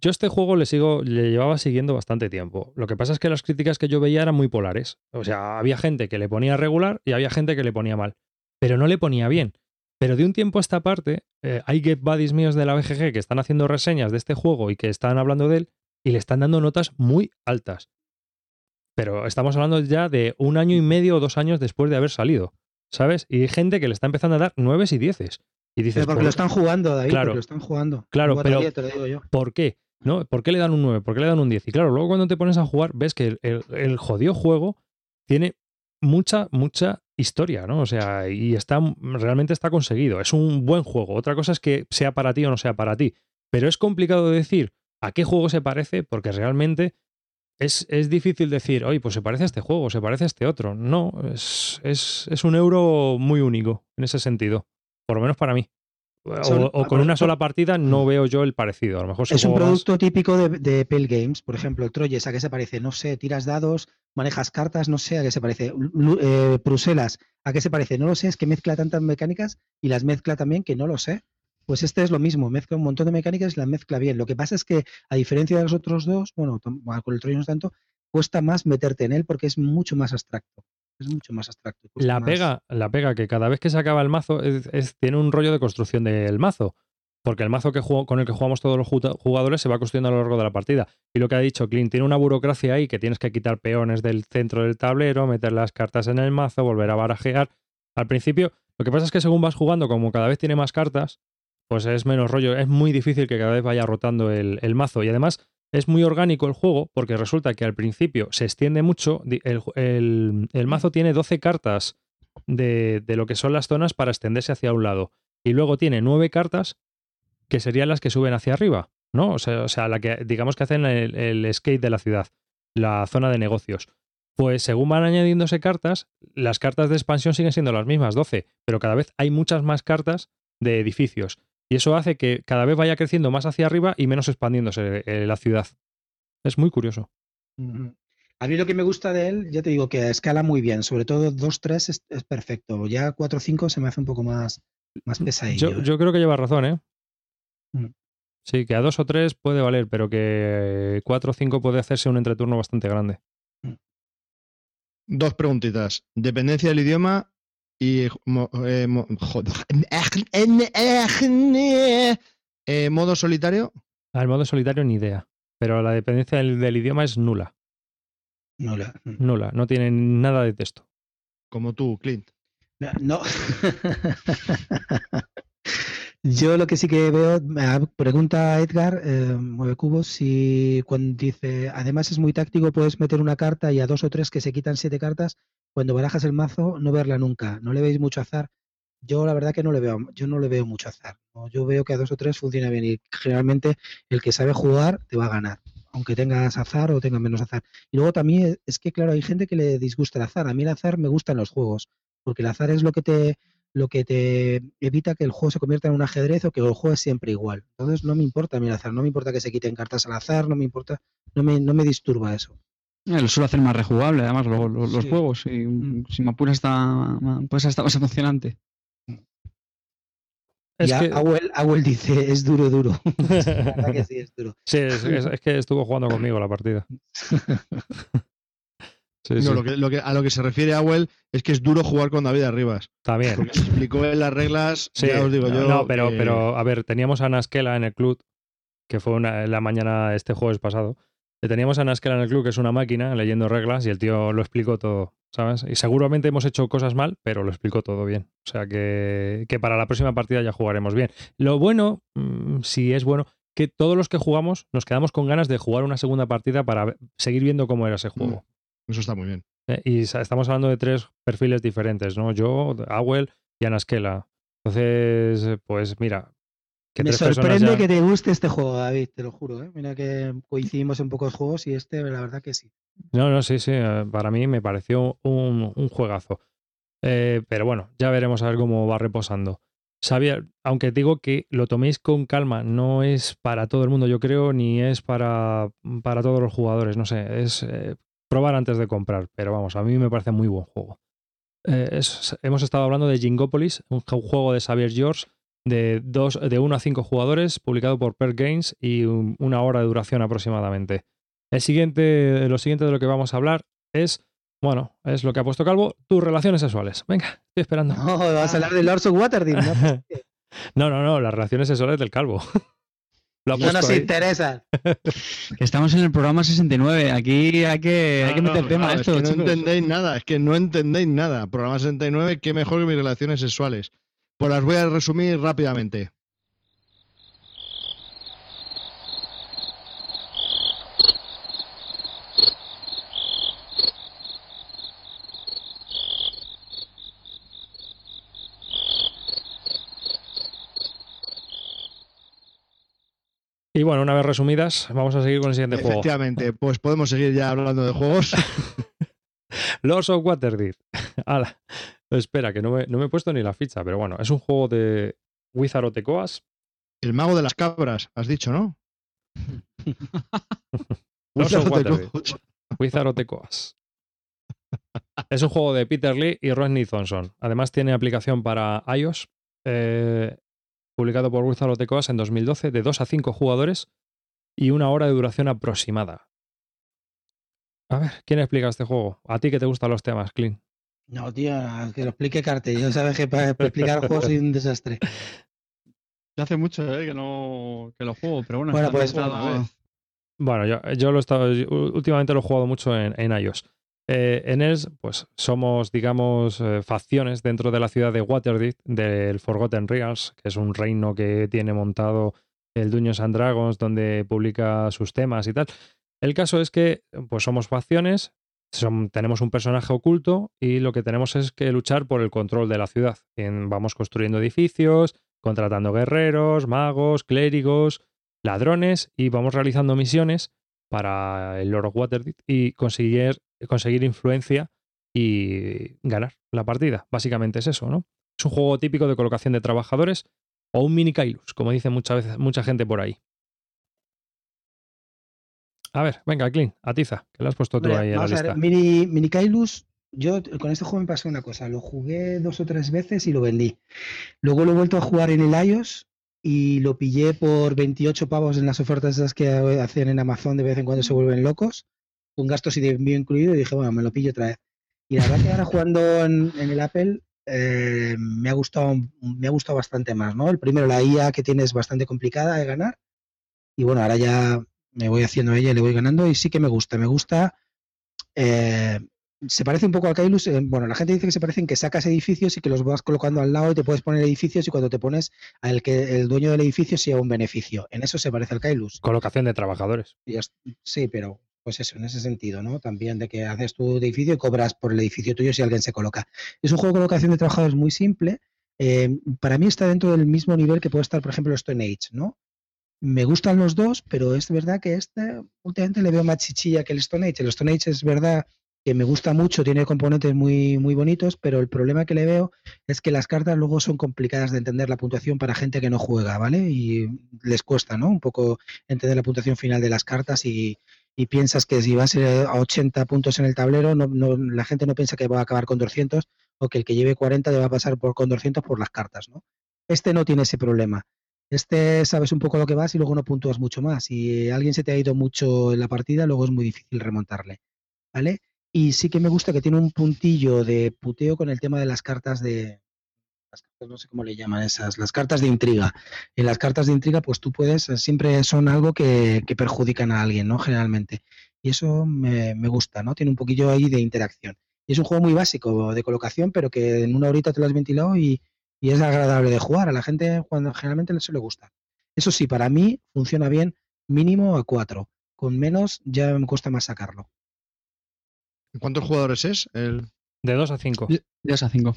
yo este juego le sigo, le llevaba siguiendo bastante tiempo. Lo que pasa es que las críticas que yo veía eran muy polares. O sea, había gente que le ponía regular y había gente que le ponía mal. Pero no le ponía bien. Pero de un tiempo a esta parte, eh, hay get buddies míos de la BGG que están haciendo reseñas de este juego y que están hablando de él y le están dando notas muy altas. Pero estamos hablando ya de un año y medio o dos años después de haber salido. ¿Sabes? Y hay gente que le está empezando a dar nueves y dieces. Y dices, Pero porque "¿Por- lo están jugando, David, Claro. porque lo están jugando. Claro, pero- todavía te lo digo yo. ¿Por qué? ¿No? ¿Por qué le dan un 9? ¿Por qué le dan un 10? Y claro, luego cuando te pones a jugar, ves que el, el, el jodido juego tiene mucha, mucha historia, ¿no? O sea, y está realmente está conseguido. Es un buen juego. Otra cosa es que sea para ti o no sea para ti. Pero es complicado de decir a qué juego se parece, porque realmente es, es difícil decir, oye, pues se parece a este juego, se parece a este otro. No, es, es, es un euro muy único en ese sentido. Por lo menos para mí. O, Son- o con una sola partida no veo yo el parecido. A lo mejor Es un más- producto típico de, de Pale Games. Por ejemplo, el Troyes, ¿a qué se parece? No sé, tiras dados, manejas cartas, no sé a qué se parece. Eh, Bruselas, ¿a qué se parece? No lo sé, es que mezcla tantas mecánicas y las mezcla también que no lo sé. Pues este es lo mismo, mezcla un montón de mecánicas y las mezcla bien. Lo que pasa es que, a diferencia de los otros dos, bueno, con el Troyes no tanto, cuesta más meterte en él porque es mucho más abstracto. Es mucho más abstracto. La más- pega, la pega que cada vez que se acaba el mazo es- es- tiene un rollo de construcción del mazo. Porque el mazo que con el que jugamos todos los ju- jugadores se va construyendo a lo largo de la partida. Y lo que ha dicho Clint, tiene una burocracia ahí que tienes que quitar peones del centro del tablero, meter las cartas en el mazo, volver a barajear. Al principio, lo que pasa es que según vas jugando, como cada vez tiene más cartas, pues es menos rollo. Es muy difícil que cada vez vaya rotando el, el mazo. Y además es muy orgánico el juego porque resulta que al principio se extiende mucho. El, el- el mazo tiene 12 cartas de, de lo que son las zonas para extenderse hacia un lado. Y luego tiene 9 cartas que serían las que suben hacia arriba, ¿no? O sea, o sea la que digamos que hacen el, el skate de la ciudad, la zona de negocios. Pues según van añadiéndose cartas, las cartas de expansión siguen siendo las mismas, 12, pero cada vez hay muchas más cartas de edificios. Y eso hace que cada vez vaya creciendo más hacia arriba y menos expandiéndose eh, la ciudad. Es muy curioso. A mí lo que me gusta de él, ya te digo que escala muy bien, sobre todo 2-3 es, es perfecto. Ya 4-5 se me hace un poco más, más pesadillo. Yo, ¿eh? yo creo que lleva razón, ¿eh? Mm. Sí, que a dos o tres puede valer, pero que cuatro o cinco puede hacerse un entreturno bastante grande. Dos preguntitas. Dependencia del idioma y mo- eh, mo- joder. Eh, modo solitario. Al modo solitario ni idea. Pero la dependencia del, del idioma es nula. No, la- Nula. No tiene nada de texto. Como tú, Clint. no. <laughs> Yo lo que sí que veo, me pregunta Edgar, eh, cubos, si cuando dice, además es muy táctico, puedes meter una carta y a dos o tres que se quitan siete cartas, cuando barajas el mazo, no verla nunca. ¿No le veis mucho azar? Yo la verdad que no le veo, yo no le veo mucho azar. Yo veo que a dos o tres funciona bien y generalmente el que sabe jugar te va a ganar, aunque tengas azar o tengas menos azar. Y luego también es que, claro, hay gente que le disgusta el azar. A mí el azar me gusta en los juegos, porque el azar es lo que te, lo que te evita que el juego se convierta en un ajedrez o que el juego es siempre igual. Entonces no me importa a mí el azar, no me importa que se quiten cartas al azar, no me importa, no me, no me disturba eso. Eh, lo suele hacer más rejugable, además, lo- lo- los Sí. juegos. Y, Mm. Si me apuras, está, pues está más emocionante. Es y que, Awel dice, es duro, duro. <laughs> La verdad que sí, es duro. sí, es, es- es que estuvo jugando conmigo la partida. <laughs> Sí, No, sí. lo que, lo que- a lo que se refiere Awel es que es duro jugar con David Arribas. También. Porque se explicó en las reglas, Sí, ya os digo yo. no, pero, que- pero a ver, teníamos a Naskela en el club, que fue una, en la mañana este jueves pasado. Le teníamos a Naskela en el club, que es una máquina, leyendo reglas, y el tío lo explicó todo, ¿sabes? Y seguramente hemos hecho cosas mal, pero lo explicó todo bien. O sea que, que para la próxima partida ya jugaremos bien. Lo bueno, mm, si es bueno, que todos los que jugamos nos quedamos con ganas de jugar una segunda partida para seguir viendo cómo era ese juego. Eso está muy bien. Eh, y estamos hablando de tres perfiles diferentes, ¿no? Yo, Awel y Anaskela. Entonces, eh, pues mira, que Me sorprende ya- que te guste este juego, David, te lo juro. ¿eh? Mira que coincidimos en pocos juegos y este, la verdad que sí. No, no, sí, sí. eh, Para mí me pareció un, un juegazo. Eh, pero bueno, ya veremos a ver cómo va reposando. Sabía, aunque digo que lo toméis con calma, no es para todo el mundo, yo creo, ni es para, para todos los jugadores. No sé, es eh, probar antes de comprar. Pero vamos, a mí me parece muy buen juego. Eh, es- hemos estado hablando de Jingopolis, un ju- juego de Xavier George de, dos, de 1 a 5 jugadores, publicado por Per Games y un- una hora de duración aproximadamente. El siguiente, lo siguiente de lo que vamos a hablar es, bueno, es lo que ha puesto Calvo, tus relaciones sexuales. Venga, estoy esperando. No, vas a hablar de Lords of Waterdeep, ¿no? <laughs> No, no, no, las relaciones sexuales del Calvo. Lo No nos ahí. interesa. <laughs> Estamos en el programa 69. Aquí hay que, hay que no, meter tema no, a es esto, que no entendéis nada, es que no entendéis nada. Programa 69, qué mejor que mis relaciones sexuales. Pues las voy a resumir rápidamente. Y bueno, una vez resumidas, vamos a seguir con el siguiente juego. Efectivamente, pues podemos seguir ya hablando de juegos. <laughs> Lords of Waterdeep. <laughs> Ala. Espera, que no me, no me he puesto ni la ficha, pero bueno, es un juego de Wizard of the Coast. El mago de las cabras, has dicho, ¿no? <laughs> Lords of Wizard of Waterdeep. Wizard of the Coast. Es un juego de Peter Lee y Rodney Thompson. Además tiene aplicación para iOS, eh, publicado por Wizard of the Coast en 2012, de 2 a 5 jugadores y una hora de duración aproximada. A ver, ¿quién explica este juego? A ti que te gustan los temas, Clint. No, tío, que lo explique Carte. Yo sabes que para explicar juegos soy un desastre. Ya hace mucho eh, que no que lo juego, pero bueno. Bueno, pues, bueno, eh. Bueno, yo, yo lo he estado, últimamente lo he jugado mucho en, en iOS. Eh, en él, pues somos, digamos, eh, facciones dentro de la ciudad de Waterdeep, del Forgotten Realms, que es un reino que tiene montado el Dungeons and Dragons, donde publica sus temas y tal. El caso es que, pues somos facciones, tenemos un personaje oculto y lo que tenemos es que luchar por el control de la ciudad. En- vamos construyendo edificios, contratando guerreros, magos, clérigos, ladrones y vamos realizando misiones para el Lord Waterdeep y conseguir, conseguir influencia y ganar la partida. Básicamente es eso, ¿no? Es un juego típico de colocación de trabajadores o un mini Kailus, como dice muchas veces mucha gente por ahí. A ver, venga, Clint, atiza, que lo has puesto tú ahí en la lista. Mini, Mini Kailus, yo con este juego me pasó una cosa. Lo jugué dos o tres veces y lo vendí. Luego lo he vuelto a jugar en el iOS y lo pillé por 28 pavos en las ofertas esas que hacen en Amazon de vez en cuando se vuelven locos, con gastos y de envío incluido, y dije, bueno, me lo pillo otra vez. Y la verdad que ahora jugando en, en el Apple eh, me, ha gustado, me ha gustado bastante más, ¿no? El primero, la IA que tiene es bastante complicada de ganar. Y bueno, ahora ya me voy haciendo ella y le voy ganando y sí que me gusta. Me gusta. eh, se parece un poco al Kailus. eh, bueno, la gente dice que se parecen que sacas edificios y que los vas colocando al lado y te puedes poner edificios y cuando te pones al que el dueño del edificio sea un beneficio. En eso se parece al Kailus. Colocación de trabajadores. Sí, pero pues eso, en ese sentido, ¿no? También de que haces tu edificio y cobras por el edificio tuyo si alguien se coloca. Es un juego de colocación de trabajadores muy simple. eh, para mí está dentro del mismo nivel que puede estar, por ejemplo, Stone Age, ¿no? Me gustan los dos, pero es verdad que este últimamente le veo más chichilla que el Stone Age. El Stone Age es verdad que me gusta mucho, tiene componentes muy, muy bonitos, pero el problema que le veo es que las cartas luego son complicadas de entender la puntuación para gente que no juega, ¿vale? Y les cuesta, ¿no? Un poco entender la puntuación final de las cartas y, y piensas que si vas eh, a 80 puntos en el tablero, no, no- la gente no piensa que va a acabar con 200 o que el que lleve 40 le va a pasar por, con 200 por las cartas, ¿no? Este no tiene ese problema. Este sabes un poco lo que vas y luego no puntúas mucho más. Si alguien se te ha ido mucho en la partida, luego es muy difícil remontarle, ¿vale? Y sí que me gusta que tiene un puntillo de puteo con el tema de las cartas de... Las cartas, no sé cómo le llaman esas, las cartas de intriga. En las cartas de intriga, pues tú puedes, siempre son algo que, que perjudican a alguien, ¿no? Generalmente. Y eso me, me gusta, ¿no? Tiene un poquillo ahí de interacción. Y es un juego muy básico de colocación, pero que en una horita te lo has ventilado y, y es agradable de jugar. A la gente cuando generalmente eso le gusta. Eso sí, para mí funciona bien mínimo a 4. Con menos ya me cuesta más sacarlo. ¿Cuántos jugadores es? El... De 2 a 5. De 2 a 5.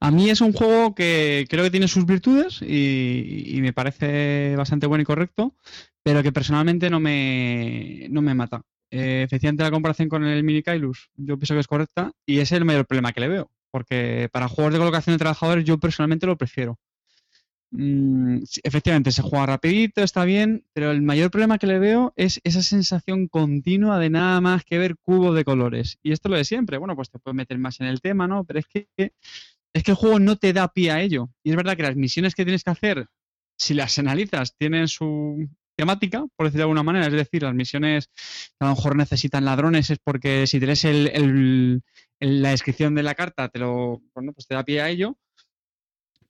A mí es un juego que creo que tiene sus virtudes y, y me parece bastante bueno y correcto, pero que personalmente no me, no me mata. Eh, efectivamente, la comparación con el Mini Kailus yo pienso que es correcta y ese es el mayor problema que le veo, porque para juegos de colocación de trabajadores yo personalmente lo prefiero. Mm, sí, efectivamente, se juega rapidito, está bien, pero el mayor problema que le veo es esa sensación continua de nada más que ver cubos de colores. Y esto es lo de siempre, bueno, pues te puedes meter más en el tema, ¿no? Pero es que, es que el juego no te da pie a ello. Y es verdad que las misiones que tienes que hacer, si las analizas, tienen su temática, por decirlo de alguna manera. Es decir, las misiones que a lo mejor necesitan ladrones es porque si tienes el- la descripción de la carta, te lo, bueno, pues te da pie a ello.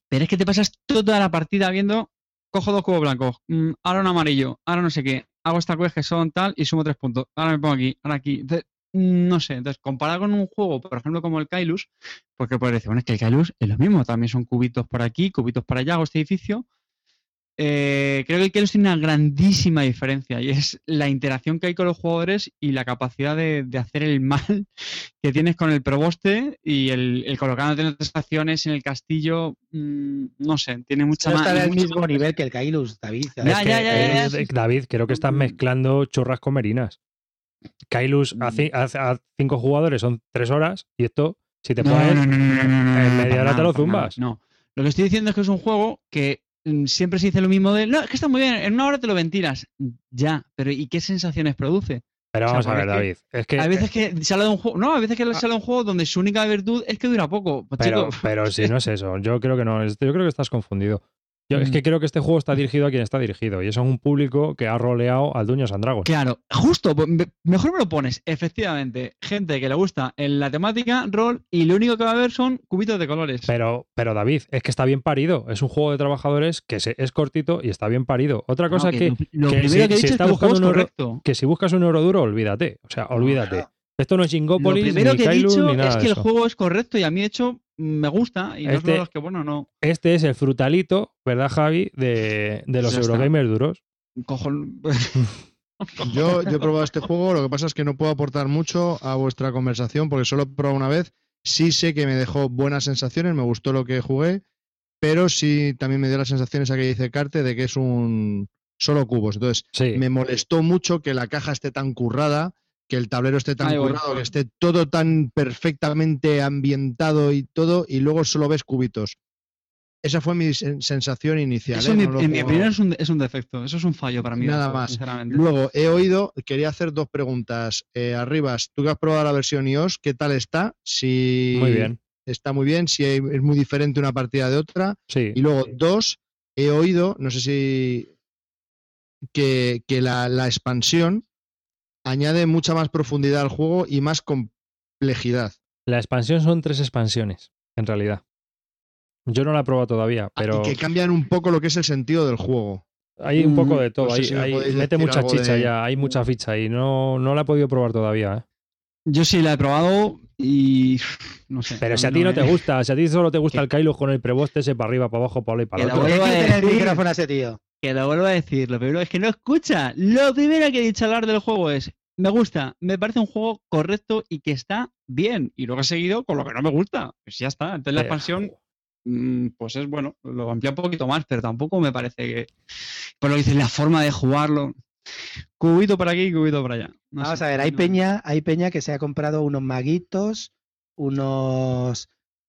Pero es que te pasas toda la partida viendo, cojo dos cubos blancos, mm, ahora un amarillo, ahora no sé qué, hago esta quest que son tal y sumo tres puntos. Ahora me pongo aquí, ahora aquí. Entonces, no sé, entonces comparado con un juego, por ejemplo, como el Kailus, porque puedes decir, bueno, es que el Kailus es lo mismo, también son cubitos por aquí, cubitos para allá, hago este edificio. Eh, creo que el Kailus tiene una grandísima diferencia y es la interacción que hay con los jugadores y la capacidad de, de hacer el mal <laughs> que tienes con el proboste y el, el colocándote en otras estaciones en el castillo. mm, no sé, tiene mucha No más. está al mismo más- nivel que el Kailus, David. Ya, ya, ya. David, creo que estás Mm. mezclando churras con merinas. Kailus a, ci- a- a cinco jugadores son tres horas y esto, si te No, pones. no, no, no, no, no, no, en no, media hora te lo zumbas. No, lo que estoy diciendo es que es un juego que mm, siempre se dice lo mismo de, no, es que está muy bien, en una hora te lo ventilas. Ya, pero ¿y qué sensaciones produce? Pero O sea, vamos a ver, David. Es que. Hay veces que sale de un juego, no, a veces que sale de un juego donde su única virtud es que dura poco. Pues, Pero, chico, pero si no es eso, yo creo que no, yo creo que estás confundido. Yo es Mm. que creo que este juego está dirigido a quien está dirigido y eso es un público que ha roleado al Dueños and Dragons. Claro, justo, pues, me- mejor me lo pones, efectivamente. Gente que le gusta en la temática, rol, y lo único que va a ver son cubitos de colores. Pero, pero David, es que está bien parido. Es un juego de trabajadores que se- es cortito y está bien parido. Otra No, cosa que que, lo, lo que primero si- que si está buscando un euro- correcto. que si buscas un euro duro, olvídate. O sea, olvídate. Esto no es Lo Jingopolis, primero ni que he dicho es que el juego es correcto y a mí, de hecho, me gusta. Y no es Este- uno de los que, bueno, no. Este es el frutalito, ¿verdad, Javi? De, de los Ya está. Eurogamers duros. Cojo. <laughs> Yo, yo he probado este juego, lo que pasa es que no puedo aportar mucho a vuestra conversación porque solo he probado una vez. Sí sé que me dejó buenas sensaciones, me gustó lo que jugué, pero sí también me dio las sensaciones a que dice Carte de que es un solo cubos. Entonces, Sí. me molestó mucho que la caja esté tan currada, que el tablero esté tan currado, que esté todo tan perfectamente ambientado y todo, y luego solo ves cubitos. Esa fue mi sen- sensación inicial. Eso ¿eh? en mi- No lo en mi puedo- opinión es un, es un defecto. Eso es un fallo para mí. Nada eso, más. Sinceramente. Luego, he oído, quería hacer dos preguntas. Eh, Arribas, tú que has probado la versión iOS, ¿qué tal está? Si Muy bien. Está muy bien, si es muy diferente una partida de otra. Sí. Y luego, dos, he oído, no sé si, que, que la, la expansión añade mucha más profundidad al juego y más complejidad. La expansión son tres expansiones, en realidad. Yo no la he probado todavía, Ah, pero Y que cambian un poco lo que es el sentido del juego. hay un poco Mm, de todo. no sé hay- si me hay- podéis mete mucha chicha de- ya, hay mucha ficha y no, no la he podido probar todavía. ¿eh? Yo sí la he probado y. No sé. Pero si a ti no te me- <laughs> gusta, si a ti solo te gusta el Kailus con el preboste ese para arriba, para abajo, para abajo y para Que otro. vuelvo a el decir. micrófono a ese tío. Que lo vuelvo a decir, lo primero es que no escucha. Lo primero que he dicho al hablar del juego es, me gusta, me parece un juego correcto y que está bien. Y luego he seguido con lo que no me gusta. Pues ya está. Entonces la expansión, mm, pues es bueno, lo amplía un poquito más, pero tampoco me parece que... Por lo que dices, la forma de jugarlo. Cubito por aquí, cubito por allá. No Vamos sé, a ver, hay no- peña, hay peña que se ha comprado unos maguitos, unos,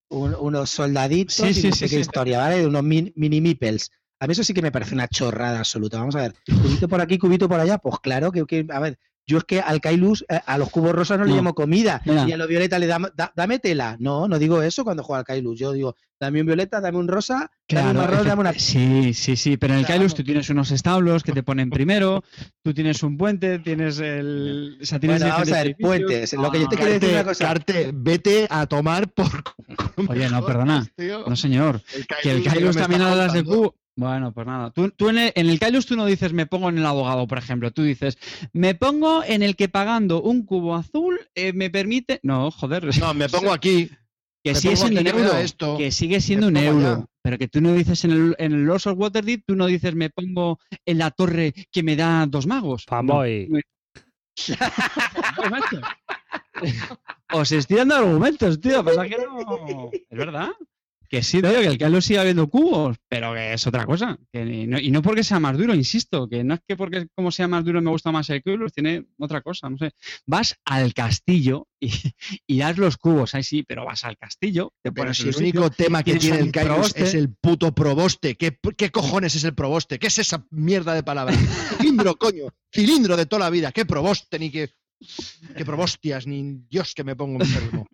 un- unos soldaditos Sí, y sí, no sí, qué historia, ¿vale? Unos min- mini meeples. A mí eso sí que me parece una chorrada absoluta. Vamos a ver, cubito por aquí, cubito por allá, pues claro que, que- a ver, yo es que al Kailus, eh, a los cubos rosas no, le No. llamo comida Mira. y a los violetas le damos, da- dame tela. No, no digo eso cuando juego al Kailus. Yo digo, dame un violeta, dame un rosa, dame un Claro, marrón, dame una... Sí, sí, sí, pero en el Claro. Kailus tú tienes unos establos que te ponen <laughs> primero, tú tienes un puente, tienes el... O sea, tienes Bueno, vamos a ver, puentes. Lo que yo te Ah, quiero decir una cosa. Carte, vete a tomar por... <laughs> Oye, no, perdona. Tío. No, señor. El Que el Kailus también está hablas de cubo. Bueno, pues nada. Tú, tú en, el, en el Kailus tú no dices me pongo en el abogado, por ejemplo. Tú dices me pongo en el que pagando un cubo azul eh, me permite. No, joder. No, me <laughs> pongo aquí. que sigue siendo un euro. esto, que sigue siendo un euro. allá. Pero que tú no dices en el, en el Lords of Waterdeep, tú no dices me pongo en la torre que me da dos magos. No. Fanboy. O Joder, macho. Os estoy dando argumentos, tío. Pasa que no. <laughs> Es verdad. Que sí, tío, que el Kylo siga viendo cubos, pero que es otra cosa. Que no- y no porque sea más duro, insisto, que no es que porque como sea más duro me gusta más el Kylo, tiene otra cosa, no sé. Vas al castillo y, y das los cubos, ahí sí, pero vas al castillo, te Pero pones si el sitio, único tema que tiene el proboste. es el puto proboste. ¿Qué, ¿Qué cojones es el proboste? ¿Qué es esa mierda de palabra? <laughs> Cilindro, coño. Cilindro de toda la vida. ¿Qué proboste ni qué, qué probostias? Ni Dios que me pongo enfermo.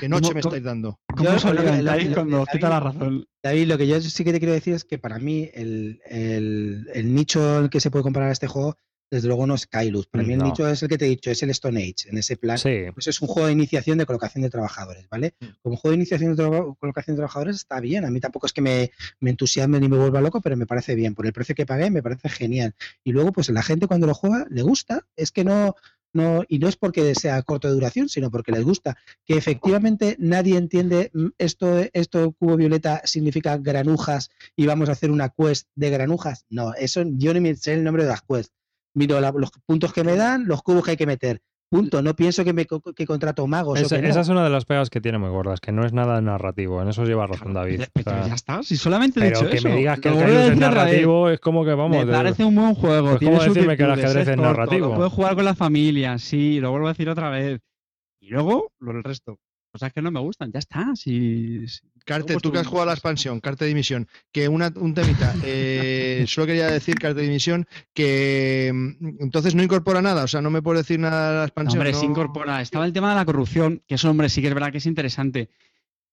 ¿Qué noche ¿Cómo- me estáis dando? ¿Cómo lo- cuando os quita la razón? David, lo que yo sí que te quiero decir es que para mí el, el- el nicho en el que se puede comparar a este juego, desde luego no es Kailus. Para mí el No. nicho es el que te he dicho, es el Stone Age, en ese plan. Sí, Pues es un juego de iniciación de colocación de trabajadores, ¿vale? Mm. Como juego de iniciación de colocación de trabajadores está bien. A mí tampoco es que me, me entusiasme ni me vuelva loco, pero me parece bien. Por el precio que pagué me parece genial. Y luego, pues la gente cuando lo juega le gusta. Es que no, no, y no es porque sea corto de duración, sino porque les gusta. Que efectivamente nadie entiende mm, esto, esto cubo violeta significa granujas y vamos a hacer una quest de granujas. No, eso yo ni me sé el nombre de las quests. Miro los puntos que me dan, los cubos que hay que meter. Punto. No pienso que me que contrato magos. o esa, que no. esa es una de las pegas que tiene muy gordas, que no es nada narrativo. En eso lleva razón David. O Pero sea, ya está, si solamente he pero dicho que eso. me digas que el vuelvo a Kairos es narrativo es como que vamos. Me parece un buen juego. ¿cómo sus decirme que el ajedrez es corto, narrativo? Puedes jugar con la familia, sí, lo vuelvo a decir otra vez. Y luego, lo del resto. Cosas que no me gustan, ya está. Si, si- Carte, tú que has jugado a la expansión, Carte de Dimisión, que una, un temita. eh, solo quería decir, Carte de Dimisión, que mm, entonces no incorpora nada, o sea, no me puedes decir nada de la No, expansión. hombre, no- se incorpora. Estaba el tema de la corrupción, que eso, hombre, sí que es verdad que es interesante.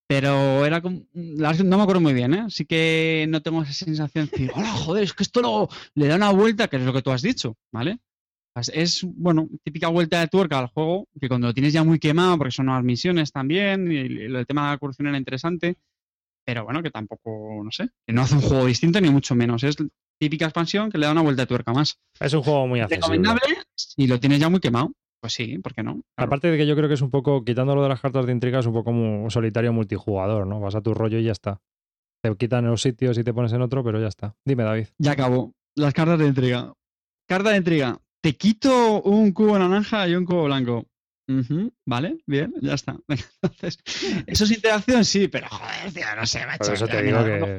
Pero era como. que no me acuerdo muy bien, ¿eh? Sí que no tengo esa sensación de decir, hola, joder, es que esto lo- le da una vuelta, que es lo que tú has dicho, ¿vale? Pues Es, bueno, típica vuelta de tuerca al juego, que cuando lo tienes ya muy quemado, porque son nuevas misiones también, y el, el tema de la corrupción era interesante, pero bueno, que tampoco, no sé, que no hace un juego distinto ni mucho menos. Es típica expansión que le da una vuelta de tuerca más. Es un juego muy accesible. Recomendable si lo tienes ya muy quemado. Pues sí, ¿por qué no? Claro. Aparte de que yo creo que es un poco, quitándolo de las cartas de intriga, es un poco como un solitario multijugador, ¿no? Vas a tu rollo y ya está. Te quitan los sitios y te pones en otro, pero ya está. Dime, David. Ya acabó. Las cartas de intriga. Carta de intriga. Te quito un cubo naranja y un cubo blanco. Vale, bien, ya está. <laughs> Entonces, eso es interacción, sí, pero joder, tío, no sé, macho. eso te digo mira, que-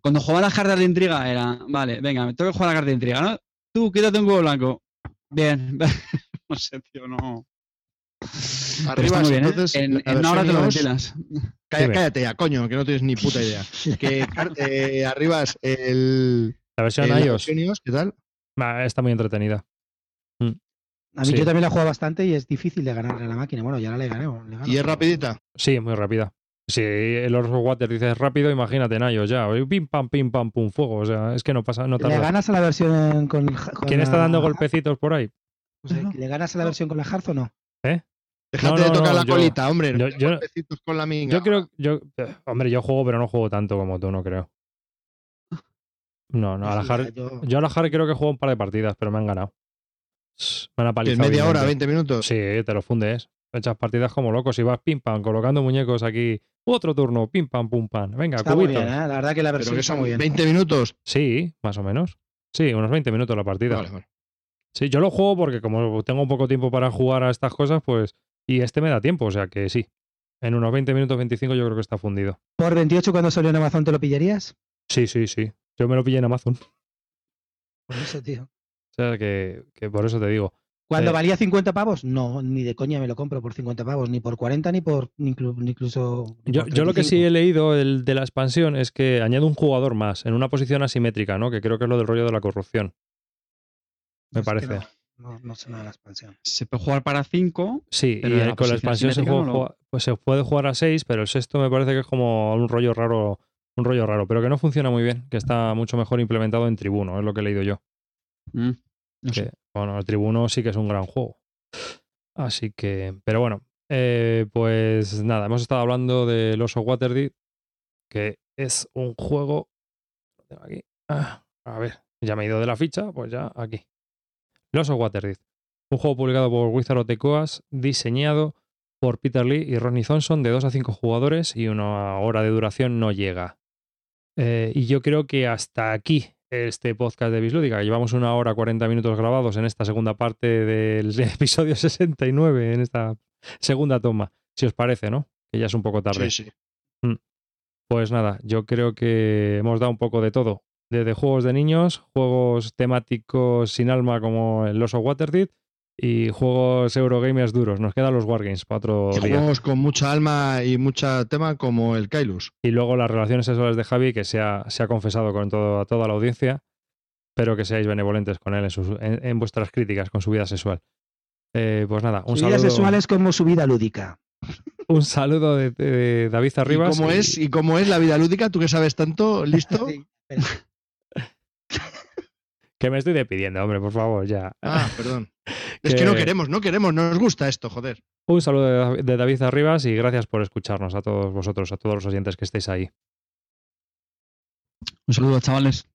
Cuando jugaba, las cartas de intriga era, vale, venga, me tengo que jugar la carta de intriga, ¿no? Tú, quítate un cubo blanco. Bien. <laughs> no sé, tío, no. Pero Arriba, está muy bien, ¿eh? entonces, En, en una hora te lo ventilas. Cállate ya, coño, que no tienes ni puta idea. Que eh, arriba es el. La versión el- la iOS versión iOS, ¿qué tal? está muy entretenida. A mí Sí. yo también la jugado bastante y es difícil de ganarle a la máquina. Bueno, ya la le gané. le gano, Y es pero- rapidita. Sí, muy rápida. Si el Orso Water dices rápido, imagínate en iOS ya. Pim, pam, pim, pam, pum, fuego. O sea, es que no pasa, no Le ganas a la versión con. con ¿Quién está la- dando golpecitos por ahí? ¿Le ganas a la versión con la Hearth o no? Déjate No, de tocar no, la yo- colita, hombre. yo- te yo- golpecitos con la minga. Yo creo, yo, eh, hombre, yo juego, pero no juego tanto como tú, no creo. <laughs> No, no, a la Sí, Har- yo- yo a la creo que juego un par de partidas, pero me han ganado. Que apalizado. es media hora, vilmente. 20 minutos. Sí, te lo fundes. Echas partidas como locos y vas pim pam, colocando muñecos aquí. Otro turno, pim pam, pum pam. Venga, Está muy bien, ¿eh? La verdad que la Pero versión que está muy bien. 20 minutos. Sí, más o menos. Sí, unos 20 minutos la partida. Vale, vale. Sí, yo lo juego porque como tengo poco tiempo para jugar a estas cosas, pues. Y este me da tiempo, o sea que sí. En unos 20 minutos, 25 yo creo que está fundido. ¿Por 28 cuando salió en Amazon te lo pillarías? Sí, sí, sí. Yo me lo pillé en Amazon. Por eso, tío. O sea que, que por eso te digo. ¿Cuando Eh. valía 50 pavos? No, ni de coña me lo compro por 50 pavos, ni por 40, ni por ni inclu- ni incluso. ni Yo, por yo lo que sí 35. he leído el de la expansión es que añade un jugador más en una posición asimétrica, ¿no? Que creo que es lo del rollo de la corrupción. Me Es parece. No, no, no sé nada de la expansión. Se puede jugar para 5. Sí, Pero y la con la expansión se, asimétrica juega- no lo- juega- pues se puede jugar a 6, pero el sexto me parece que es como un rollo raro, un rollo raro, pero que no funciona muy bien, que está mucho mejor implementado en Tribuno, es lo que he leído yo. Mm, no que, sé. bueno, el Tribuno sí que es un gran juego. Así que, pero bueno, eh, pues nada, hemos estado hablando del Oso Waterdeep, que es un juego. aquí. Ah, a ver, ya me he ido de la ficha, pues ya aquí. El Oso Waterdeep, un juego publicado por Wizard of the Coast, diseñado por Peter Lee y Ronnie Thompson, de 2 a 5 jugadores y una hora de duración no llega. Eh, y yo creo que hasta aquí este podcast de Bislúdica. Llevamos una hora 40 minutos grabados en esta segunda parte del <laughs> episodio 69, en esta segunda toma. Si os parece, ¿no? Que ya es un poco tarde. Sí, sí. Pues nada, yo creo que hemos dado un poco de todo. Desde juegos de niños, juegos temáticos sin alma como el Oso Waterdeed y juegos Eurogamers duros. Nos quedan los Wargames para otro Y día. juegos con mucha alma y mucha tema como el Kailus. Y luego las relaciones sexuales de Javi, que se ha, se ha confesado con todo, a toda la audiencia. Espero que seáis benevolentes con él en, sus- en- en vuestras críticas con su vida sexual. Eh, pues nada, un Su vida saludo, sexual es como su vida lúdica. un saludo de, de David ¿Y Arribas. cómo, y- es, ¿Y cómo es la vida lúdica? ¿Tú que sabes tanto? <laughs> ¿Listo? Sí. Que me estoy despidiendo, hombre, por favor, ya. Ah, perdón. <laughs> Es que no Que- queremos, no queremos, no nos gusta esto, joder. Un saludo de, de David Arribas y gracias por escucharnos a todos vosotros, a todos los oyentes que estéis ahí. Un saludo, chavales.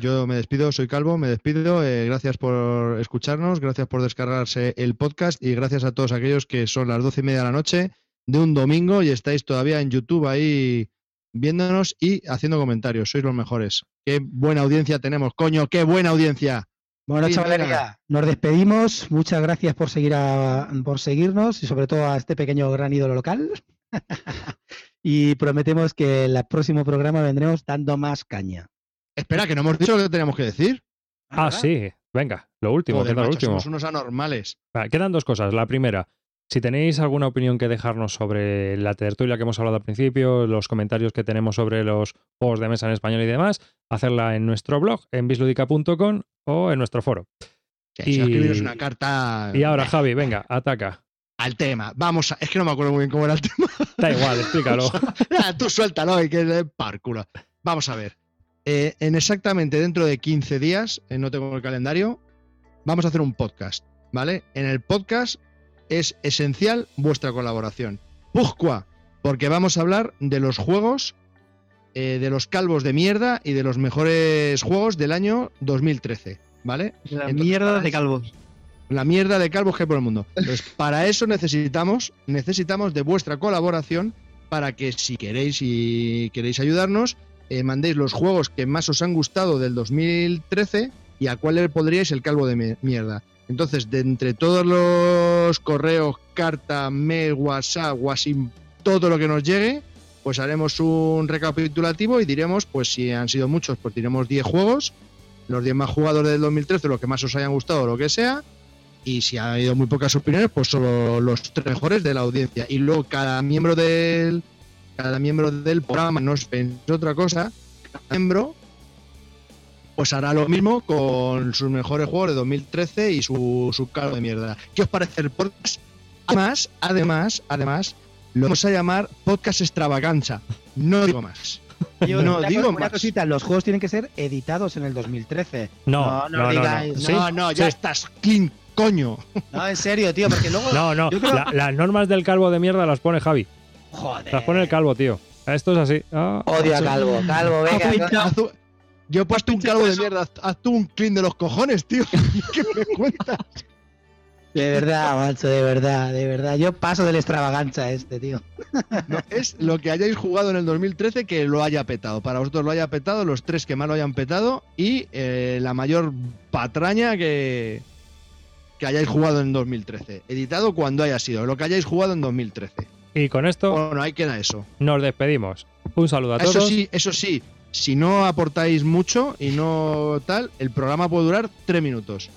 Yo me despido, soy Calvo, me despido. eh, gracias por escucharnos, gracias por descargarse el podcast y gracias a todos aquellos que son las doce y media de la noche de un domingo y estáis todavía en YouTube ahí viéndonos y haciendo comentarios. Sois los mejores. Qué buena audiencia tenemos, coño, qué buena audiencia. Bueno, Sí, chavalería, venga. nos despedimos. Muchas gracias por seguir a- por seguirnos y sobre todo a este pequeño gran ídolo local. <laughs> y prometemos que en el próximo programa vendremos dando más caña. Espera, que no hemos dicho lo que teníamos que decir. Ah, ¿verdad? sí, venga, lo último, Joder, queda lo último. somos unos anormales. Quedan dos cosas. La primera, si tenéis alguna opinión que dejarnos sobre la tertulia que hemos hablado al principio, los comentarios que tenemos sobre los juegos de mesa en español y demás, hacerla en nuestro blog, en bisludica.com o en nuestro foro. Que Y- una carta Y ahora, Javi, venga, ataca. al tema. Vamos, a- es que no me acuerdo muy bien cómo era el tema. Da igual, explícalo. <laughs> Tú suéltalo y que es. Vamos a ver. Eh, en exactamente dentro de 15 días, eh, no tengo el calendario, vamos a hacer un podcast, ¿vale? En el podcast es esencial vuestra colaboración. Pujqua, porque vamos a hablar de los juegos, eh, de los calvos de mierda y de los mejores juegos del año 2013, ¿vale? La Entonces, mierda de calvos. la mierda de calvos que hay por el mundo. Entonces, <laughs> para eso necesitamos, necesitamos de vuestra colaboración para que si queréis y queréis ayudarnos, eh, mandéis los juegos que más os han gustado del 2013 y a cuál le podríais el calvo de mi- mierda. Entonces, de entre todos los correos, carta, mail, WhatsApp, WhatsApp, todo lo que nos llegue, pues haremos un recapitulativo y diremos, pues si han sido muchos, pues diremos 10 juegos, los 10 más jugadores del 2013, lo que más os hayan gustado lo que sea, y si ha habido muy pocas opiniones, pues solo los tres mejores de la audiencia. Y luego cada miembro del cada miembro del programa, no penséis otra cosa, cada miembro pues hará lo mismo con sus mejores juegos de 2013 y su, su cargo de mierda. ¿Qué os parece el podcast? Además, además, además, lo vamos a llamar podcast extravaganza. No digo más. Yo No, una digo una más. cosita, los juegos tienen que ser editados en el 2013. No, No, no, no no. no. digáis, ¿Sí? No, no, ya Sí. estás clean, coño. No, en serio, tío, porque luego. No, no. Yo creo- la- las normas del calvo de mierda las pone Javi. Joder. Las pone el calvo, tío. Esto es así. Ah. Odio a Calvo. Calvo, venga. Coño. haz un- Yo he puesto un calvo de mierda. haz- tú un clean de los cojones, tío. <laughs> ¿Qué me cuentas? De verdad, macho, de verdad, de verdad. Yo paso del extravaganza este, tío. No, es lo que hayáis jugado en el 2013 que lo haya petado. Para vosotros lo haya petado, los tres que más lo hayan petado y eh, la mayor patraña que, que hayáis jugado en 2013. Editado cuando haya sido, lo que hayáis jugado en 2013. Y con esto Bueno, ahí queda eso. nos despedimos. Un saludo a Eso todos. sí, eso sí. Si no aportáis mucho y no tal, el programa puede durar tres minutos.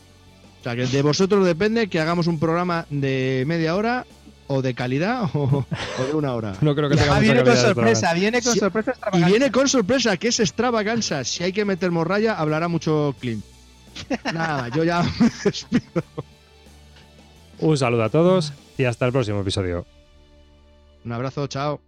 O sea que de vosotros depende que hagamos un programa de media hora o de calidad <laughs> o, o de una hora. No creo que Y tenga viene con sorpresa, viene con sorpresa Y viene con sorpresa, que es extravaganza. Si hay que meter morralla, hablará mucho Klim. <laughs> Nada, yo ya me despido. Un saludo a todos y hasta el próximo episodio. Un abrazo, chao.